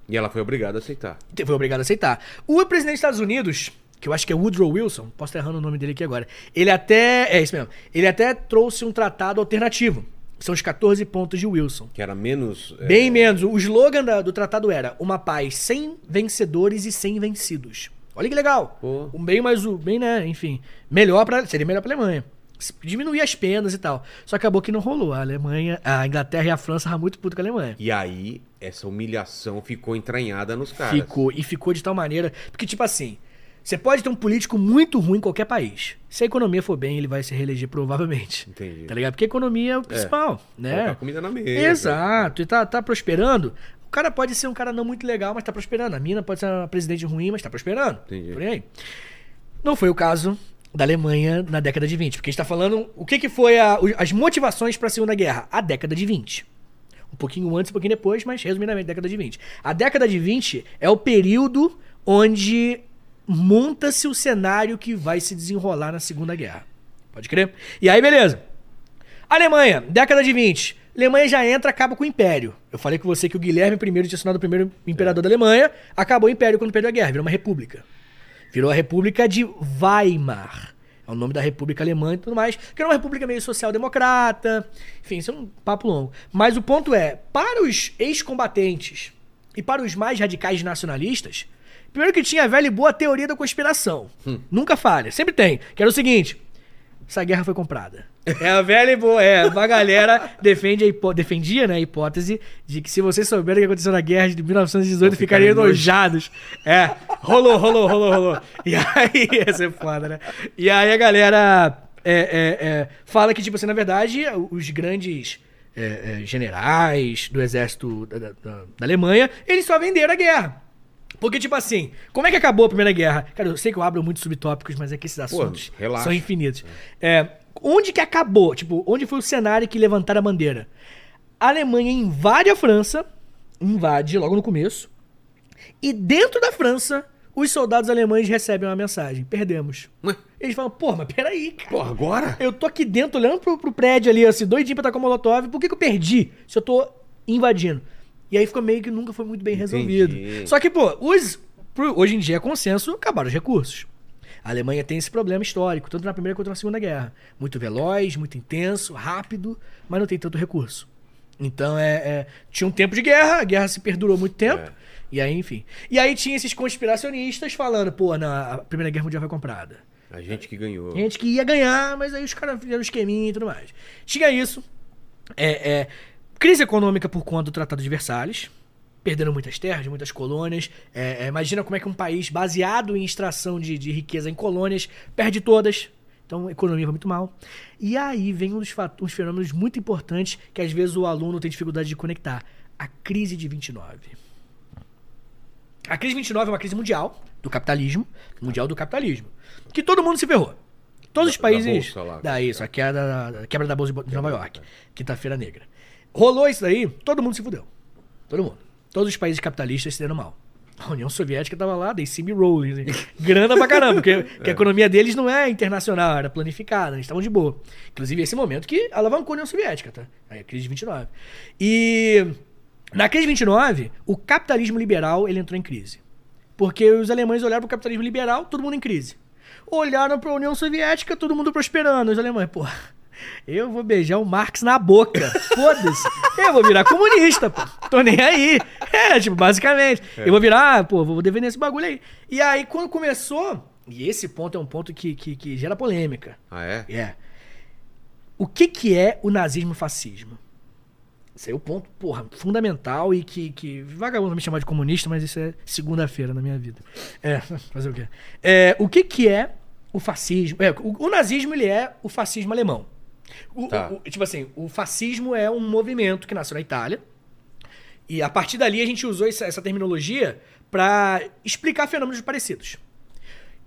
E ela foi obrigada a aceitar. Foi obrigado a aceitar. O presidente dos Estados Unidos, que eu acho que é Woodrow Wilson, posso estar errando o nome dele aqui agora, ele até, é isso mesmo, ele até trouxe um tratado alternativo. São os 14 pontos de Wilson. Que era menos. é, Bem menos. O slogan da- do tratado era uma paz sem vencedores e sem vencidos. Olha que legal. Pô. Um bem mais, o- bem, né, enfim, melhor para seria melhor para Alemanha. Diminuir as penas e tal. Só acabou que não rolou. A Alemanha, a Inglaterra e a França estavam muito puto com a Alemanha. E aí, essa humilhação ficou entranhada nos caras. Ficou e ficou de tal maneira, porque tipo assim, você pode ter um político muito ruim em qualquer país. Se a economia for bem, ele vai se reeleger provavelmente. Entendi. Tá ligado? Porque a economia é o principal, né? Colocar comida na mesa. Exato, e tá, tá prosperando. O cara pode ser um cara não muito legal, mas tá prosperando. A mina pode ser uma presidente ruim, mas tá prosperando. Entendi. Por aí. Não foi o caso da Alemanha na década de 20, porque a gente tá falando o que, que foi a- as motivações para a Segunda Guerra. A década de 20. Um pouquinho antes, um pouquinho depois, mas resumidamente, década de 20. A década de 20 é o período onde monta-se o cenário que vai se desenrolar na Segunda Guerra. Pode crer? E aí, beleza. Alemanha, década de 20. Alemanha já entra, acaba com o Império. Eu falei com você que o Guilherme I tinha tornado o primeiro imperador da Alemanha, acabou o Império quando perdeu a guerra, virou uma república. Virou a República de Weimar. É o nome da República Alemã e tudo mais. Que era uma república meio social-democrata. Enfim, isso é um papo longo. Mas o ponto é, para os ex-combatentes e para os mais radicais nacionalistas, primeiro que tinha a velha e boa teoria da conspiração. Nunca falha, sempre tem. Que era o seguinte: essa guerra foi comprada. É a velha e boa, é. Uma galera defende a defendia né, a hipótese de que se vocês souberem o que aconteceu na guerra de 1918, Vão ficariam ficar enojados. É, rolou, rolou, rolou, rolou. E aí, ia ser foda, né? E aí a galera é, é, é, fala que, tipo assim, na verdade, os grandes é, é, generais do exército da, da- da- da Alemanha, eles só venderam a guerra. Porque, tipo assim, como é que acabou a Primeira Guerra? Cara, eu sei que eu abro muitos subtópicos, mas é que esses assuntos relaxa. são infinitos. É, onde que acabou? Tipo, onde foi o cenário que levantaram a bandeira? A Alemanha invade a França, invade logo no começo, e dentro da França, os soldados alemães recebem uma mensagem: perdemos. Ué? Eles falam, porra, mas peraí, cara. Pô, agora? Eu tô aqui dentro, olhando pro, pro prédio ali, assim, doidinho pra estar com o Molotov. Por que, que eu perdi se eu tô invadindo? E aí ficou meio que nunca foi muito bem resolvido. Entendi. Só que, pô, os, hoje em dia é consenso, acabaram os recursos. A Alemanha tem esse problema histórico, tanto na Primeira quanto na Segunda Guerra. Muito veloz, muito intenso, rápido, mas não tem tanto recurso. Então, é, é- tinha um tempo de guerra, a guerra se perdurou muito tempo. É. E aí, enfim. E aí tinha esses conspiracionistas falando, pô, não, a Primeira Guerra Mundial foi comprada. A gente que ganhou. Gente que ia ganhar, mas aí os caras fizeram esqueminha e tudo mais. Tinha isso. É, é, crise econômica por conta do Tratado de Versalhes. Perderam muitas terras, muitas colônias. É, é, imagina como é que um país baseado em extração de, de riqueza em colônias perde todas. Então a economia vai muito mal. E aí vem um dos uns fenômenos muito importantes que às vezes o aluno tem dificuldade de conectar. A crise de 29. A crise de 29 é uma crise mundial do capitalismo, mundial do capitalismo, que todo mundo se ferrou. Todos os Da- da países. bolsa lá. Da isso, a queda, a quebra da bolsa de Nova York, quinta-feira negra. Rolou isso daí, todo mundo se fudeu. Todo mundo. Todos os países capitalistas se deram mal. A União Soviética tava lá, see me rolling. assim. Grana pra caramba, porque, porque a economia deles não é internacional, era planificada, eles estavam de boa. Inclusive, esse momento que alavancou a União Soviética, tá? Aí a crise de 29. E na crise de 29, o capitalismo liberal ele entrou em crise. Porque os alemães olharam pro capitalismo liberal, todo mundo em crise. Olharam pra União Soviética, todo mundo prosperando. Os alemães, pô, eu vou beijar o Marx na boca. Foda-se. Eu vou virar comunista, pô. Tô nem aí. É, tipo, basicamente. Eu vou virar, pô, vou defender esse bagulho aí. E aí, quando começou. E esse ponto é um ponto que, que, que gera polêmica. Ah, é? É. O que, que é o nazismo e o fascismo? Esse é o ponto, porra, fundamental e que, que vagabundo me chamar de comunista, mas isso é segunda-feira na minha vida. É, fazer o quê? É, o que, que é o fascismo? É, o, o nazismo, ele é o fascismo alemão. O- Tá. o- tipo assim, o fascismo é um movimento que nasceu na Itália. E a partir dali a gente usou essa, essa terminologia para explicar fenômenos parecidos.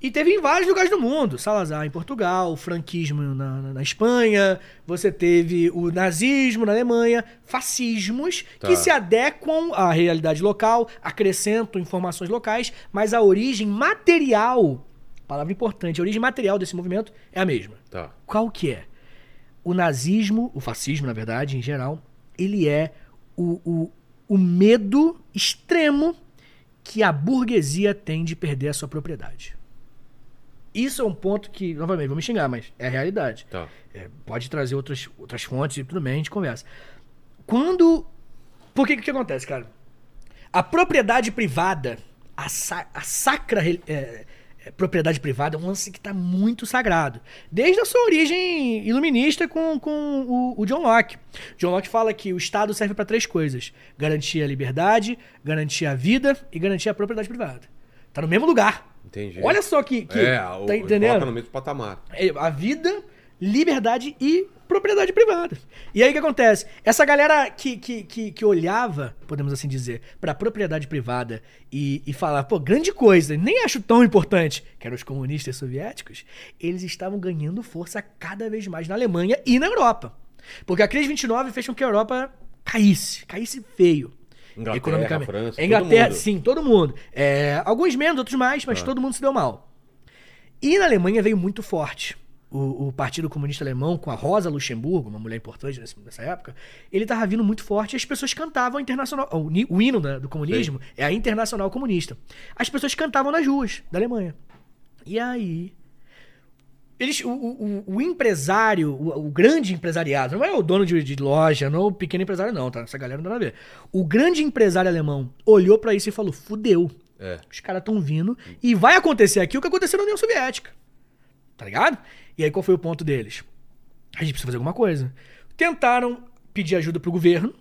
E teve em vários lugares do mundo. Salazar em Portugal, o franquismo na, na- na Espanha, você teve o nazismo na Alemanha, fascismos Tá. que se adequam à realidade local, acrescentam informações locais, mas a origem material, palavra importante, a origem material desse movimento é a mesma. Tá. Qual que é? O nazismo, o fascismo, na verdade, em geral, ele é o, o, o medo extremo que a burguesia tem de perder a sua propriedade. Isso é um ponto que, novamente, vou me xingar, mas é a realidade. Tá. É, pode trazer outras, outras fontes e tudo bem, a gente conversa. Quando. Por que que, que acontece, cara? A propriedade privada, a, sa- a sacra é, propriedade privada é um lance que está muito sagrado. Desde a sua origem iluminista com, com o, o John Locke. John Locke fala que o Estado serve para três coisas: garantir a liberdade, garantir a vida e garantir a propriedade privada. Tá no mesmo lugar. Entendi. Olha só que. que é, o, tá entendendo? coloca no mesmo patamar. É, a vida, liberdade e propriedade privada. E aí o que acontece? Essa galera que, que, que, que olhava, podemos assim dizer, pra propriedade privada e, e falava, pô, grande coisa, nem acho tão importante, que eram os comunistas soviéticos, eles estavam ganhando força cada vez mais na Alemanha e na Europa. Porque a crise de 29 fez com que a Europa caísse, caísse feio. Inglaterra, economicamente. França, todo Inglaterra, mundo. sim, todo mundo. É, alguns menos, outros mais, mas todo mundo se deu mal. E na Alemanha veio muito forte. O, o Partido Comunista Alemão, com a Rosa Luxemburgo, uma mulher importante nessa época, ele tava vindo muito forte e as pessoas cantavam internacional. O, o hino da- do comunismo é a Internacional Comunista. As pessoas cantavam nas ruas da Alemanha. E aí. Eles, o, o- o- empresário, o, grande empresariado, não é o dono de, de loja, não é o pequeno empresário, não, tá? Essa galera não tem nada a ver. O grande empresário alemão olhou pra isso e falou: fudeu. É. Os caras estão vindo e vai acontecer aqui o que aconteceu na União Soviética. Tá ligado? E aí qual foi o ponto deles? A gente precisa fazer alguma coisa. Tentaram pedir ajuda pro governo,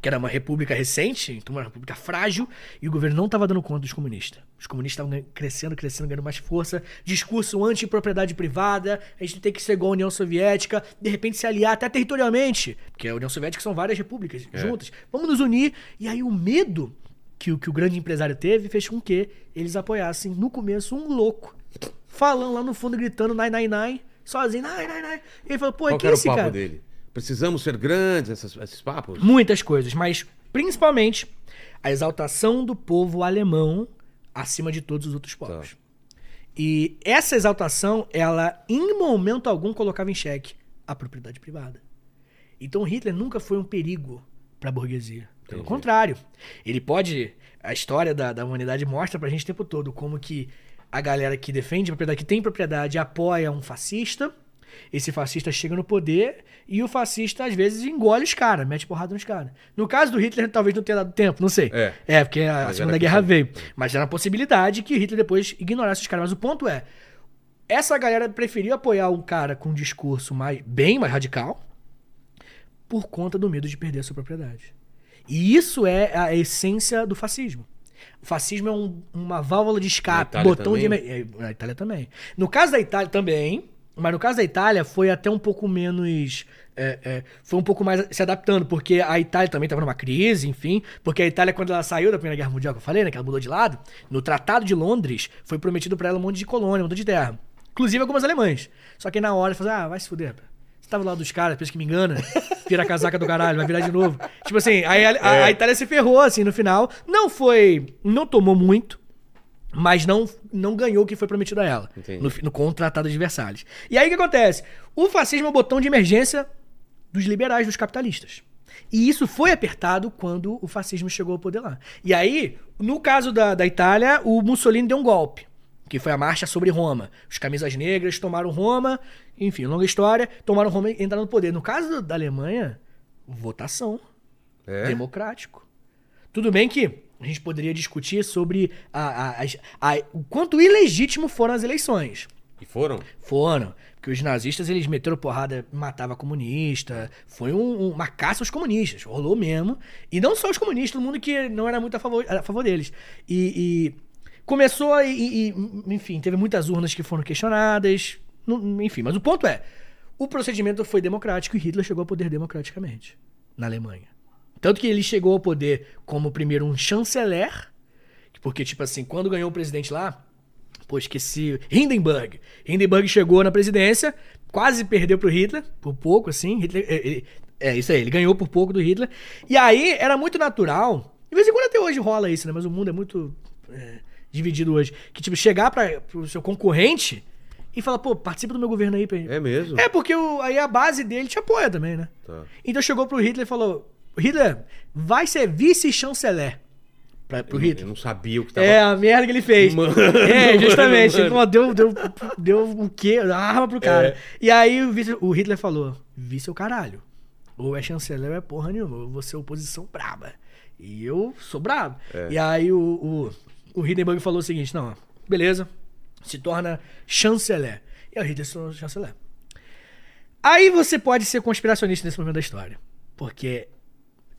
que era uma república recente, então uma república frágil, e o governo não estava dando conta dos comunistas. Os comunistas estavam crescendo, crescendo, ganhando mais força. Discurso anti-propriedade privada, a gente tem que ser igual a União Soviética, de repente se aliar até territorialmente, porque a União Soviética são várias repúblicas juntas. Vamos nos unir. E aí o medo que, o- que o grande empresário teve fez com que eles apoiassem, no começo, um louco, falando lá no fundo, gritando nai, nai, nai, sozinho, nai, nai, nai. E ele falou, pô, Qual que que era o esse papo cara? dele? Precisamos ser grandes, essas- esses papos? Muitas coisas, mas principalmente a exaltação do povo alemão acima de todos os outros povos. E essa exaltação, ela em momento algum colocava em xeque a propriedade privada. Então Hitler nunca foi um perigo para a burguesia. Pelo contrário, ele pode. A história da, da humanidade mostra pra gente o tempo todo como que a galera que defende a propriedade, que tem propriedade, apoia um fascista. Esse fascista chega no poder e o fascista, às vezes, engole os caras, mete porrada nos caras. No caso do Hitler, talvez não tenha dado tempo, não sei. É. porque a Mas Segunda Guerra possível. veio. Mas era uma possibilidade que o Hitler depois ignorasse os caras. Mas o ponto é, essa galera preferiu apoiar um cara com um discurso mais, bem mais radical por conta do medo de perder a sua propriedade. E isso é a essência do fascismo. O fascismo é um- uma válvula de escape, Na Itália botão de. também? emer- é, Na Itália também. No caso da Itália também, mas no caso da Itália foi até um pouco menos. é, é, foi um pouco mais se adaptando, porque a Itália também estava numa crise, enfim. Porque a Itália, quando ela saiu da Primeira Guerra Mundial, que eu falei, né? Que ela mudou de lado, no Tratado de Londres, foi prometido pra ela um monte de colônia, um monte de terra. Inclusive algumas alemães. Só que na hora, falou, ah, vai se fuder, tava lá dos caras, pensa que me engana. vira a casaca do caralho, vai virar de novo. Tipo assim, aí a, a- a Itália se ferrou, assim, no final. Não foi. Não tomou muito, mas não, não ganhou o que foi prometido a ela. No, no com o Tratado de Versalhes. E aí o que acontece? O fascismo é o botão de emergência dos liberais, dos capitalistas. E isso foi apertado quando o fascismo chegou ao poder lá. E aí, no caso da, da Itália, o Mussolini deu um golpe, que foi a marcha sobre Roma. Os camisas negras tomaram Roma, enfim, longa história, tomaram Roma e entraram no poder. No caso da Alemanha, votação É? democrático. Tudo bem que a gente poderia discutir sobre a, a- a- o quanto ilegítimo foram as eleições. E foram? Foram. Porque os nazistas, eles meteram porrada, matava comunista. Foi um- uma caça aos comunistas. Rolou mesmo. E não só os comunistas, todo mundo que não era muito a favor, a favor deles. E, e começou e, e, enfim, teve muitas urnas que foram questionadas. Enfim, mas o ponto é, o procedimento foi democrático e Hitler chegou ao poder democraticamente na Alemanha. Tanto que ele chegou ao poder como primeiro um chanceler, porque, tipo assim, quando ganhou o presidente lá, Pô, esqueci. Hindenburg. Hindenburg chegou na presidência, quase perdeu pro Hitler, por pouco, assim. Hitler, é, é, é, isso aí, ele ganhou por pouco do Hitler. E aí era muito natural. De vez em quando até hoje rola isso, né? Mas o mundo é muito é, dividido hoje. Que, tipo, chegar para pro seu concorrente e falar, pô, participa do meu governo aí. Pra... É mesmo? É, porque o- aí a base dele te apoia também, né? Tá. Então chegou pro Hitler e falou: Hitler, vai ser vice-chanceler pra- pro Eu, Hitler. eu não sabia o que tava... É, a merda que ele fez. Mano, é, justamente. mano. Ele falou, deu, deu, deu o quê? A arma pro cara. É. E aí o, vice- o Hitler falou: vice é o caralho. Ou é chanceler ou é porra nenhuma. Eu vou ser oposição braba. E eu sou brabo. É. E aí o, o, o Hindenburg falou o seguinte: não, beleza, se torna chanceler. E o Hitler se tornou chanceler. Aí você pode ser conspiracionista nesse momento da história. Porque,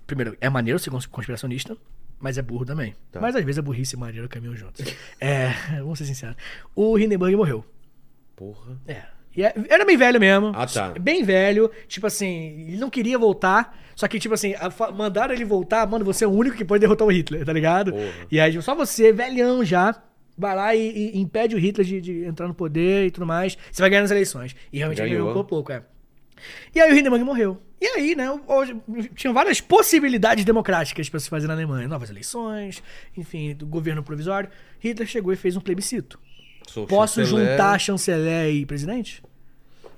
primeiro, é maneiro ser cons- conspiracionista, mas é burro também. Tá. Mas às vezes é burrice e maneiro caminham juntos. é, vamos ser sinceros. O Hindenburg morreu. Porra. É. E é- era bem velho mesmo. Ah, tá. Bem velho. Tipo assim, ele não queria voltar. Só que, tipo assim, mandaram ele voltar. Mano, você é o único que pode derrotar o Hitler, tá ligado? Porra. E aí, tipo, só você, velhão já, vai lá e, e impede o Hitler de, de entrar no poder e tudo mais. Você vai ganhar nas eleições. E realmente ele Ganhou. ganhou por pouco, é. E aí o Hindenburg morreu. E aí, né, hoje, tinham várias possibilidades democráticas para se fazer na Alemanha. Novas eleições, enfim, do governo provisório. Hitler chegou e fez um plebiscito. Sou Posso chanceler. juntar chanceler e presidente?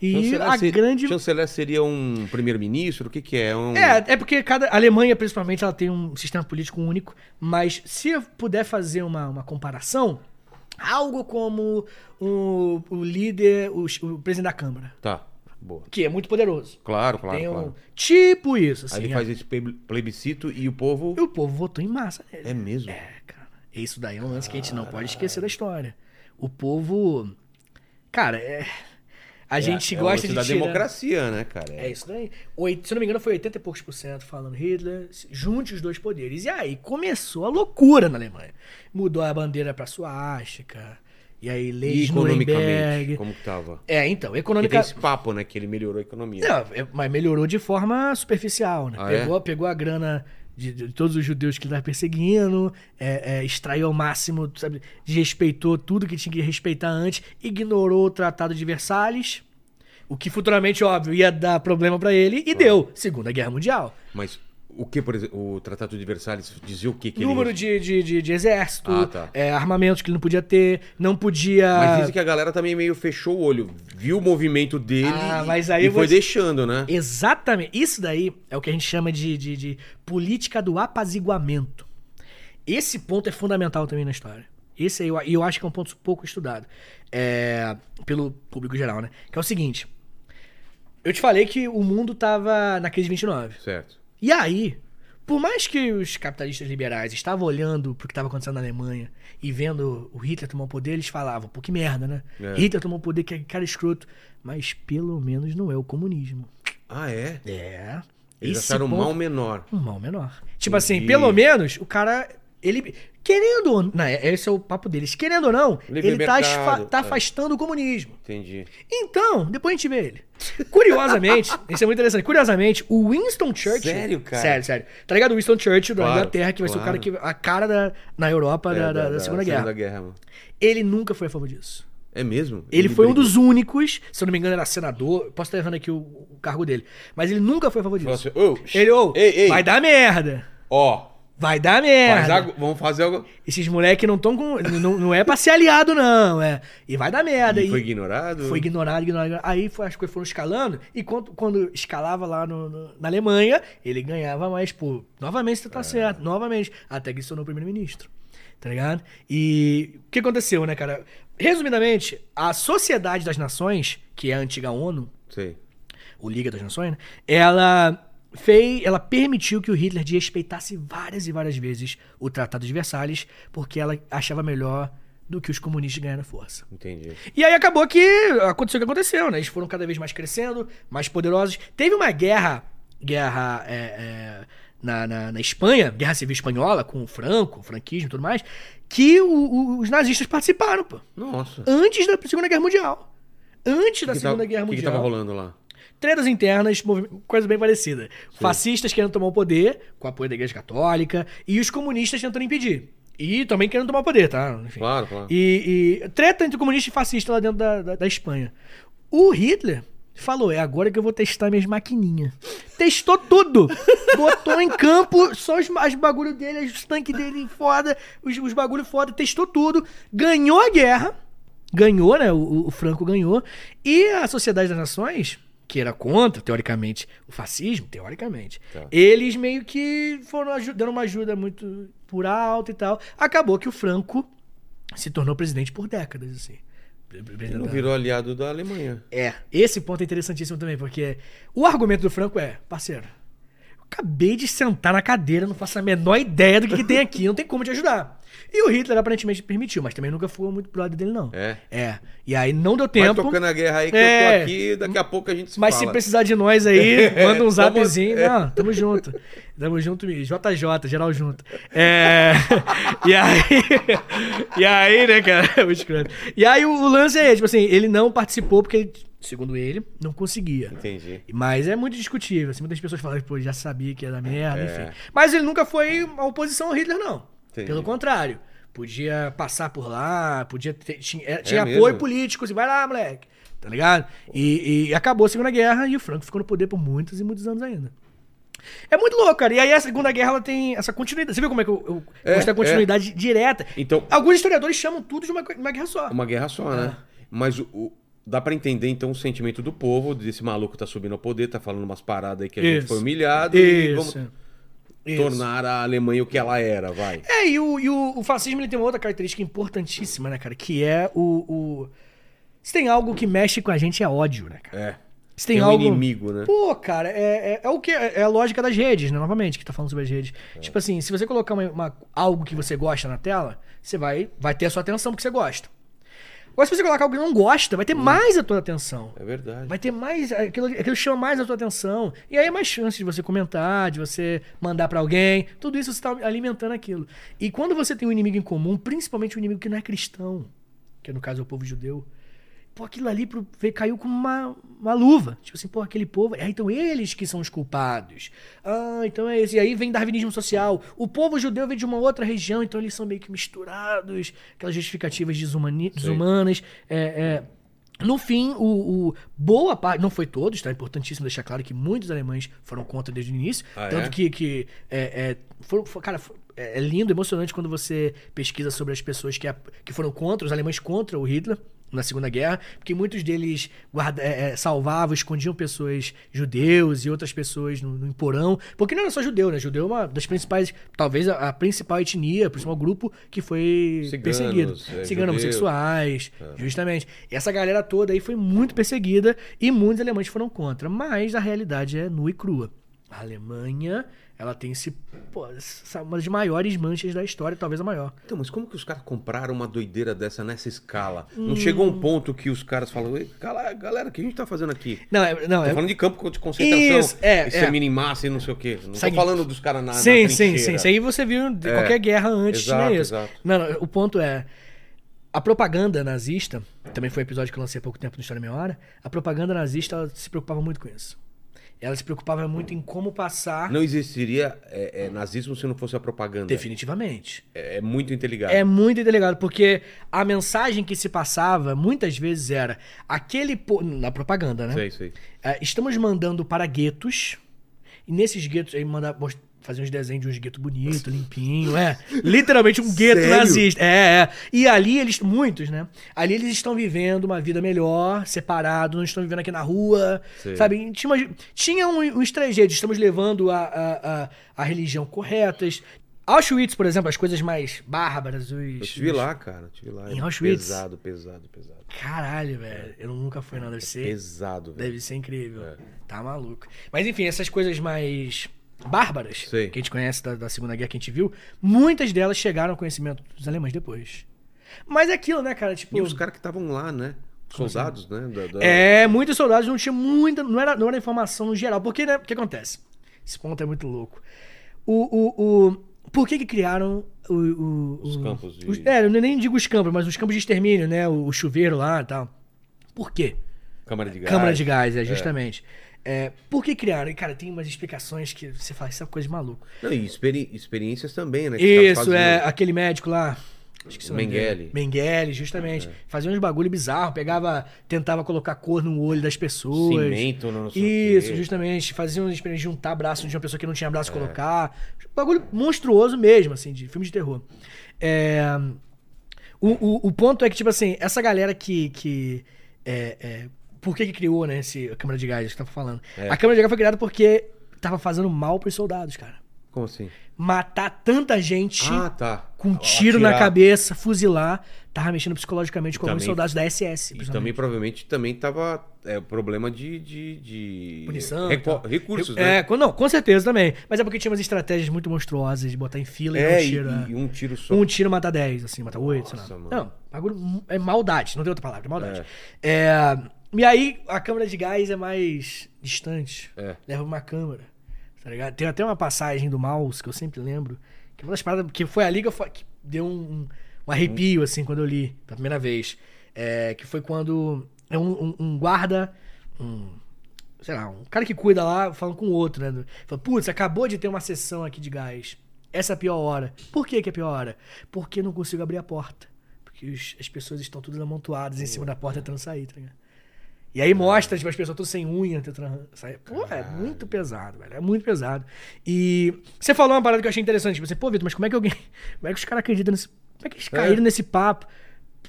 E Chanceler a seria- grande. Chanceler seria um primeiro-ministro? O que que é? Um... É, é porque cada a Alemanha, principalmente, ela tem um sistema político único. Mas se eu puder fazer uma, uma comparação, algo como o, o líder, o, o presidente da Câmara, Tá, boa. que é muito poderoso. Claro, claro, tem um claro. tipo isso, assim. Aí ele é. faz esse ple- plebiscito e o povo... E o povo votou em massa nele. É mesmo? É, cara. Isso daí é um lance que a gente não pode esquecer da história. O povo. Cara, é. A gente é, é o gosta de. da tirar- democracia, né, cara? É isso daí. Oito- se não me engano, foi 80 e poucos por cento falando Hitler, junte os dois poderes. E aí começou a loucura na Alemanha. Mudou a bandeira pra suástica. E aí E leis economicamente, Nuremberg. como que tava? É, então, Porque tem economica... esse papo, né, que ele melhorou a economia. Não, é- mas melhorou de forma superficial, né? Ah, é? pegou, pegou a grana de, de todos os judeus que ele estava perseguindo, é, é, extraiu ao máximo, sabe, desrespeitou tudo que tinha que respeitar antes, ignorou o Tratado de Versalhes, o que futuramente, óbvio, ia dar problema pra ele, e deu. Segunda Guerra Mundial. Mas o que, por exemplo, o Tratado de Versalhes dizia o que que Número ele... de, de, de, de exército, Ah, tá. é, armamentos que ele não podia ter, não podia... Mas dizem que a galera também meio fechou o olho, viu o movimento dele Ah, e- mas aí e foi te- deixando, né? Exatamente. Isso daí é o que a gente chama de, de, de política do apaziguamento. Esse ponto é fundamental também na história. Esse aí, eu- e eu acho que é um ponto pouco estudado é, pelo público geral, né? Que é o seguinte. Eu te falei que o mundo tava na crise de 29. Certo. E aí, por mais que os capitalistas liberais estavam olhando pro que estava acontecendo na Alemanha e vendo o Hitler tomar o poder, eles falavam, pô, que merda, né? É. Hitler tomou o poder, que cara escroto. Mas pelo menos não é o comunismo. Ah, é? É. Eles Esse acharam um mal menor. um mal menor. Tipo assim, Entendi. pelo menos o cara. Ele. Querendo ou não. Esse é o papo deles. Querendo ou não, Livre ele tá, mercado, asfa- tá é. afastando o comunismo. Entendi. Então, depois a gente vê ele. Curiosamente, isso é muito interessante. Curiosamente, o Winston Churchill. Sério, cara? Sério, sério. Tá ligado? O Winston Churchill da Claro, Inglaterra, que vai ser o cara claro. que. A cara da, na Europa da, É, da- da Segunda Guerra. Segunda Guerra, mano. Ele nunca foi a favor disso. É mesmo? Ele, foi um dos únicos, se eu não me engano, era senador. Posso estar errando aqui o, o cargo dele. Mas ele nunca foi a favor disso. ô, Ele, ei, ei, vai dar merda. Ó, Vai dar merda. vamos fazer algo. Esses moleques não estão com. Não, não é pra ser aliado, não. É. E vai dar merda. E E foi ignorado? foi ignorado, ignorado. ignorado. Aí foi, as coisas foram escalando. E quando, quando escalava lá no- no- na Alemanha, ele ganhava mais, pô. Novamente você tá certo, novamente. Até que se tornou primeiro-ministro. Tá ligado? E o que aconteceu, né, cara? Resumidamente, a Sociedade das Nações, que é a antiga ONU, Sei. o Liga das Nações, né? ela fez, ela permitiu que o Hitler desrespeitasse várias e várias vezes o Tratado de Versalhes, porque ela achava melhor do que os comunistas ganhando força. Entendi. E aí acabou que aconteceu o que aconteceu, né? Eles foram cada vez mais crescendo, mais poderosos. Teve uma guerra, guerra é, é, na, na, na Espanha, guerra civil espanhola, com o Franco, o franquismo e tudo mais, que o- o- os nazistas participaram, pô. Nossa. Antes da Segunda Guerra Mundial. Antes da que Segunda tava- Guerra O que, que Mundial. tava rolando lá? Tretas internas, coisa bem parecida. Fascistas querendo tomar o poder, com apoio da Igreja Católica, e os comunistas tentando impedir. E também querendo tomar o poder, tá? Enfim. Claro, claro. E, e treta entre comunista e fascista lá dentro da, da, da Espanha. O Hitler falou: é agora que eu vou testar minhas maquininhas. Testou tudo! Botou em campo só os, as bagulho dele, os tanques dele foda, os, os bagulho foda, testou tudo, ganhou a guerra. Ganhou, né? O, o Franco ganhou. E a Sociedade das Nações, que era contra, teoricamente, o fascismo, teoricamente, Tá. eles meio que foram dando uma ajuda muito por alto e tal. Acabou que o Franco se tornou presidente por décadas, assim. Ele não virou aliado da Alemanha. É, esse ponto é interessantíssimo também, porque o argumento do Franco é, parceiro, acabei de sentar na cadeira, não faço a menor ideia do que, que tem aqui, não tem como te ajudar. E o Hitler aparentemente permitiu, mas também nunca foi muito pro lado dele, não. É. É. E aí não deu Vai tempo. tocando a guerra aí que É. eu tô aqui, daqui a pouco a gente se Mas fala. se precisar de nós aí, manda um zapzinho. é. Não, tamo junto. Tamo junto, JJ, geral junto. É. E aí. E aí, né, cara? E aí o, o lance é, tipo assim, ele não participou porque, ele, segundo ele, não conseguia. Entendi. Mas é muito discutível. Assim, muitas pessoas falam, pô, já sabia que ia dar merda, É. enfim. Mas ele nunca foi uma oposição ao Hitler, não. Entendi. Pelo contrário. Podia passar por lá, podia ter, tinha, é, tinha mesmo? apoio político, assim, vai lá, moleque. Tá ligado? E, e acabou a Segunda Guerra e o Franco ficou no poder por muitos e muitos anos ainda. É muito louco, cara. E aí a Segunda Guerra ela tem essa continuidade. Você viu como é que eu, eu É, mostrei a continuidade direta? Então- Alguns historiadores chamam tudo de uma, uma guerra só. Uma guerra só, É. né? Mas o, o- dá pra entender então o sentimento do povo, desse maluco tá subindo ao poder, tá falando umas paradas aí que a gente Isso. foi humilhado e Isso. vamos Isso. tornar a Alemanha o que ela era, vai. É, e o, e o, o fascismo ele tem uma outra característica importantíssima, né, cara? Que é o, o. Se tem algo que mexe com a gente é ódio, né, cara? É. Se tem, Tem um algo. inimigo, né? Pô, cara, é, é, é o que? É a lógica das redes, né? Novamente, que tá falando sobre as redes. É. Tipo assim, se você colocar uma, uma- algo que você gosta na tela, você vai, vai ter a sua atenção porque você gosta. Agora, se você colocar algo que não gosta, vai ter mais a tua atenção. É verdade. Vai ter mais. Aquilo, aquilo chama mais a tua atenção. E aí é mais chance de você comentar, de você mandar pra alguém. Tudo isso você tá alimentando aquilo. E quando você tem um inimigo em comum, principalmente um inimigo que não é cristão, que no caso é o povo judeu, pô, aquilo ali pro- caiu como uma, uma luva. Tipo assim, pô, aquele povo. Ah, então eles que são os culpados. Ah, então é esse. E aí vem darwinismo social. O povo judeu vem de uma outra região, então eles são meio que misturados. Aquelas justificativas desumani- desumanas. É, é, no fim, o, o- boa parte, não foi todos, tá? É importantíssimo deixar claro que muitos alemães foram contra desde o início. Ah, tanto é? que, que é, é, foram- cara, é lindo, emocionante quando você pesquisa sobre as pessoas que, a- que foram contra, os alemães contra o Hitler na Segunda Guerra, porque muitos deles guarda, é, é, salvavam, escondiam pessoas judeus e outras pessoas no, no porão, porque não era só judeu, né? Judeu é uma das principais, talvez a, a principal etnia, o principal grupo que foi Ciganos, perseguido. é, Ciganos, homossexuais, justamente. E essa galera toda aí foi muito perseguida e muitos alemães foram contra, mas a realidade é nua e crua. A Alemanha, ela tem esse, pô, uma das maiores manchas da história, talvez a maior. Então, mas como que os caras compraram uma doideira dessa nessa escala? Hum. Não chegou um ponto que os caras falam, "Ei, cala- galera, o que a gente tá fazendo aqui? Não, é, não, Tô é, falando de campo de concentração, Isso, é, isso é. é mini-massa e não sei o quê. Não Segue. tô falando dos caras na, na sim, sim, sim. Isso aí você viu de É, qualquer guerra antes exato, isso. exato. Não, não, o ponto é. A propaganda nazista, também foi um episódio que eu lancei há pouco tempo no História Meia Hora, a propaganda nazista se preocupava muito com isso. Ela se preocupava muito em como passar Não existiria é, é, nazismo se não fosse a propaganda. definitivamente. É, é muito interligado. É muito delegado, porque a mensagem que se passava muitas vezes era aquele po- na propaganda, né? Sei, sei. É, estamos mandando para guetos e nesses guetos aí manda fazer uns desenhos de uns guetos bonitos, limpinho, é, literalmente um gueto nazista. É, é. E ali eles muitos, né? Ali eles estão vivendo uma vida melhor, separados, não estão vivendo aqui na rua, Sei. sabe? Tinha, tinha um, uns trejeitos, estamos levando a, a, a, a religião corretas. Auschwitz, por exemplo, as coisas mais bárbaras, os... Eu estive os- lá, cara. Estive lá. Em É Auschwitz? Pesado, pesado, pesado. Caralho, velho. Eu nunca fui, não. Deve ser. Pesado, velho. Deve ser incrível. É. Tá maluco. Mas enfim, essas coisas mais bárbaras Sei. que a gente conhece da, da Segunda Guerra que a gente viu, muitas delas chegaram ao conhecimento dos alemães depois. Mas é aquilo, né, cara? Tipo. E os caras que estavam lá, né? Soldados, né? Da- da- É, muitos soldados não tinham muita. Não era, não era informação no geral. Porque, né? O que acontece? Esse ponto é muito louco. O. o, o por que, que criaram o, o- Os campos de- os- é, eu nem digo os campos, mas os campos de extermínio, né? O, o chuveiro lá e tal. Por quê? Câmara de gás. Câmara de gás, é, justamente. É, por que criaram? E, cara, tem umas explicações que você fala, isso é coisa de maluco. Não, e experi- experiências também, né? Isso, é aquele médico lá. Acho que Mengele. Mengele, justamente. Fazia uns bagulho bizarro, pegava, tentava colocar cor no olho das pessoas. Cimento no não sei o Isso, quê. justamente. Fazia uma experiência de juntar braço de uma pessoa que não tinha É. braço colocar. Bagulho monstruoso mesmo, assim, de filme de terror. É, O, o, o ponto é que, tipo assim, essa galera que. que é, é, por que, que criou, né, esse, a Câmara de Gás que tava falando? É. A Câmara de Gás foi criada porque tava fazendo mal pros soldados, cara. Como assim? Matar tanta gente Ah, tá. com um tiro na Atirar. cabeça, fuzilar, tava mexendo psicologicamente com alguns soldados da SS. E também, provavelmente, também tava é, problema de... de, de... Punição. Reco- e tal. Recursos, é, né? com- não, com certeza também. Mas é porque tinha umas estratégias muito monstruosas de botar em fila É, e e, não tiro. e um tiro só. Um tiro mata 10, assim, mata 8, sei lá. mano. Não, bagulho é maldade, não tem outra palavra, é maldade. É, e aí, a câmara de gás é mais distante. É. Leva uma câmera, tá ligado? Tem até uma passagem do Mouse que eu sempre lembro, que é uma das paradas, que foi ali que, eu, que deu um, um arrepio, assim, quando eu li pela primeira vez. É, que foi quando é um, um- um guarda, um, sei lá, um cara que cuida lá, falando com o outro, né? Fala, putz, acabou de ter uma sessão aqui de gás. Essa é a pior hora. Por que, que é a pior hora? Porque eu não consigo abrir a porta. Porque os- as pessoas estão todas amontoadas em cima da porta tentando sair, tá ligado? E aí mostra, tipo, as pessoas todas sem unha sair. Pô, é muito pesado, velho. É muito pesado. E você falou uma parada que eu achei interessante. Tipo, você, pô, Vitor, mas como é que alguém. Como é que os caras acreditam nesse. Como é que eles caíram nesse papo?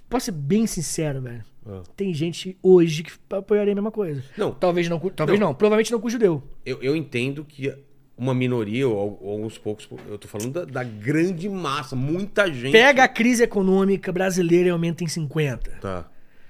Posso ser bem sincero, velho. Ah. Tem gente hoje que apoiaria a mesma coisa. Não. Talvez não. Talvez não. Provavelmente não com o judeu. Eu, eu entendo que uma minoria, ou, ou alguns poucos, eu tô falando da, da grande massa, muita gente. Pega a crise econômica brasileira e aumenta em 50. Tá.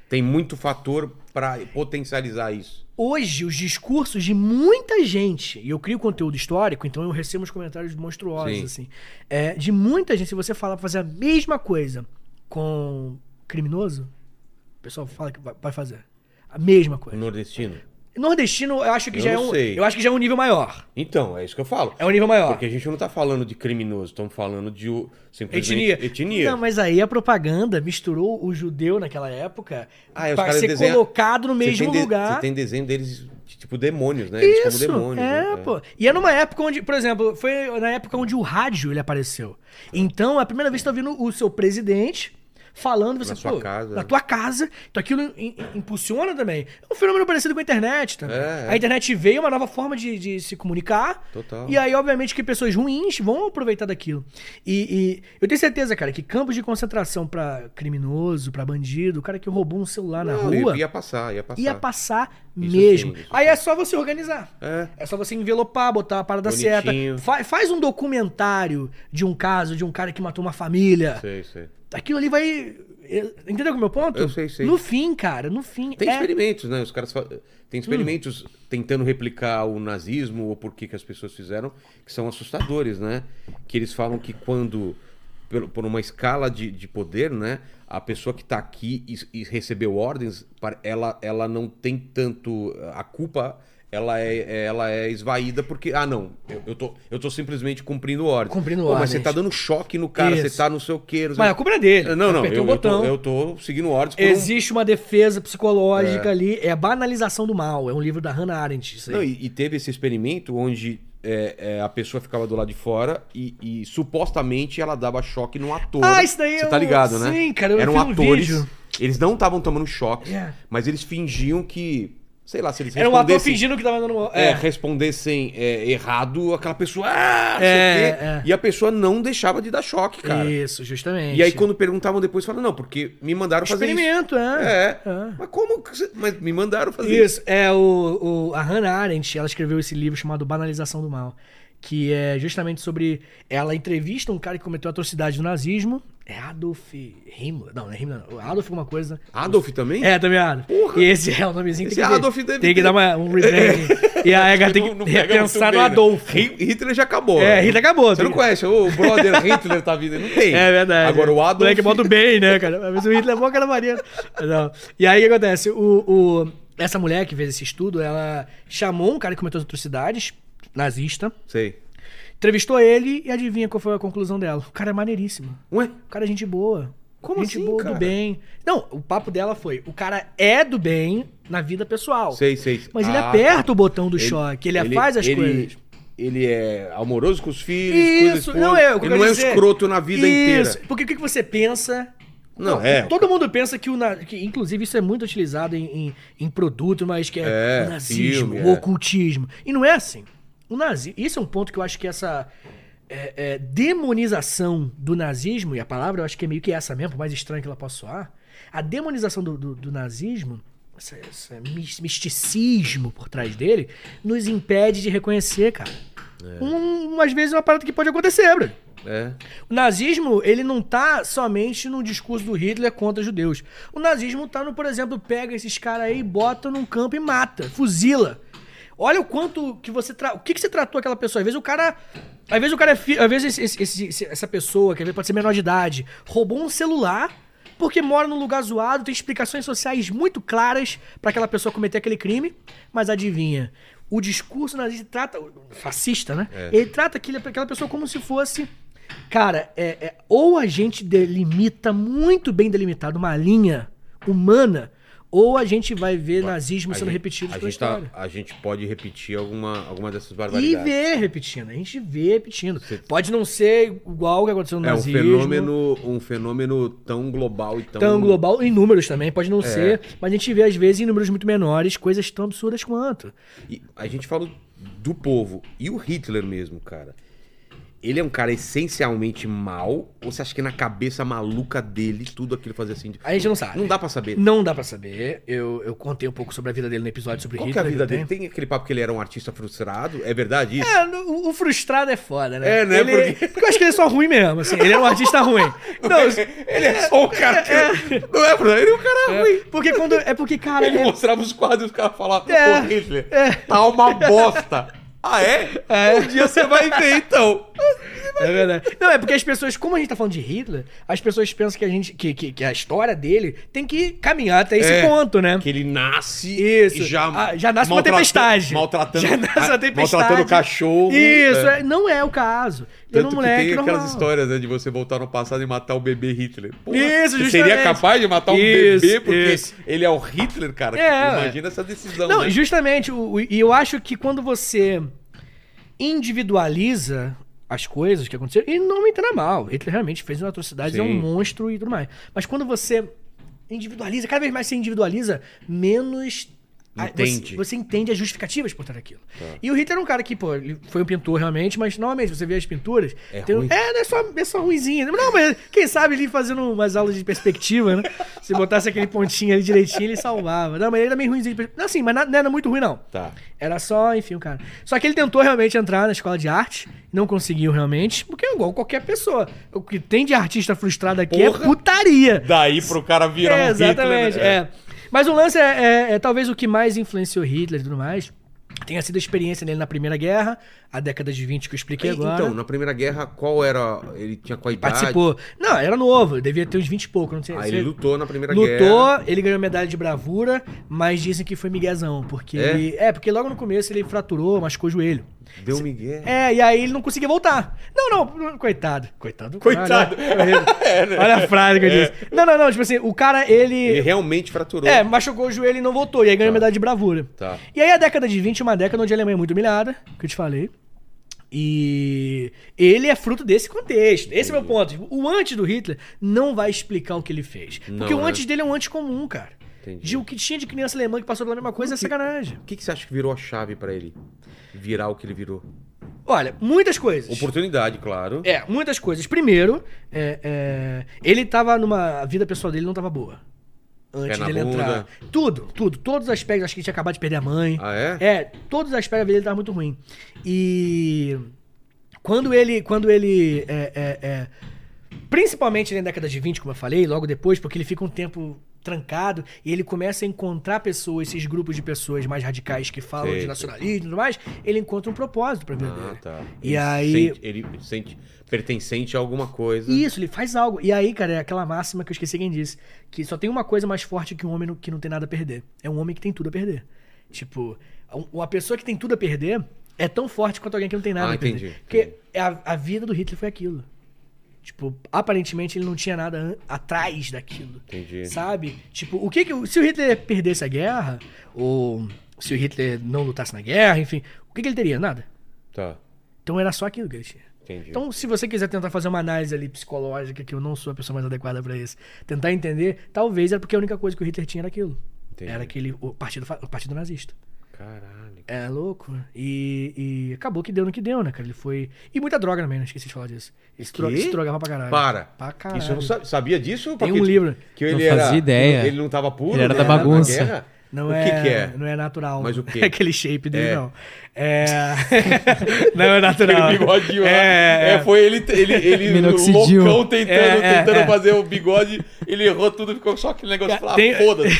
Tem muito fator pra potencializar isso. Hoje, os discursos de muita gente, e eu crio conteúdo histórico, então eu recebo uns comentários monstruosos, Sim. assim. é, de muita gente, se você falar pra fazer a mesma coisa com criminoso, o pessoal fala que vai fazer. A mesma coisa. nordestino. Nordestino, eu acho que Eu já é um. sei. Eu acho que já é um nível maior. Então, é isso que eu falo. É um nível maior. Porque a gente não tá falando de criminoso, estamos falando de simplesmente Etnia. etnia. Não, mas aí a propaganda misturou o judeu naquela época Ah, pra caras ser desenham- colocado no Você mesmo de- lugar. Você tem desenho deles de, tipo demônios, né? Eles Isso, como demônios. é, né? pô. E é numa época onde, por exemplo, foi na época onde o rádio ele apareceu. Então, é a primeira vez que tá ouvindo o seu presidente falando, você, Na pô, casa. na tua casa. Então aquilo im- im- impulsiona também. É um fenômeno parecido com a internet também. É, é. A internet veio uma nova forma de, de se comunicar. Total. E aí, obviamente, que pessoas ruins vão aproveitar daquilo. E, e eu tenho certeza, cara, que campos de concentração pra criminoso, pra bandido, o cara que roubou um celular na Não, rua, Ia passar, ia passar. ia passar Isso mesmo. sim, aí é só você organizar. É. É só você envelopar, botar a parada Bonitinho. certa. Fa- faz um documentário de um caso de um cara que matou uma família. Sei, sei. Aquilo ali vai. Entendeu o meu ponto? Eu sei, sei. No fim, cara, no fim. Tem é... experimentos, né? Os caras fa... tem experimentos Hum. tentando replicar o nazismo ou por que as pessoas fizeram que são assustadores, né? Que eles falam que quando por uma escala de, de poder, né? A pessoa que está aqui e, e recebeu ordens, ela, ela não tem tanto a culpa ela é, ela é esvaída porque, ah, não, eu, eu, tô, eu tô simplesmente cumprindo ordens. Cumprindo Pô, Mas ordens. você tá dando choque no cara, Isso. você tá no seu sei Mas a culpa é dele. Não, não, eu, eu, tô, eu tô seguindo ordens por um- Existe uma defesa psicológica ali, é a banalização do mal. É um livro da Hannah Arendt. Isso aí. Não, e, e teve esse experimento onde é, é, a pessoa ficava do lado de fora e, e supostamente ela dava choque no ator. Ah, isso daí Você tá ligado, né? sim, cara, eu Eram vi um atores. vídeo. Eles não estavam tomando choque, É. mas eles fingiam que. Sei lá, se eles Era um ator fingindo que tava dando. É, É, respondessem é, errado, aquela pessoa. Ah, É, o quê. é. E a pessoa não deixava de dar choque, cara. Isso, justamente. E aí, quando perguntavam depois, falaram, não, porque me mandaram fazer isso. Experimento, é. É. É. Mas como? Mas me mandaram fazer isso. Isso, é o, o- a Hannah Arendt, ela escreveu esse livro chamado Banalização do Mal, que é justamente sobre ela entrevista um cara que cometeu atrocidade do nazismo, é Adolf Himmler, não, não é Himmler, não, Adolf alguma coisa. Adolf também? É, também Adolf. Porra. E esse é o nomezinho que Esse tem que, Adolf deve tem que ter- dar uma, um rebranding. E a Ega tem que Não- não repensar no né? Adolf. Hi- Hitler já acabou. É, Hitler acabou. Você tem não conhece, o brother Hitler tá vindo, não tem. É verdade. Agora o Adolf... moleque bota o bem, né, cara? Mas o Hitler é bom cara Maria. Não. E aí o que acontece? O, o- essa mulher que fez esse estudo, ela chamou um cara que cometeu atrocidades, nazista, Sei. entrevistou ele e adivinha qual foi a conclusão dela? O cara é maneiríssimo. Ué? O cara é gente boa. Como gente assim, boa, cara? do bem. Não, o papo dela foi: o cara é do bem na vida pessoal. Sei, sei. Mas ele Ah, aperta o botão do choque, ele, faz as ele- coisas. Ele é amoroso com os filhos, Isso, não é. Ele não é dizer. escroto na vida Isso, inteira. porque o que você pensa Não, é. Todo mundo pensa que o que, inclusive isso é muito utilizado em, em, em produto, mas que é, É, o nazismo, filme, o é. ocultismo. E não é assim. O nazi, isso é um ponto que eu acho que essa é, é, demonização do nazismo, e a palavra eu acho que é meio que essa mesmo, por mais estranha que ela possa soar, a demonização do, do- do nazismo, esse, esse mis- misticismo por trás dele, nos impede de reconhecer, cara. Um, umas vezes é uma parada que pode acontecer, bro. É. O nazismo, ele não tá somente no discurso do Hitler contra judeus. O nazismo tá no, por exemplo, pega esses caras aí, bota num campo e mata, fuzila. Olha o quanto que você tra... o que que você tratou aquela pessoa. Às vezes o cara, às vezes o cara é fi... às vezes esse- esse- essa pessoa, que às vezes pode ser menor de idade, roubou um celular porque mora num lugar zoado, tem explicações sociais muito claras pra aquela pessoa cometer aquele crime, mas adivinha, o discurso nazista trata fascista, né? Ele trata aquela pessoa como se fosse Cara, é, é- ou a gente delimita muito bem delimitado uma linha humana, ou a gente vai ver nazismo A sendo gente- repetido a gente, tá, a gente pode repetir alguma, alguma dessas E barbaridades. vê repetindo, a gente vê repetindo. Pode não ser igual o que aconteceu no É um nazismo. fenômeno, um fenômeno tão global e tão. Tão global, em números também, pode É. não ser, mas a gente vê, às vezes, em números muito menores, coisas tão absurdas quanto. E a gente fala do povo. E o Hitler mesmo, cara? Ele é um cara essencialmente mal? Ou você acha que na cabeça maluca dele tudo aquilo fazia assim? de- A gente não sabe. Não dá pra saber. Não dá pra saber. Eu, eu contei um pouco sobre a vida dele no episódio sobre Qual que é Hitler. a vida eu dele? Tem aquele papo que ele era um artista frustrado? É verdade isso? É, no- o frustrado é foda, né? É, né? Ele, Porque- porque... eu acho que ele é só ruim mesmo, assim. Ele é um artista ruim. Não, ele é só o cara que. Não é, Bruno? Ele é um cara ruim. porque quando... É porque, cara... Ele é- mostrava os quadros e os caras falavam, É, Hitler, é. tá uma bosta. Ah, é? É. Um dia você vai ver, então. É verdade. Não, é porque as pessoas, como a gente tá falando de Hitler, as pessoas pensam que a gente, que, que, que a história dele tem que caminhar até esse É, ponto, né? Que ele nasce Isso. e já, Ah, já nasce uma tempestade. Maltratando, Já nasce uma tempestade. maltratando o cachorro. Isso, É. é, não é o caso. É Tanto que moleque tem aquelas normal. histórias né, de você voltar no passado e matar o bebê Hitler. Porra, Isso, você justamente. seria capaz de matar um Isso, bebê porque isso. ele é o Hitler, cara? É, Imagina essa decisão, Não, né? justamente. E eu acho que quando você individualiza as coisas que aconteceram, e não me entenda mal, Hitler realmente fez uma atrocidade, é um Sim. monstro e tudo mais. Mas quando você individualiza, cada vez mais você individualiza, menos. Entende. Você, você entende as justificativas por trás daquilo. E o Hitler é um cara que, pô, ele foi um pintor realmente, mas normalmente você vê as pinturas. É tem ruim. é, não é só, é só ruimzinha. Não, mas quem sabe ele fazendo umas aulas de perspectiva, né? Se botasse aquele pontinho ali direitinho, ele salvava. Não, mas ele era meio ruimzinho de perspectiva. Não, assim, mas não era muito ruim, não. Tá. Era só, enfim, o cara. Só que ele tentou realmente entrar na escola de arte, não conseguiu realmente, porque é igual qualquer pessoa. O que tem de artista frustrado aqui Porra. é putaria. Daí pro cara virar É, um Hitler... exatamente, né? é. Mas o lance é, é- é talvez o que mais influenciou Hitler e tudo mais. tenha sido a experiência dele na Primeira Guerra, a década de 20 que eu expliquei agora. Então, na Primeira Guerra, qual era. Ele tinha qual idade? Participou. Não, era novo, devia ter uns 20 e pouco, não sei. Ah, sei- ele lutou na Primeira Lutou, Guerra. ele ganhou medalha de bravura, mas dizem que foi miguezão, porque É? ele... É, porque logo no começo ele fraturou, machucou o joelho. Deu Miguel. É, e aí ele não conseguia voltar. Não, não, coitado. Coitado. do Coitado. cara, né? Olha a frase que eu disse. Não, não, não, tipo assim, o cara, Ele ele... realmente fraturou. É, machucou o joelho e não voltou, e aí ganhou medalha de bravura. Tá. E aí a década de 20 é uma década onde a Alemanha é muito humilhada, que eu te falei. E ele é fruto desse contexto. Esse é o meu ponto. O antes do Hitler não vai explicar o que ele fez. Porque Não, o né? antes dele é um antes comum, cara. Entendi. De o que tinha de criança alemã que passou pela mesma coisa é sacanagem. O que, que você acha que virou a chave pra ele virar o que ele virou? Olha, muitas coisas. Oportunidade, claro. É, muitas coisas. Primeiro, é, é, ele tava numa. A vida pessoal dele não tava boa. Antes dele bunda. entrar. Tudo, tudo. Todos os aspectos. Acho que ele tinha acabado de perder a mãe. Ah, é? É, todos os aspectos dele tava muito ruim. E. Quando ele. Quando ele. é, é, é, principalmente na década de 20, como eu falei, logo depois, porque ele fica um tempo trancado e ele começa a encontrar pessoas, esses grupos de pessoas mais radicais que falam Sei, de nacionalismo e tudo mais, ele encontra um propósito pra vida Ah, tá. E Ele aí- Sente, ele sente pertencente a alguma coisa. Isso, ele faz algo. E aí, cara, é aquela máxima que eu esqueci quem disse. Que só tem uma coisa mais forte que um homem que não tem nada a perder. É um homem que tem tudo a perder. Tipo, um- uma pessoa que tem tudo a perder é tão forte quanto alguém que não tem nada Ah, a perder. entendi, Porque entendi. a, a vida do Hitler foi aquilo. Tipo, aparentemente ele não tinha nada atrás daquilo. Entendi. Sabe? Tipo, o que que. Se o Hitler perdesse a guerra, ou se o Hitler não lutasse na guerra, enfim, o que, que ele teria? Nada. Tá, Então era só aquilo que ele tinha. entendi. Então, se você quiser tentar fazer uma análise ali psicológica, que eu não sou a pessoa mais adequada pra isso, tentar entender, talvez era porque a única coisa que o Hitler tinha era aquilo. Entendi. Era aquele o partido, o partido nazista. Caralho. É louco. E, e acabou que deu no que deu, né, cara? Ele foi. E muita droga também, né? Esqueci de falar disso. Ele se, dro- se drogava pra caralho. Para. Pra caralho. Isso eu não sabia. Disso? Tem um livro. Que ele Não era, fazia ideia. Ele não tava puro? Ele era né, da na bagunça. Não o é, que que é? Não é natural. Mas o quê? Aquele shape dele, É. não. É. não é natural. Aquele bigodinho lá. É, É, foi ele, ele, ele loucão tentando, É, é, tentando é. fazer o bigode. Ele errou tudo, ficou só aquele negócio. Tem- ah, foda-se.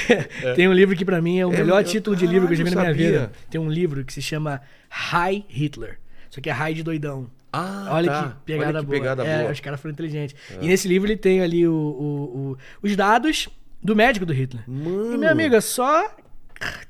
Tem um livro que pra mim é o É, melhor eu- título de livro que eu já vi na minha vida. Tem um livro que se chama High Hitler. Só que é High de doidão. Ah, Olha tá. que pegada Olha que boa. pegada é, boa. os caras foram inteligentes. E nesse livro ele tem ali o, o- o- os dados do médico do Hitler. Mano. E meu amigo, é só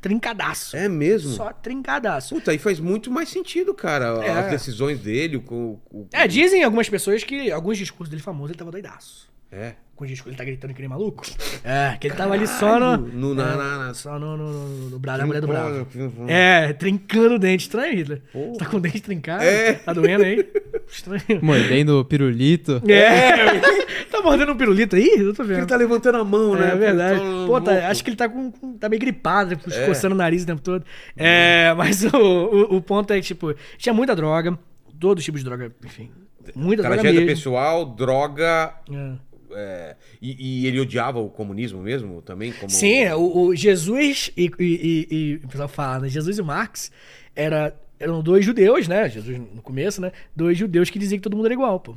trincadaço. É mesmo? Só trincadaço. Puta, aí faz muito mais sentido, cara. É. As decisões dele, o. o- É, dizem algumas pessoas que alguns discursos dele famosos ele tava doidaço. É. Discursos ele tá gritando que nem maluco. É, que ele tava ali só no. No- na- é, na- na- Só no, no, no, no braço da mulher do bravo. Trincando. É, trincando o dente. Estranho, Hitler. Você tá com o dente trincado? É. Tá doendo aí? Estranho. Mordendo o pirulito. É. tá mordendo um pirulito aí? Eu tô vendo. Ele tá levantando a mão, né? É verdade. Tô Pô, tá- acho que ele tá com, com- tá meio gripado, tipo, É. coçando o nariz o tempo todo. É, mas o, o, o ponto é que, tipo, tinha muita droga, todo tipo de droga, enfim. Muita droga Tragédia mesmo. pessoal, droga. É. é, e, e ele odiava o comunismo mesmo também? Como... Sim, é, o, o Jesus e, e- e- o pessoal fala, né? Jesus e Marx era, eram dois judeus, né? Jesus no começo, né? Dois judeus que diziam que todo mundo era igual, pô.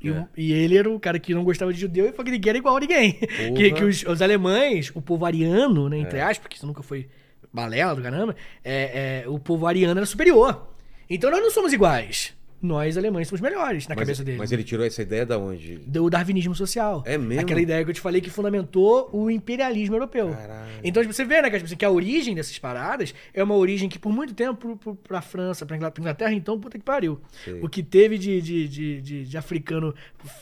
E, É. e ele era o cara que não gostava de judeu e falou que ninguém era igual a ninguém. Que, que os, os alemães, o povo ariano, né, É. entre aspas, porque isso nunca foi balela do caramba, é, é, o povo ariano era superior. Então nós não somos iguais. Nós, alemães, somos melhores na mas, cabeça dele Mas ele tirou essa ideia da onde? do darwinismo social. É mesmo? Aquela ideia que eu te falei que fundamentou o imperialismo europeu. Caralho. Então, tipo, você vê, né, que, tipo assim, que a origem dessas paradas é uma origem que, por muito tempo, pro, pro, pra França, pra Ingla- pra Inglaterra, então, puta que pariu. Sei. O que teve de, de, de, de- de africano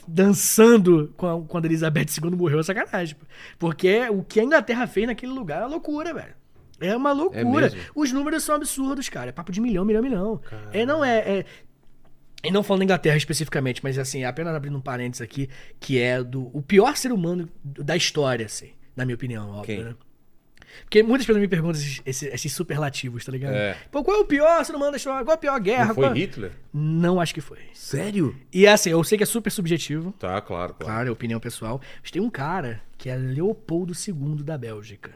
dançando com a- quando a Elizabeth II morreu é sacanagem. Porque o que a Inglaterra fez naquele lugar é uma loucura, velho. É uma loucura. mesmo? Os números são absurdos, cara. É papo de milhão, milhão, milhão. É, não é, é- e não falando da Inglaterra especificamente, mas assim, apenas abrindo um parênteses aqui, que é do o pior ser humano da história, assim, na minha opinião, óbvio, né? Porque muitas pessoas me perguntam esses, esses- esses superlativos, tá ligado? É. Pô, qual é o pior ser humano da história? Qual é a pior guerra? Não foi Qual- Hitler? Não acho que foi. Sério? E assim, eu sei que é super subjetivo, Tá, claro, claro. claro, é opinião pessoal, mas tem um cara que é Leopoldo II da Bélgica.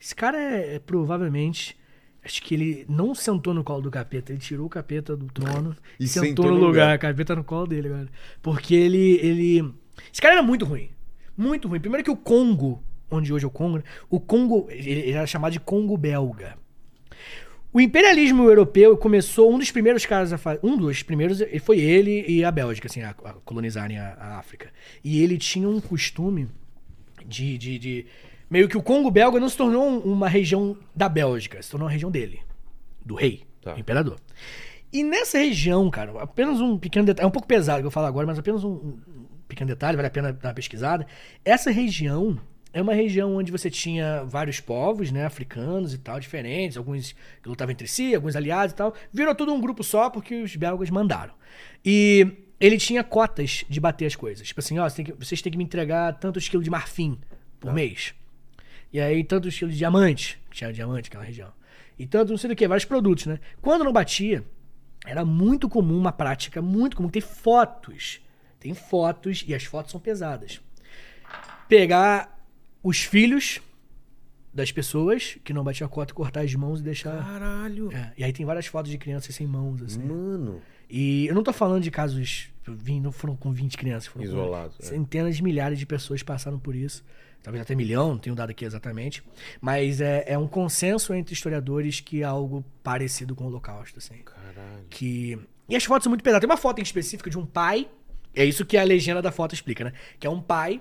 Esse cara é, é provavelmente. Acho que ele não sentou no colo do capeta, ele tirou o capeta do trono E sentou, sentou no lugar. lugar. O capeta no colo dele, cara. Porque ele, ele. Esse cara era muito ruim. Muito ruim. Primeiro que o Congo, onde hoje é o Congo, né? o Congo, ele ele era chamado de Congo belga. O imperialismo europeu começou, um dos primeiros caras a fazer. Um dos primeiros foi ele e a Bélgica, assim, a, a colonizarem a, a, África. E ele tinha um costume de, de, de. Meio que o Congo belga não se tornou uma região da Bélgica, se tornou uma região dele, do rei, Tá. do imperador. E nessa região, cara, apenas um pequeno detalhe, é um pouco pesado que eu falo agora, mas apenas um, um pequeno detalhe, vale a pena dar uma pesquisada. Essa região é uma região onde você tinha vários povos, né, africanos e tal, diferentes, alguns que lutavam entre si, alguns aliados e tal. Virou tudo um grupo só porque os belgas mandaram. E ele tinha cotas de bater as coisas. Tipo assim, ó, você tem que- vocês têm que me entregar tantos quilos de marfim por mês. E aí, tantos quilos de diamante, que tinha diamante naquela região. E tanto não sei do que, vários produtos, né? Quando não batia, era muito comum, uma prática muito comum, ter fotos. Tem fotos, e as fotos são pesadas. Pegar os filhos das pessoas que não batiam a cota, cortar as mãos e deixar. Caralho. É, e aí tem várias fotos de crianças sem mãos, assim. Mano. E eu não tô falando de casos. Não foram com 20 crianças, foram com Isolados, é. Centenas de milhares de pessoas passaram por isso. Talvez até milhão, não tenho dado aqui exatamente. Mas é, é um consenso entre historiadores que é algo parecido com o Holocausto, assim. Caralho. Que... E as fotos são muito pesadas. Tem uma foto em específico de um pai. É isso que a legenda da foto explica, né? Que é um pai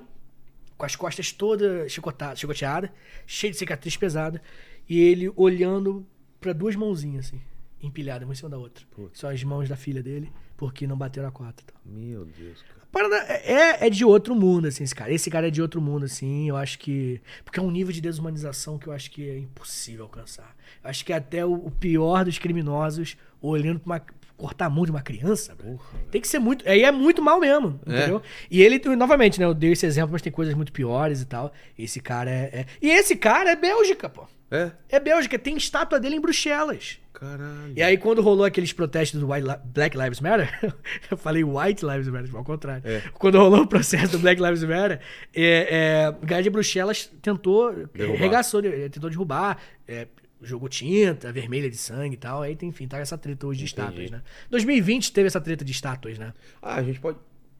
com as costas todas chicotadas, chicoteadas, cheio de cicatriz pesada, e ele olhando pra duas mãozinhas, assim, empilhadas, uma em cima da outra. São as mãos da filha dele, porque não bateram a cota. Meu Deus, cara. Parada é, é de outro mundo, assim, esse cara. Esse cara é de outro mundo, assim, eu acho que. Porque é um nível de desumanização que eu acho que é impossível alcançar. Eu acho que até o, o pior dos criminosos, olhando pra uma. Cortar a mão de uma criança, bro, tem que ser muito. Aí é muito mal mesmo, É. entendeu? E ele, novamente, né? Eu dei esse exemplo, mas tem coisas muito piores e tal. Esse cara é. é- E esse cara é Bélgica, pô. É? É Bélgica, tem estátua dele em Bruxelas. Caralho. E aí, quando rolou aqueles protestos do White Black Lives Matter, eu falei White Lives Matter, ao contrário. É. Quando rolou o processo do Black Lives Matter, é, é, o cara de Bruxelas tentou, Derrubar. regaçou, tentou derrubar, é, jogou tinta vermelha de sangue e tal. Aí, tem, enfim, tá essa treta hoje de Entendi. estátuas, né? 2020 teve essa treta de estátuas, né? Ah, a gente pode.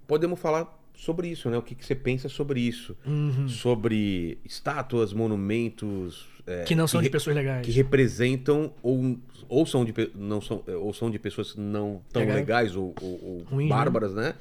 Podemos falar sobre isso, né? O que, que você pensa sobre isso? Uhum. Sobre estátuas, monumentos. é, Que não são de re- pessoas legais. Que representam ou, ou, são de, não são, ou são de pessoas não tão Legal. legais ou, ou- ou né? bárbaras, né?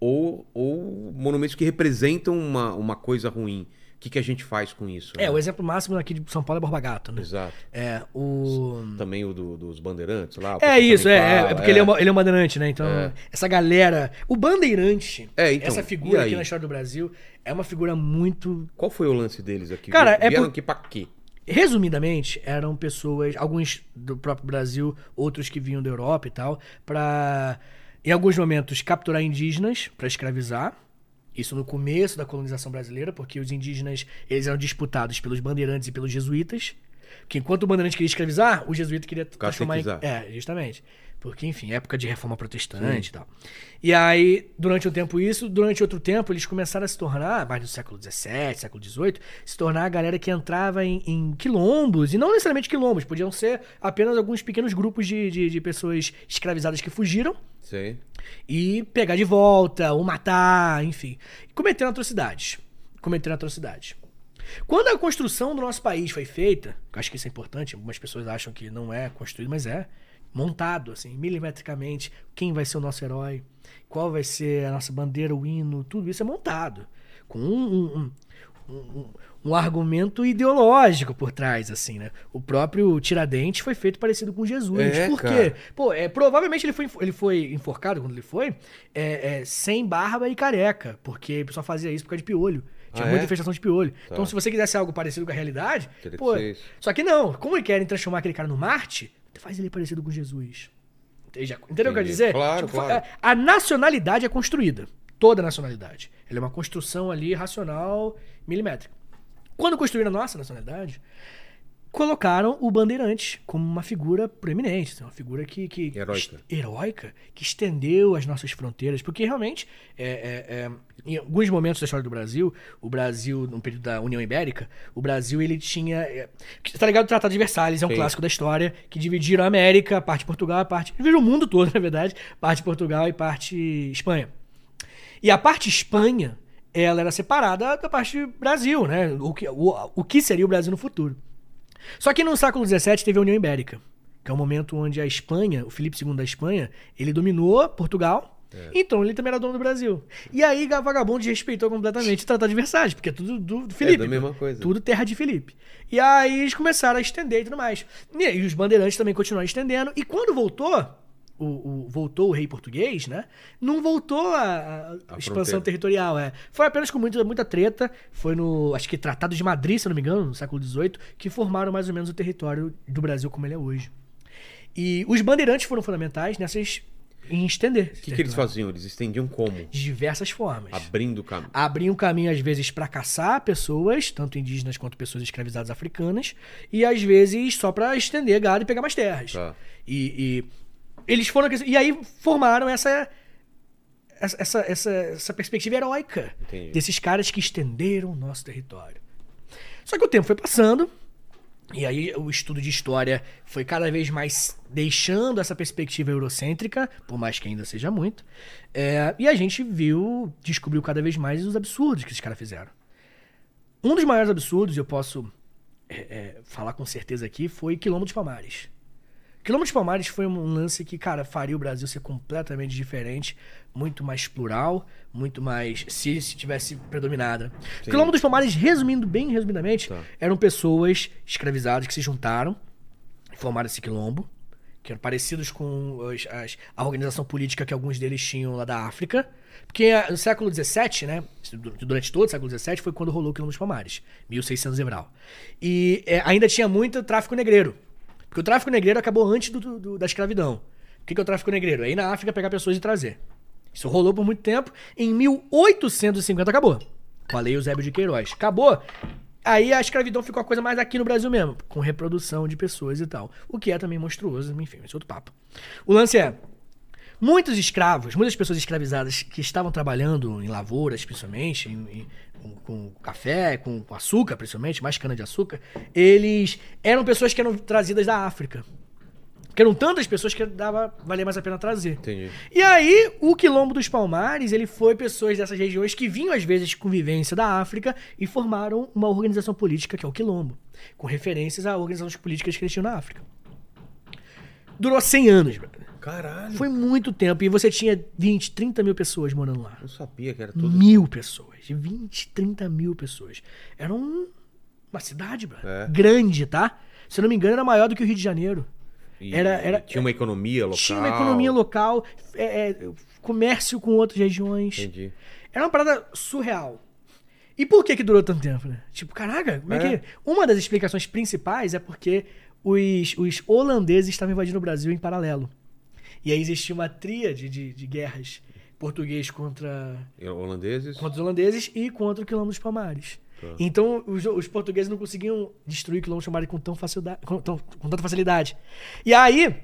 Ou, ou monumentos que representam uma, uma coisa ruim. O que, que a gente faz com isso? É, né? o exemplo máximo aqui de São Paulo é Borba Gato, né? Exato. É, o... Também o do- dos bandeirantes lá. É isso, é, é, fala, é porque Ele, é uma, ele é um bandeirante, né? Então, É. essa galera. O bandeirante, É, então, essa figura aqui na história do Brasil, é uma figura muito. Qual foi o lance deles aqui? Cara, é Vieram por- aqui pra quê? Resumidamente, eram pessoas, alguns do próprio Brasil, outros que vinham da Europa e tal, pra, em alguns momentos, capturar indígenas pra escravizar. Isso no começo da colonização brasileira, porque os indígenas eles eram disputados pelos bandeirantes e pelos jesuítas. Que enquanto o bandeirante queria escravizar, o jesuíta queria transformar em. É, justamente. Porque, enfim, época de reforma protestante e tal. E aí, durante um tempo isso, durante outro tempo, eles começaram a se tornar, mais do século XVII, século XVIII, se tornar a galera que entrava em, em quilombos, e não necessariamente quilombos, podiam ser apenas alguns pequenos grupos de, de, de pessoas escravizadas que fugiram Sei. e pegar de volta, ou matar, enfim. Cometendo atrocidades. Cometendo atrocidades. Quando a construção do nosso país foi feita, acho que isso é importante, algumas pessoas acham que não é construído, mas é montado, assim, milimetricamente, quem vai ser o nosso herói, qual vai ser a nossa bandeira, o hino, tudo isso é montado. Com um, um- um- um- um argumento ideológico por trás, assim, né? O próprio Tiradentes foi feito parecido com Jesus. É, por quê? cara. Pô, é, provavelmente ele foi, ele foi enforcado quando ele foi, é, é, sem barba e careca, porque o pessoal fazia isso por causa de piolho. Tinha Ah, muita é? infestação de piolho. Tá. Então, se você quisesse algo parecido com a realidade, Teria que pô, isso. só que não, como eles querem transformar aquele cara no Marte, faz ele parecido com Jesus. Entende? Entendeu o que eu quero dizer? Claro, Tipo, claro. a- A nacionalidade é construída. Toda nacionalidade. Ela é uma construção ali racional, milimétrica. Quando construíram a nossa nacionalidade, colocaram o bandeirante como uma figura proeminente, uma figura que, que Heróica. heróica, que estendeu as nossas fronteiras, porque realmente, é, é, é, em alguns momentos da história do Brasil, o Brasil, no período da União Ibérica, o Brasil ele tinha, é, tá ligado? O Tratado de Versalhes é um Sim. clássico da história que dividiram a América, parte de Portugal, a parte, dividiram o mundo todo, na verdade, parte de Portugal e parte Espanha. E a parte Espanha, ela era separada da parte Brasil, né? O que, o, o que seria o Brasil no futuro. Só que no século XVII teve a União Ibérica, que é o momento onde a Espanha, o Felipe II da Espanha, ele dominou Portugal. Então ele também era dono do Brasil. E aí Vagabundo desrespeitou completamente o Tratado de Versalhes, porque é tudo do, do Felipe. da mesma coisa. Tudo terra de Felipe. E aí eles começaram a estender e tudo mais. E, e os bandeirantes também continuaram estendendo. E quando voltou, o, o- voltou o rei português, né? Não voltou a, a A expansão fronteira. territorial, é. Foi apenas com muita, muita treta. Foi no, acho que Tratado de Madrid, se não me engano, no século XVIII, que formaram mais ou menos o território do Brasil como ele é hoje. E os bandeirantes foram fundamentais nessas em estender. O que, que eles faziam? Eles estendiam como? De diversas formas. Abrindo o caminho. Abriam caminho, às vezes, para caçar pessoas, tanto indígenas quanto pessoas escravizadas africanas, e às vezes só para estender gado e pegar mais terras. Tá. E, e eles foram. E aí formaram essa. Essa, essa, essa, perspectiva heróica Entendi. desses caras que estenderam o nosso território. Só que o tempo foi passando, e aí o estudo de história foi cada vez mais deixando essa perspectiva eurocêntrica, por mais que ainda seja muito. É, e a gente viu, descobriu cada vez mais os absurdos que esses caras fizeram. Um dos maiores absurdos, eu posso é, é, falar com certeza aqui, foi Quilombo dos Palmares. Quilombo dos Palmares foi um lance que, cara, faria o Brasil ser completamente diferente, muito mais plural, muito mais. se, se tivesse predominada. Sim. Quilombo dos Palmares, resumindo bem resumidamente, Tá. eram pessoas escravizadas que se juntaram e formaram esse quilombo, que eram parecidos com as- as- a organização política que alguns deles tinham lá da África. Porque ah, no século XVII, né? Durante todo o século XVII foi quando rolou o Quilombo dos Palmares, 1600 e. E é, ainda tinha muito tráfico negreiro. Porque o tráfico negreiro acabou antes do- do- da escravidão. O que que é o tráfico negreiro? É ir na África pegar pessoas e trazer. Isso rolou por muito tempo. Em 1850 acabou. Com a lei Eusébio de Queiroz. Acabou. Aí a escravidão ficou a coisa mais aqui no Brasil mesmo, com reprodução de pessoas e tal. O que é também monstruoso, enfim, esse é outro papo. O lance é, muitos escravos, muitas pessoas escravizadas que estavam trabalhando em lavouras, principalmente, em- em- com, com café, com, com açúcar, principalmente, mais cana-de-açúcar, eles eram pessoas que eram trazidas da África. Porque eram tantas pessoas que dava, valia mais a pena trazer. Entendi. E aí, o Quilombo dos Palmares, ele foi pessoas dessas regiões que vinham, às vezes, com vivência da África e formaram uma organização política, que é o Quilombo, com referências a organizações políticas que eles tinham na África. Durou 100 anos, brother. Caralho. Foi muito tempo. E você tinha 20, 30 mil pessoas morando lá. Eu sabia que era tudo. Mil pessoas. 20, 30 mil pessoas. Era um- uma cidade, brother. É. Grande, tá? Se eu não me engano, era maior do que o Rio de Janeiro. E Era- era- tinha uma economia local. Tinha uma economia local, é, é, comércio com outras regiões. Entendi. Era uma parada surreal. E por que que durou tanto tempo, né? Tipo, caraca, como é, É. que... Uma das explicações principais é porque os, os holandeses estavam invadindo o Brasil em paralelo. E aí existia uma tríade de, de guerras. Português contra, E Holandeses. contra os holandeses e contra o Quilombo dos Palmares. Tá. Então, os, os portugueses não conseguiam destruir o Quilombo dos Palmares com, tão facilidade, com, tão- com tanta facilidade. E aí,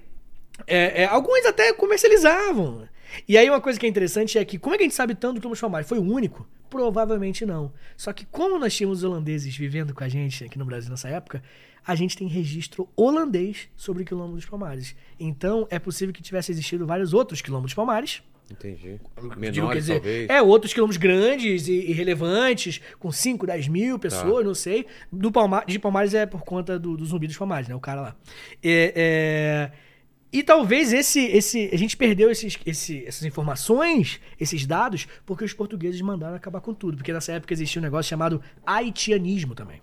é, é, alguns até comercializavam. E aí uma coisa que é interessante é que, como é que a gente sabe tanto do Quilombo dos Palmares? Foi o único? Provavelmente não. Só que como nós tínhamos os holandeses vivendo com a gente aqui no Brasil nessa época, a gente tem registro holandês sobre o Quilombo dos Palmares. Então, é possível que tivesse existido vários outros Quilombos dos Palmares, Entendi. Digo, quer Menores, dizer, talvez. É, outros quilombos grandes e, e relevantes, com 5, 10 mil pessoas, não sei. Do Palma de Palmares é por conta do, do zumbi dos Palmares, né? O cara lá. É, é, E talvez esse, esse. A gente perdeu esses, esse- essas informações, esses dados, porque os portugueses mandaram acabar com tudo. Porque nessa época existia um negócio chamado haitianismo também.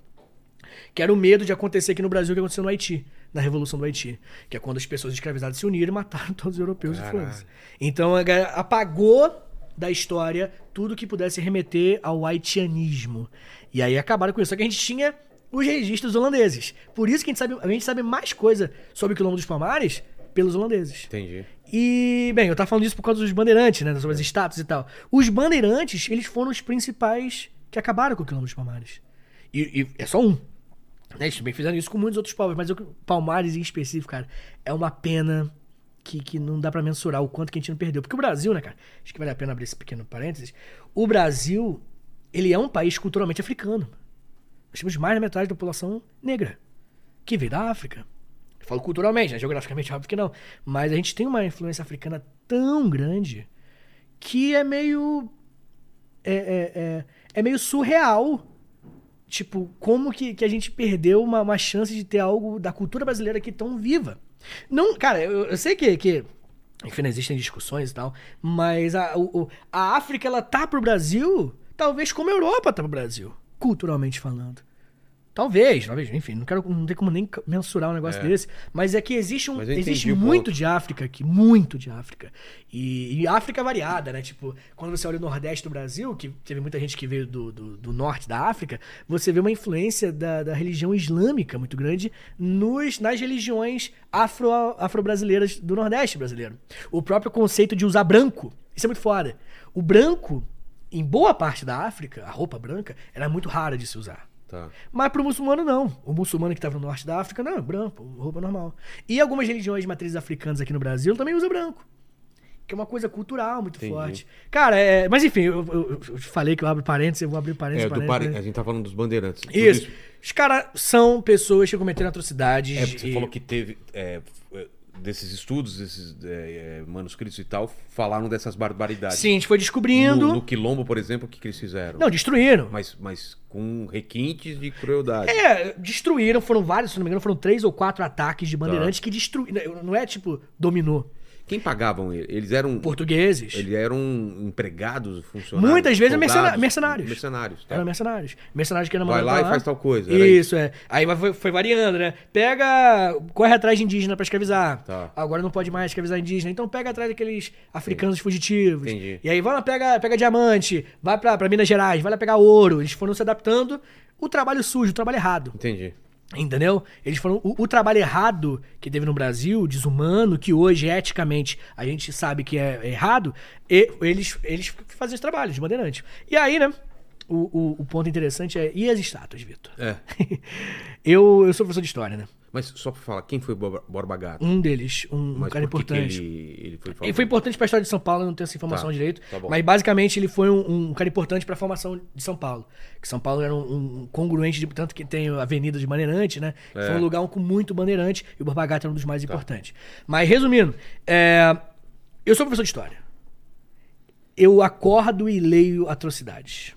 Que era o medo de acontecer aqui no Brasil o que aconteceu no Haiti, na Revolução do Haiti. Que é quando as pessoas escravizadas se uniram e mataram todos os europeus Caralho. e foda-se. Então a galera apagou da história tudo que pudesse remeter ao haitianismo. E aí acabaram com isso. Só que a gente tinha os registros holandeses. Por isso que a gente sabe, a gente sabe mais coisa sobre o Quilombo dos Palmares pelos holandeses. Entendi. E, bem, eu tava falando disso por causa dos bandeirantes, né? Sobre as estátuas e tal. Os bandeirantes, eles foram os principais que acabaram com o Quilombo dos Palmares. E, e é só um. Né? Eles também fizeram isso com muitos outros povos, mas o Palmares em específico, cara, é uma pena que, que não dá pra mensurar o quanto que a gente não perdeu. Porque o Brasil, né, cara? Acho que vale a pena abrir esse pequeno parênteses. O Brasil, ele é um país culturalmente africano. Nós temos mais da metade da população negra, que veio da África. Eu falo culturalmente, né? geograficamente, óbvio que não. Mas a gente tem uma influência africana tão grande que é meio. É, é, é, é meio surreal. Tipo, como que, que a gente perdeu uma, uma chance de ter algo da cultura brasileira aqui tão viva. Não, cara, eu, eu sei que, que. Enfim, existem discussões e tal. Mas a, o- a África, ela tá pro Brasil, talvez como a Europa tá pro Brasil. Culturalmente falando. Talvez, talvez, enfim, não quero não tem como nem mensurar um negócio desse, mas é que existe um existe muito de África aqui, muito de África. E, e África variada, né? Tipo, quando você olha o Nordeste do Brasil, que teve muita gente que veio do, do, do norte da África, você vê uma influência da, da religião islâmica muito grande nos, nas religiões afro, afro-brasileiras do Nordeste brasileiro. O próprio conceito de usar branco, isso é muito foda. O branco, em boa parte da África, a roupa branca, era muito rara de se usar. Tá. Mas pro muçulmano, não. O muçulmano que estava no norte da África, não, é branco, roupa normal. E algumas religiões de matrizes africanas aqui no Brasil também usam branco. Que é uma coisa cultural muito Entendi. forte. Cara, é... mas enfim, eu, eu- eu falei que eu abro parênteses, eu vou abrir parênteses. É, parênteses, pare... A gente tá falando dos bandeirantes. Tudo Isso. Os caras são pessoas que cometeram atrocidades. É, você e- falou que teve. é, desses estudos, desses é, é, manuscritos e tal, falaram dessas barbaridades. Sim, a gente foi descobrindo. No, no Quilombo, por exemplo, o que, que eles fizeram? Não, destruíram. Mas, mas com requintes de crueldade. É, destruíram, foram vários, se não me engano, foram três ou quatro ataques de Tá. bandeirantes que destruíram. Não é tipo, dominou. Quem pagavam ele? Eles eram. Portugueses. Eles eram empregados, funcionários. Muitas vezes soldados, mercena- mercenários. Mercenários. Tá. Eram mercenários. Mercenários que eram Vai lá e faz tal coisa, era Isso, é. Aí foi, foi variando, né? Pega. Corre atrás de indígena pra escravizar. Tá. Agora não pode mais escravizar indígena. Então pega atrás daqueles africanos fugitivos. Entendi. E aí vai lá, pega, pega diamante, vai pra Minas Gerais, vai lá pegar ouro. Eles foram se adaptando. O trabalho sujo, o trabalho errado. Entendi. Entendeu? Eles foram. O, o trabalho errado que teve no Brasil, desumano, que hoje, eticamente, a gente sabe que é errado, e, eles, eles faziam esse trabalho de bandeirante. E aí, né? O, o, o ponto interessante é. E as estátuas, Vitor? É. eu, eu sou professor de história, né? Mas só pra falar, quem foi Borba, Gato? Um deles, um, um cara importante. ele, ele foi Ele foi importante pra história de São Paulo, eu não tenho essa informação Tá, direito. tá mas basicamente ele foi um, um cara importante pra formação de São Paulo. Que São Paulo era um, um congruente de tanto que tem a Avenida de Bandeirante, né? Que É. Foi um lugar com muito bandeirante e o Borba Gato era um dos mais importantes. Mas resumindo, é, eu sou professor de história. Eu acordo e leio atrocidades.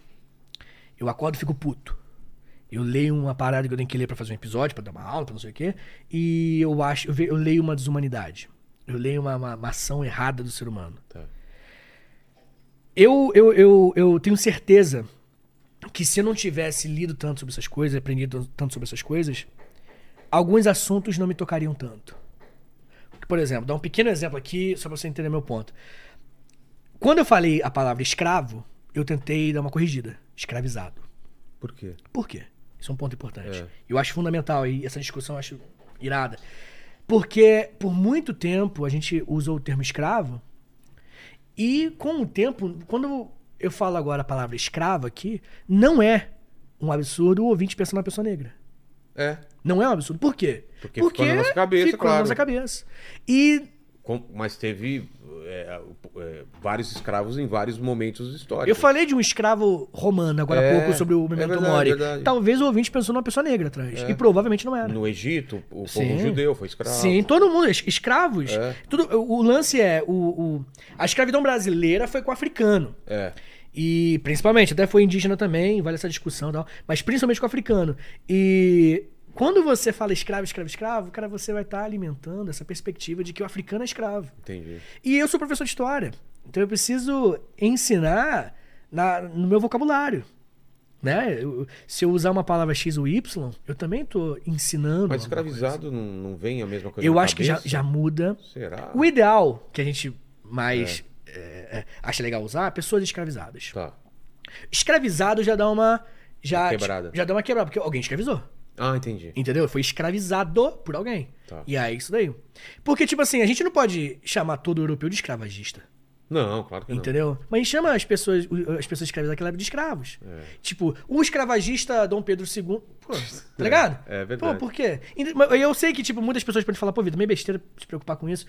Eu acordo e fico puto. Eu leio uma parada que eu tenho que ler pra fazer um episódio, pra dar uma aula, pra não sei o quê. E eu acho, eu, ve- eu leio uma desumanidade. Eu leio uma, uma- uma ação errada do ser humano. Tá. Eu, eu, eu, eu tenho certeza que se eu não tivesse lido tanto sobre essas coisas, aprendido tanto sobre essas coisas, alguns assuntos não me tocariam tanto. Por exemplo, dar um pequeno exemplo aqui, só pra você entender meu ponto. Quando eu falei a palavra escravo, eu tentei dar uma corrigida. Escravizado. Por quê? Por quê? Isso é um ponto importante. É. Eu acho fundamental e essa discussão eu acho irada. Porque por muito tempo a gente usou o termo escravo e com o tempo, quando eu falo agora a palavra escravo aqui, não é um absurdo o ouvinte pensar numa pessoa negra. É. Não é um absurdo. Por quê? Porque ficou na nossa cabeça, ficou na claro. nossa cabeça. E Com- mas teve é, é, vários escravos em vários momentos históricos. eu falei de um escravo romano agora há É, pouco sobre o é Memento verdade, Mori. verdade. Talvez o ouvinte pensou numa pessoa negra atrás. E provavelmente não era. No Egito, o povo Sim. judeu foi escravo. Sim, todo mundo, es- escravos. É. Tudo, o, o lance é, o, o- a escravidão brasileira foi com o africano. É. E principalmente, até foi indígena também, vale essa discussão e tal, mas principalmente com o africano. E quando você fala escravo, escravo, escravo, cara, você vai estar alimentando essa perspectiva de que o africano é escravo. Entendi. E eu sou professor de história, então eu preciso ensinar na- no meu vocabulário. Né? Eu- se eu usar uma palavra X ou Y, eu também estou ensinando. Mas escravizado não, não vem a mesma coisa Eu acho que já, cabeça? já muda. Será? O ideal que a gente mais é, é, acha legal usar é pessoas escravizadas. Tá. Escravizado já dá uma. Já, Uma quebrada. Já dá uma quebrada, porque alguém escravizou. Ah, entendi. Entendeu? Foi escravizado por alguém. Tá. E aí, isso daí. Porque, tipo assim, a gente não pode chamar todo europeu de escravagista. Não, claro que não. Entendeu? Mas chama as pessoas, as pessoas escravizadas daquela época de escravos. É. Tipo, o escravagista Dom Pedro II. Pô, tá ligado? É, é verdade. Pô, por quê? E- Eu sei que, tipo, muitas pessoas podem falar, pô, Vitor, meio besteira se preocupar com isso.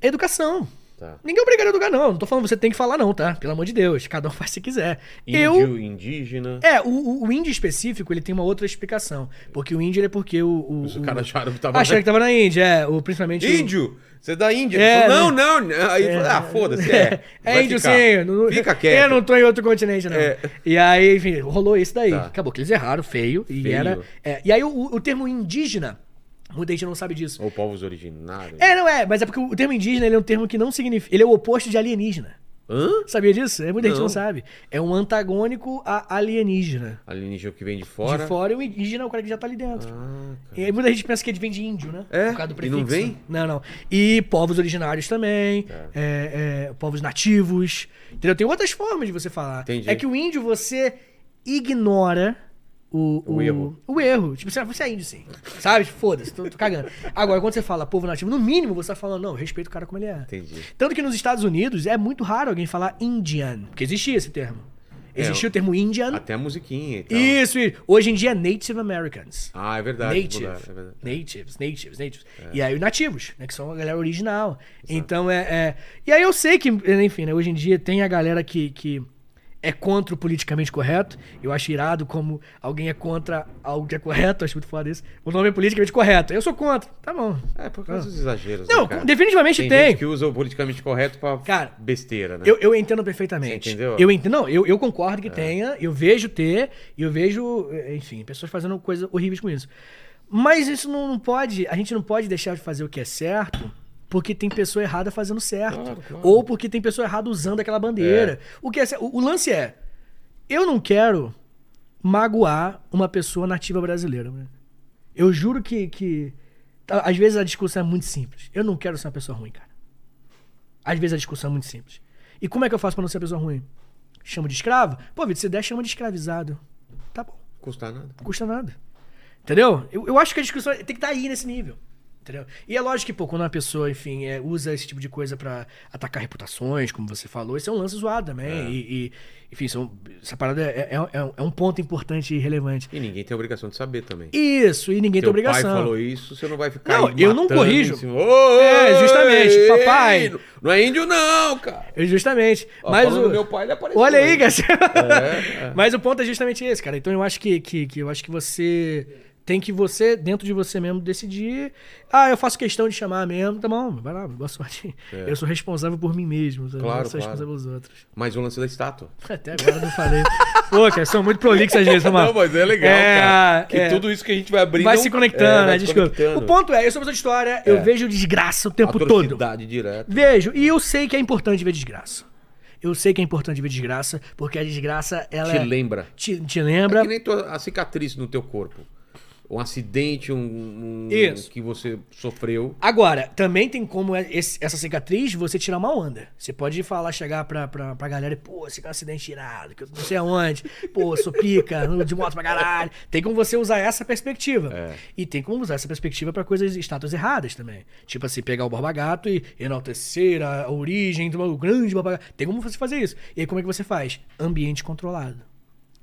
Educação. Tá. Ninguém é obrigado a educar, não. Não tô falando você tem que falar, não, tá? Pelo amor de Deus. Cada um faz se quiser. Eu. Índio, indígena. É, o, o- o índio específico, ele tem uma outra explicação. Porque o índio é porque o. o Os o- caras acharam que tava... Acharam que tava na Índia, é. O, principalmente. o- Índio! Você é da Índia? É, né? não, não. Aí eu falei, ah, foda-se, é. É índio ficar. sim. não- Fica quieto. Eu não tô em outro continente, não. É. E aí, enfim, rolou isso daí. Tá. Acabou que eles erraram, feio. E, Feio. era, é, e aí o, o termo indígena Muita gente não sabe disso. Ou povos originários. É, não é, mas é porque o termo indígena ele é um termo que não significa. Ele é o oposto de alienígena. Hã? Sabia disso? É, muita gente Não. não sabe. É um antagônico a alienígena. Alienígena que vem de fora. De fora e o indígena é o cara que já tá ali dentro. Ah. E aí muita gente pensa que ele vem de índio, né? É? Por causa do E não prefixo. vem? Não, não. E povos originários também, é, é, povos nativos. Entendeu? Tem outras formas de você falar. Entendi. É que o índio você ignora o, O erro. O erro. Tipo, você, é índio sim. Sabe? Foda-se, tô, tô cagando. Agora, quando você fala povo nativo, no mínimo você tá falando, não, respeita o cara como ele é. Entendi. Tanto que nos Estados Unidos é muito raro alguém falar Indian, porque existia esse termo. Existia É, o termo Indian. Até a musiquinha e tal. Isso, isso. Hoje em dia é Native Americans. Ah, é verdade. Native. mudaram, é verdade. Natives, natives, natives. E aí os nativos, né? Que são a galera original. Então é, é- E aí eu sei que, enfim, né? Hoje em dia tem a galera que, que é contra o politicamente correto. Eu acho irado como alguém é contra algo que é correto. Acho muito foda isso. O nome é politicamente correto. Eu sou contra. Tá bom. É, por causa dos exageros. Não, né, definitivamente tem. tem. gente que usa o politicamente correto pra Cara, besteira, né? Eu, eu entendo perfeitamente. Você entendeu? Eu entendo, não, eu, eu concordo que tenha, eu vejo ter, e eu vejo, enfim, pessoas fazendo coisas horríveis com isso. Mas isso não, não pode, a gente não pode deixar de fazer o que é certo porque tem pessoa errada fazendo certo. Claro, claro. Ou porque tem pessoa errada usando aquela bandeira. O, que é, o, o lance é, eu não quero magoar uma pessoa nativa brasileira. né? Eu juro que, que. tá, Às vezes a discussão é muito simples. Eu não quero ser uma pessoa ruim, cara. Às vezes a discussão é muito simples. E como é que eu faço pra não ser uma pessoa ruim? Chamo de escravo? Pô, Vitor, se der, chama de escravizado. Tá bom, Custa nada. não custa nada. Entendeu? Eu, eu acho que a discussão tem que estar aí nesse nível. Entendeu? E é lógico que, pô, quando uma pessoa, enfim, é, usa esse tipo de coisa pra atacar reputações, como você falou, isso é um lance zoado também. E, e, enfim, são, essa parada é, é, é um- é um ponto importante e relevante. E ninguém tem obrigação de saber também. Isso, e ninguém Teu tem obrigação. pai falou isso, você não vai ficar Não, eu não corrijo. Ô, É, justamente, ei, papai. Não é índio não, cara. É, Justamente. Ó, mas o... meu pai, ele apareceu Olha aí. Garcia. É, é. Mas o ponto é justamente esse, cara. Então eu acho que, que, que eu acho que você tem que você, dentro de você mesmo, decidir. Ah, eu faço questão de chamar mesmo, tá bom, vai lá, boa sorte. Eu sou responsável por mim mesmo, sabe? É. Claro, eu sou claro. responsável pelos outros. Mas o lance da estátua. Até agora eu não falei. Pô, cara, são muito prolixos às vezes, tá Não, mas é legal, É, cara. Que é. tudo isso que a gente vai abrindo... Vai se conectando, é, né? Desculpa. conectando. O ponto é, eu sou professor de história, eu É. vejo desgraça o tempo todo. Direta. Vejo, e eu sei que é importante ver desgraça. Eu sei que é importante ver desgraça, porque a desgraça, ela Te é- lembra. te, te lembra. É que nem tua- a cicatriz no teu corpo. Um acidente, um, um- Isso. que você sofreu. Agora, também tem como é- esse- essa cicatriz você tirar uma onda. Você pode falar, chegar pra, pra, pra galera e, pô, esse cara é um acidente irado, que eu não sei aonde, pô, sou pica, de moto pra caralho. Tem como você usar essa perspectiva. É. E tem como usar essa perspectiva pra coisas, estátuas erradas também. Tipo assim, pegar o Borba Gato e enaltecer a a origem do grande Borba Gato. Tem como você fazer isso. E aí, como é que você faz? Ambiente controlado.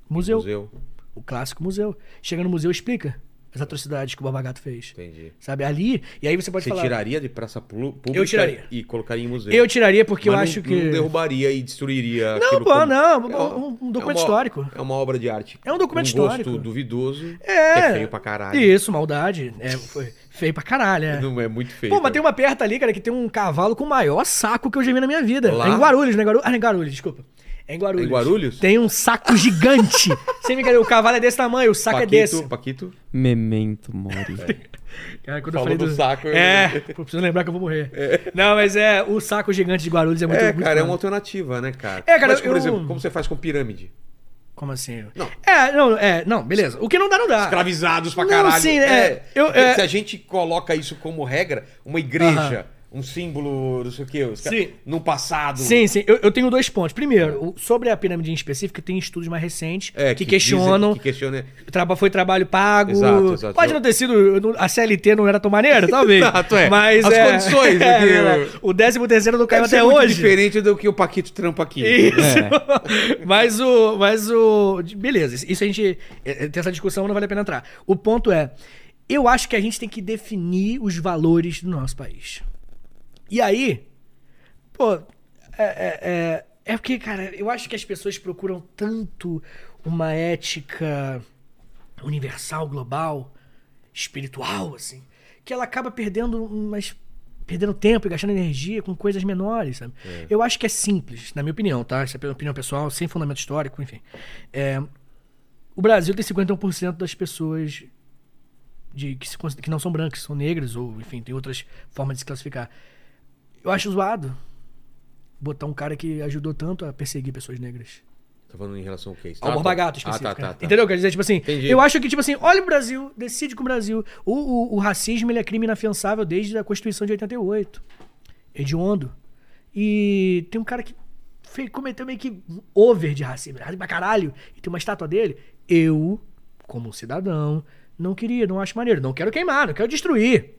Museu. Museu. O clássico museu. Chega no museu, explica as atrocidades que o Borba Gato fez. Entendi. Sabe, ali, e aí você pode Você falar. tiraria de praça pública Eu tiraria. e colocaria em museu. Eu tiraria porque Mas eu não- acho que. Não derrubaria e destruiria. Não, pô, como- não, É um- um documento é uma- histórico. É uma obra de arte. É um documento um histórico. gosto duvidoso. É. É feio pra caralho. Isso, maldade. É, foi feio pra caralho, é. Não é muito feio. Pô, mas tem uma perto ali, cara, que tem um cavalo com o maior saco que eu já vi na minha vida. Lá? É em Guarulhos, né? Guarulhos? Ah, em Guarulhos, desculpa. É em Guarulhos. Em Guarulhos? Tem um saco gigante. Sem brincadeira, o cavalo é desse tamanho, o saco Paquito, é desse. Paquito. Memento mori. Cara, quando Falou eu falei do saco, eu- É, pô, preciso lembrar que eu vou morrer. Não, mas é, o saco gigante de Guarulhos é muito é, muito cara, é uma alternativa, né, cara? É, cara, Mas, por eu- exemplo, como você faz com pirâmide? Como assim? Não. É, não, é, não, beleza. O que não dá, não dá. Escravizados pra Não, caralho. sim, é, eu- Porque é- Se a gente coloca isso como regra, uma igreja, um símbolo, não sei o quê, Sim. no passado. Sim, sim. Eu, eu tenho dois pontos. Primeiro, sobre a pirâmide em específico, tem estudos mais recentes É, que, dizem- questionam. que questionam. Traba- foi trabalho pago. Exato, exato. Pode não ter sido. A CLT não era tão maneira, talvez. Exato, é. Mas As é, condições, é, porque né, O 13 terceiro não caiu até muito hoje. diferente do que o Paquito trampa aqui. Isso. É. mas o. Mas o. Beleza, isso a gente. é, Tem essa discussão, não vale a pena entrar. O ponto é. Eu acho que a gente tem que definir os valores do nosso país. E aí. Pô. É, é, é, é porque, cara, eu acho que as pessoas procuram tanto uma ética universal, global, espiritual, assim, que ela acaba perdendo umas. Perdendo tempo e gastando energia com coisas menores, sabe? Eu acho que é simples, na minha opinião, tá? Isso é pela opinião pessoal, sem fundamento histórico, enfim. É, o Brasil tem 51% das pessoas de que, se que não são brancas, são negras, ou enfim, tem outras formas de se classificar. Eu acho zoado botar um cara que ajudou tanto a perseguir pessoas negras. Tá falando em relação ao quê? Ao Estátua? Borba Gato, Ah, específico. tá, tá, né? tá. Entendeu? Quer dizer, tipo assim, Entendi. eu acho que, tipo assim, olha o Brasil, decide com o Brasil. O, o, o racismo, ele é crime inafiançável desde a Constituição de 88. Hediondo. E tem um cara que fez, cometeu meio que over de racismo, racismo pra caralho, e tem uma estátua dele. Eu, como cidadão, não queria, não acho maneiro. Não quero queimar, não quero destruir.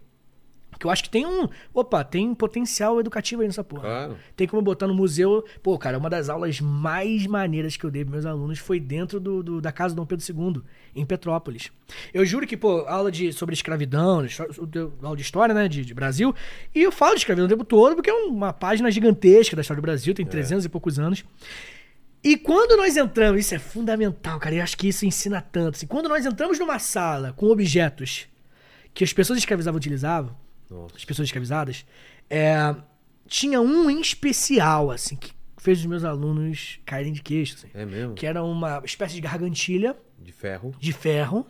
Porque eu acho que tem um. Opa, tem um potencial educativo aí nessa porra. Claro. Tem como botar no museu. Pô, cara, uma das aulas mais maneiras que eu dei pros meus alunos foi dentro do, do- da casa do Dom Pedro II, em Petrópolis. Eu juro que, pô, aula de, sobre escravidão, aula de história, né, de, de Brasil, e eu falo de escravidão o tempo todo, porque é uma página gigantesca da história do Brasil, tem 300 e poucos anos. E quando nós entramos, isso é fundamental, cara, eu acho que isso ensina tanto. Assim, quando nós entramos numa sala com objetos que as pessoas escravizavam utilizavam, Nossa. as pessoas escravizadas, é, tinha um em especial, assim, que fez os meus alunos caírem de queixo, assim, É mesmo? que era uma espécie de gargantilha De ferro. de ferro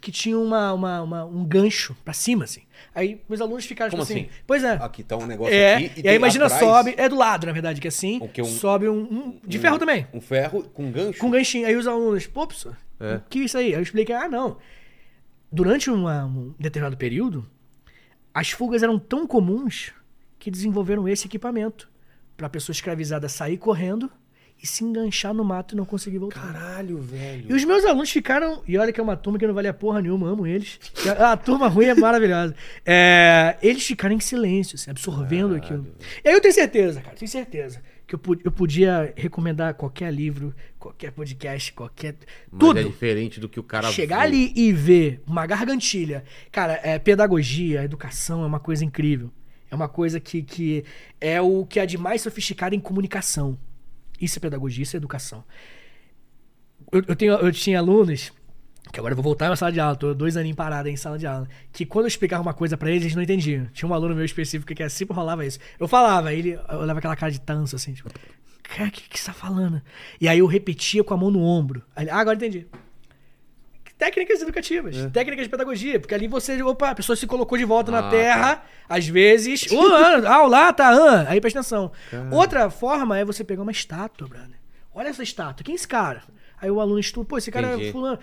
que tinha uma, uma- uma- um gancho pra cima, assim. Aí meus alunos ficaram Como tipo assim? Pois é. Aqui tá um negócio É, aqui. e, aí imagina, atrás sobe, é do lado, na verdade, que é assim? Um- sobe um, um- de ferro também, Um ferro com gancho. com ganchinho. Aí os alunos, pô, professor, É. que isso aí? Aí eu expliquei, ah, não. Durante uma- um determinado período, as fugas eram tão comuns que desenvolveram esse equipamento pra pessoa escravizada sair correndo e se enganchar no mato e não conseguir voltar. Caralho, velho. E os meus alunos ficaram. E olha que é uma turma que não valia porra nenhuma, amo eles. A turma ruim é maravilhosa. É, eles ficaram em silêncio, assim, absorvendo aquilo. E aí eu tenho certeza, cara, tenho certeza. Que eu, eu podia recomendar qualquer livro, qualquer podcast, qualquer. Mas tudo. é diferente do que o cara Chegar vê. ali e ver uma gargantilha. Cara, é, pedagogia, educação é uma coisa incrível. É uma coisa que, que é o que há de mais sofisticado em comunicação. Isso é pedagogia, isso é educação. Eu, eu, tenho, eu tinha alunos, que agora eu vou voltar na sala de aula, tô dois aninhos parado em sala de aula, que quando eu explicava uma coisa pra eles, eles não entendiam. Tinha um aluno meu específico que sempre rolava isso. Eu falava, ele olhava aquela cara de tanso, assim, tipo, cara, o que, que você tá falando? E aí eu repetia com a mão no ombro. Aí ah, agora entendi técnicas educativas, técnicas de pedagogia, porque ali você, opa, a pessoa se colocou de volta Ah, na terra, às vezes, ô, ah, lá tá, ah, aí presta atenção. Outra forma é você pegar uma estátua, brother. Olha essa estátua, quem é esse cara? Aí o aluno estuda, pô, esse cara Entendi. é fulano.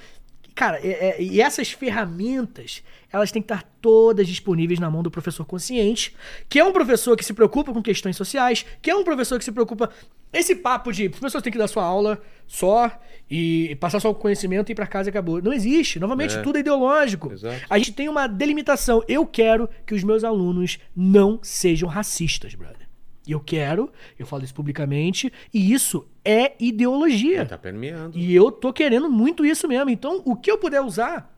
Cara, é- é- e essas ferramentas, elas têm que estar todas disponíveis na mão do professor consciente, que é um professor que se preocupa com questões sociais, que é um professor que se preocupa. Esse papo de professor tem que dar sua aula só e passar só o conhecimento e ir pra casa e acabou. Não existe. Novamente, É. tudo é ideológico. Exato. A gente tem uma delimitação. Eu quero que os meus alunos não sejam racistas, brother. Eu quero, eu falo isso publicamente, e isso é ideologia. É, tá permeando. E eu tô querendo muito isso mesmo. Então, o que eu puder usar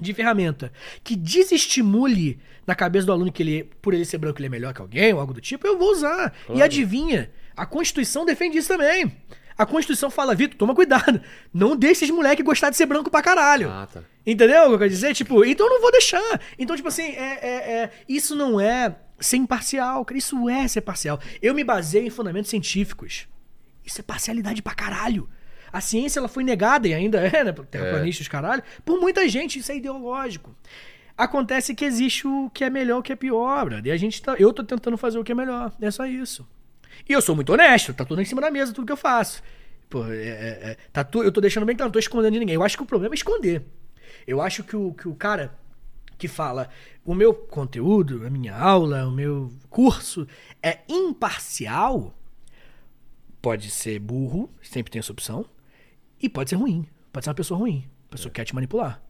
de ferramenta que desestimule na cabeça do aluno que ele, por ele ser branco, ele é melhor que alguém ou algo do tipo, eu vou usar. E adivinha? A Constituição defende isso também. A Constituição fala, Vitor, toma cuidado. Não deixe esses moleque gostar de ser branco pra caralho. Ah, tá. Entendeu o que eu quero dizer? Tipo, então eu não vou deixar. Então, tipo assim, é, é- é- isso não é ser imparcial, cara. Isso é ser parcial. Eu me baseio em fundamentos científicos. Isso é parcialidade pra caralho. A ciência ela foi negada, e ainda é, né? por Terraplanistas, caralho, por muita gente. Isso é ideológico. Acontece que existe o que é melhor e o que é pior, brother. E a gente tá. Eu tô tentando fazer o que é melhor. É só isso. E eu sou muito honesto, tá tudo em cima da mesa, tudo que eu faço. Pô, é, é- é- tá tu, eu tô deixando bem claro, não tô escondendo de ninguém. Eu acho que o problema é esconder. Eu acho que o, que o cara que fala o meu conteúdo, a minha aula, o meu curso é imparcial, pode ser burro, sempre tem essa opção, e pode ser ruim. Pode ser uma pessoa ruim, uma pessoa que quer te manipular.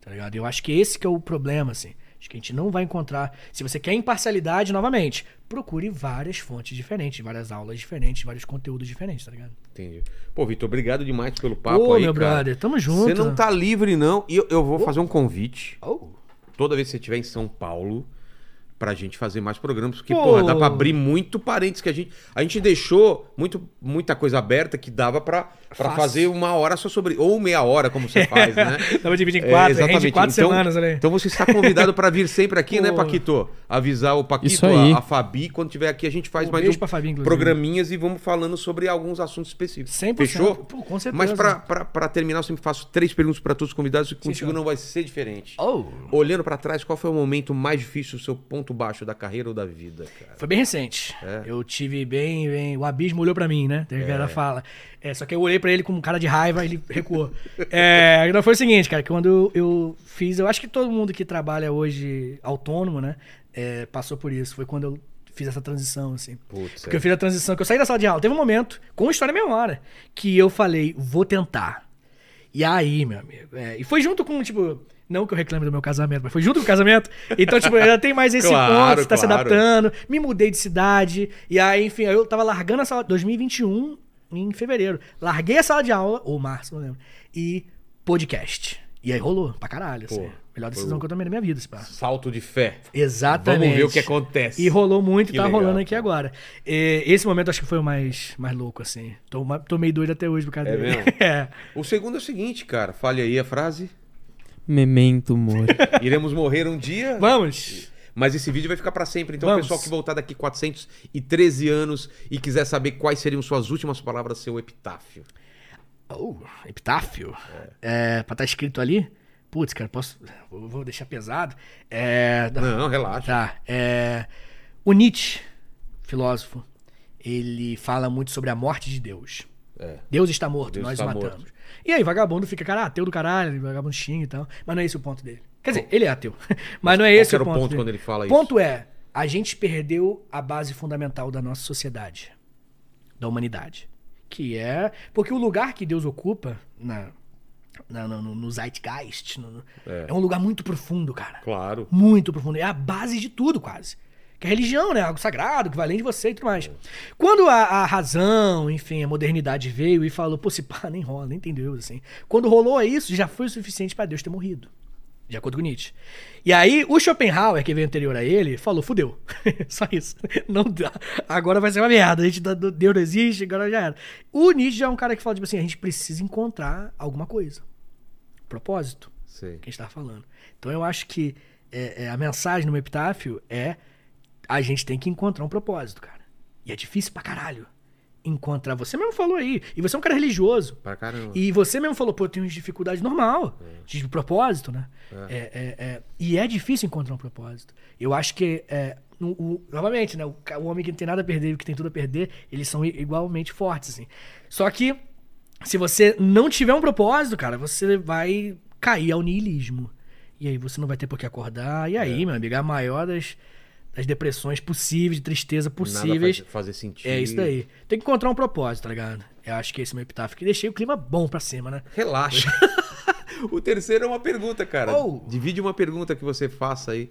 Tá ligado? Eu acho que esse que é o problema, assim. Acho que a gente não vai encontrar. Se você quer imparcialidade, novamente, procure várias fontes diferentes, várias aulas diferentes, vários conteúdos diferentes, tá ligado? Entendi. Pô, Vitor, obrigado demais pelo papo Ô, aí, meu cara. brother, tamo junto. Você não tá livre, não. E eu, eu vou fazer um convite. Oh. Toda vez que você estiver em São Paulo, pra gente fazer mais programas, porque, Pô. porra, dá pra abrir muito parênteses que a gente. A gente deixou muito, muita coisa aberta que dava pra, pra Fácil. fazer uma hora só sobre. Ou meia hora, como você faz, né? Pra dividir em quatro, É, rende quatro então, semanas. Então você está convidado para vir sempre aqui, né, Pô. Paquito? Avisar o Paquito, a, a Fabi, quando tiver aqui a gente faz Um mais um pra Fabi, programinhas e vamos falando sobre alguns assuntos específicos. 100%. Fechou? Pô, com certeza. Mas pra terminar, eu sempre faço três perguntas para todos os convidados e contigo senhor. não vai ser diferente. Oh, Olhando pra trás, qual foi o momento mais difícil, o seu ponto baixo da carreira ou da vida, cara? foi bem recente. É. Eu tive bem, bem. O abismo olhou pra mim, né? Tem que ela fala. É, só que eu olhei pra ele com um cara de raiva ele recuou. é, não foi o seguinte, cara, que quando eu fiz. Eu acho que todo mundo que trabalha hoje autônomo, né? É, passou por isso. Foi quando eu fiz essa transição, assim. Putz, Porque eu fiz a transição, que eu saí da sala de aula. Teve um momento, com história meia hora, que eu falei, vou tentar. E aí, meu amigo. é, e foi junto com, tipo. Não que eu reclame do meu casamento, mas foi junto com o casamento. Então, tipo, ainda tem mais esse Claro, ponto, você tá se claro. adaptando. Me mudei de cidade. E aí, enfim, eu tava largando a sala. 2021, em fevereiro. Larguei a sala de aula, ou março, não lembro. E podcast. E aí rolou, pra caralho. Assim. Melhor decisão o- que eu tomei na minha vida, esse pá. Salto de fé. Exatamente. Vamos ver o que acontece. E rolou muito e tá legal, rolando aqui cara. agora. É, esse momento acho que foi o mais, mais louco, assim. Tô, tô meio doido até hoje por causa É dele. mesmo? é. O segundo é o seguinte, cara. Fale aí a frase. Memento mori. Iremos morrer um dia. Vamos! Mas esse vídeo vai ficar pra sempre. Então, Vamos. o pessoal que voltar daqui 413 anos e quiser saber quais seriam suas últimas palavras, seu epitáfio. Oh, epitáfio. É. pra estar escrito ali. Putz, cara, posso. Vou deixar pesado. É. Não, relaxa. Tá. É, o Nietzsche, filósofo, ele fala muito sobre a morte de Deus. É. Deus está morto, Deus nós está o matamos. morto. E aí, vagabundo fica, cara, ateu do caralho, vagabundo xinga e tal. Mas não é esse o ponto dele. Quer dizer, ele é ateu. Mas não é esse o era o ponto. ponto dele. quando ele fala O isso? ponto é, a gente perdeu a base fundamental da nossa sociedade, da humanidade. Que é. Porque o lugar que Deus ocupa na- no, no- no Zeitgeist no- É. é um lugar muito profundo, cara. Claro. Muito profundo. É a base de tudo, quase. Que a religião, né? Algo sagrado, que vai além de você e tudo mais. Quando a, a razão, enfim, a modernidade veio e falou, pô, se pá, nem rola, nem tem Deus, assim. Quando rolou isso, já foi o suficiente pra Deus ter morrido. De acordo com Nietzsche. E aí, o Schopenhauer, que veio anterior a ele, falou, fudeu. Só isso. Não dá. Agora vai ser uma merda. A gente, tá- Deus não existe, agora já era. O Nietzsche já é um cara que fala, tipo assim, a gente precisa encontrar alguma coisa. Propósito Sei. que a gente tava falando. Então eu acho que é, é, a mensagem no meu epitáfio é a gente tem que encontrar um propósito, cara. E é difícil pra caralho encontrar. Você mesmo falou aí. E você é um cara religioso. Pra caramba. E você mesmo falou, pô, eu tenho dificuldade normal, de propósito, né? É, é, é, e é difícil encontrar um propósito. Eu acho que, é, no- o- novamente, né? O, o homem que não tem nada a perder e o que tem tudo a perder, eles são igualmente fortes, assim. Só que, se você não tiver um propósito, cara, você vai cair ao niilismo. E aí você não vai ter por que acordar. E aí, meu amigo, é a maior das, das depressões possíveis, de tristeza possíveis. Nada faz fazer sentido. É isso daí. Tem que encontrar um propósito, tá ligado? Eu acho que esse é o meu epitáfio. Que deixei o clima bom pra cima, né? Relaxa. o terceiro é uma pergunta, cara. Oh. Divide uma pergunta que você faça aí.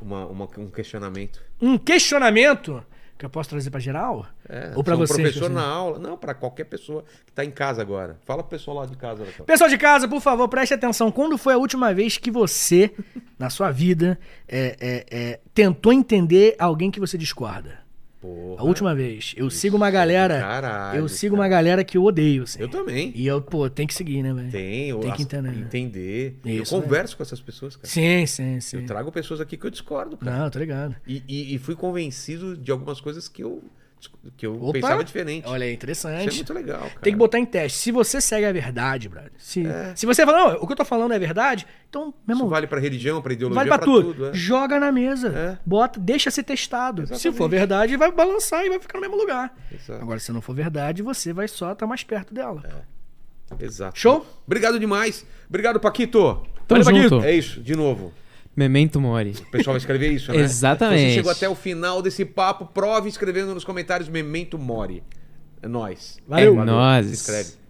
Uma, uma- um questionamento. Um questionamento que eu posso trazer pra geral? É, Ou se é um você? professor na aula. Não, pra qualquer pessoa que tá em casa agora. Fala pro pessoal lá de casa. Raquel. Pessoal de casa, por favor, preste atenção. Quando foi a última vez que você, na sua vida, é, é, é, tentou entender alguém que você discorda? Porra. A última vez. Eu sigo uma galera. Caralho, eu sigo cara. uma galera que eu odeio, assim. Eu também. E eu, pô, tem que seguir, né, velho? Tem, eu Tem que entender. entender. Isso, eu converso com essas pessoas, cara. Sim, sim, sim. Eu trago pessoas aqui que eu discordo, cara. Não, tô ligado. E, e- e fui convencido de algumas coisas que eu, que eu Opa! pensava diferente. Olha aí, Isso é interessante. muito legal, cara. Tem que botar em teste. Se você segue a verdade, brother. Se, É. se você fala, não, o que eu tô falando é verdade, então, meu irmão, vale pra religião, pra ideologia, vale pra tudo. tudo. é. Joga na mesa. É. Bota, deixa ser testado. Se Exatamente. for verdade, vai balançar e vai ficar no mesmo lugar. Exato. Agora, se não for verdade, você vai só estar mais perto dela. Exato. Show? Obrigado demais. Obrigado, Paquito. Tamo Valeu, junto. É isso, de novo. Memento mori. O pessoal vai escrever isso, né? Exatamente. Você chegou até o final desse papo, prove escrevendo nos comentários Memento Mori. É nóis. Valeu. É nóis. Se inscreve.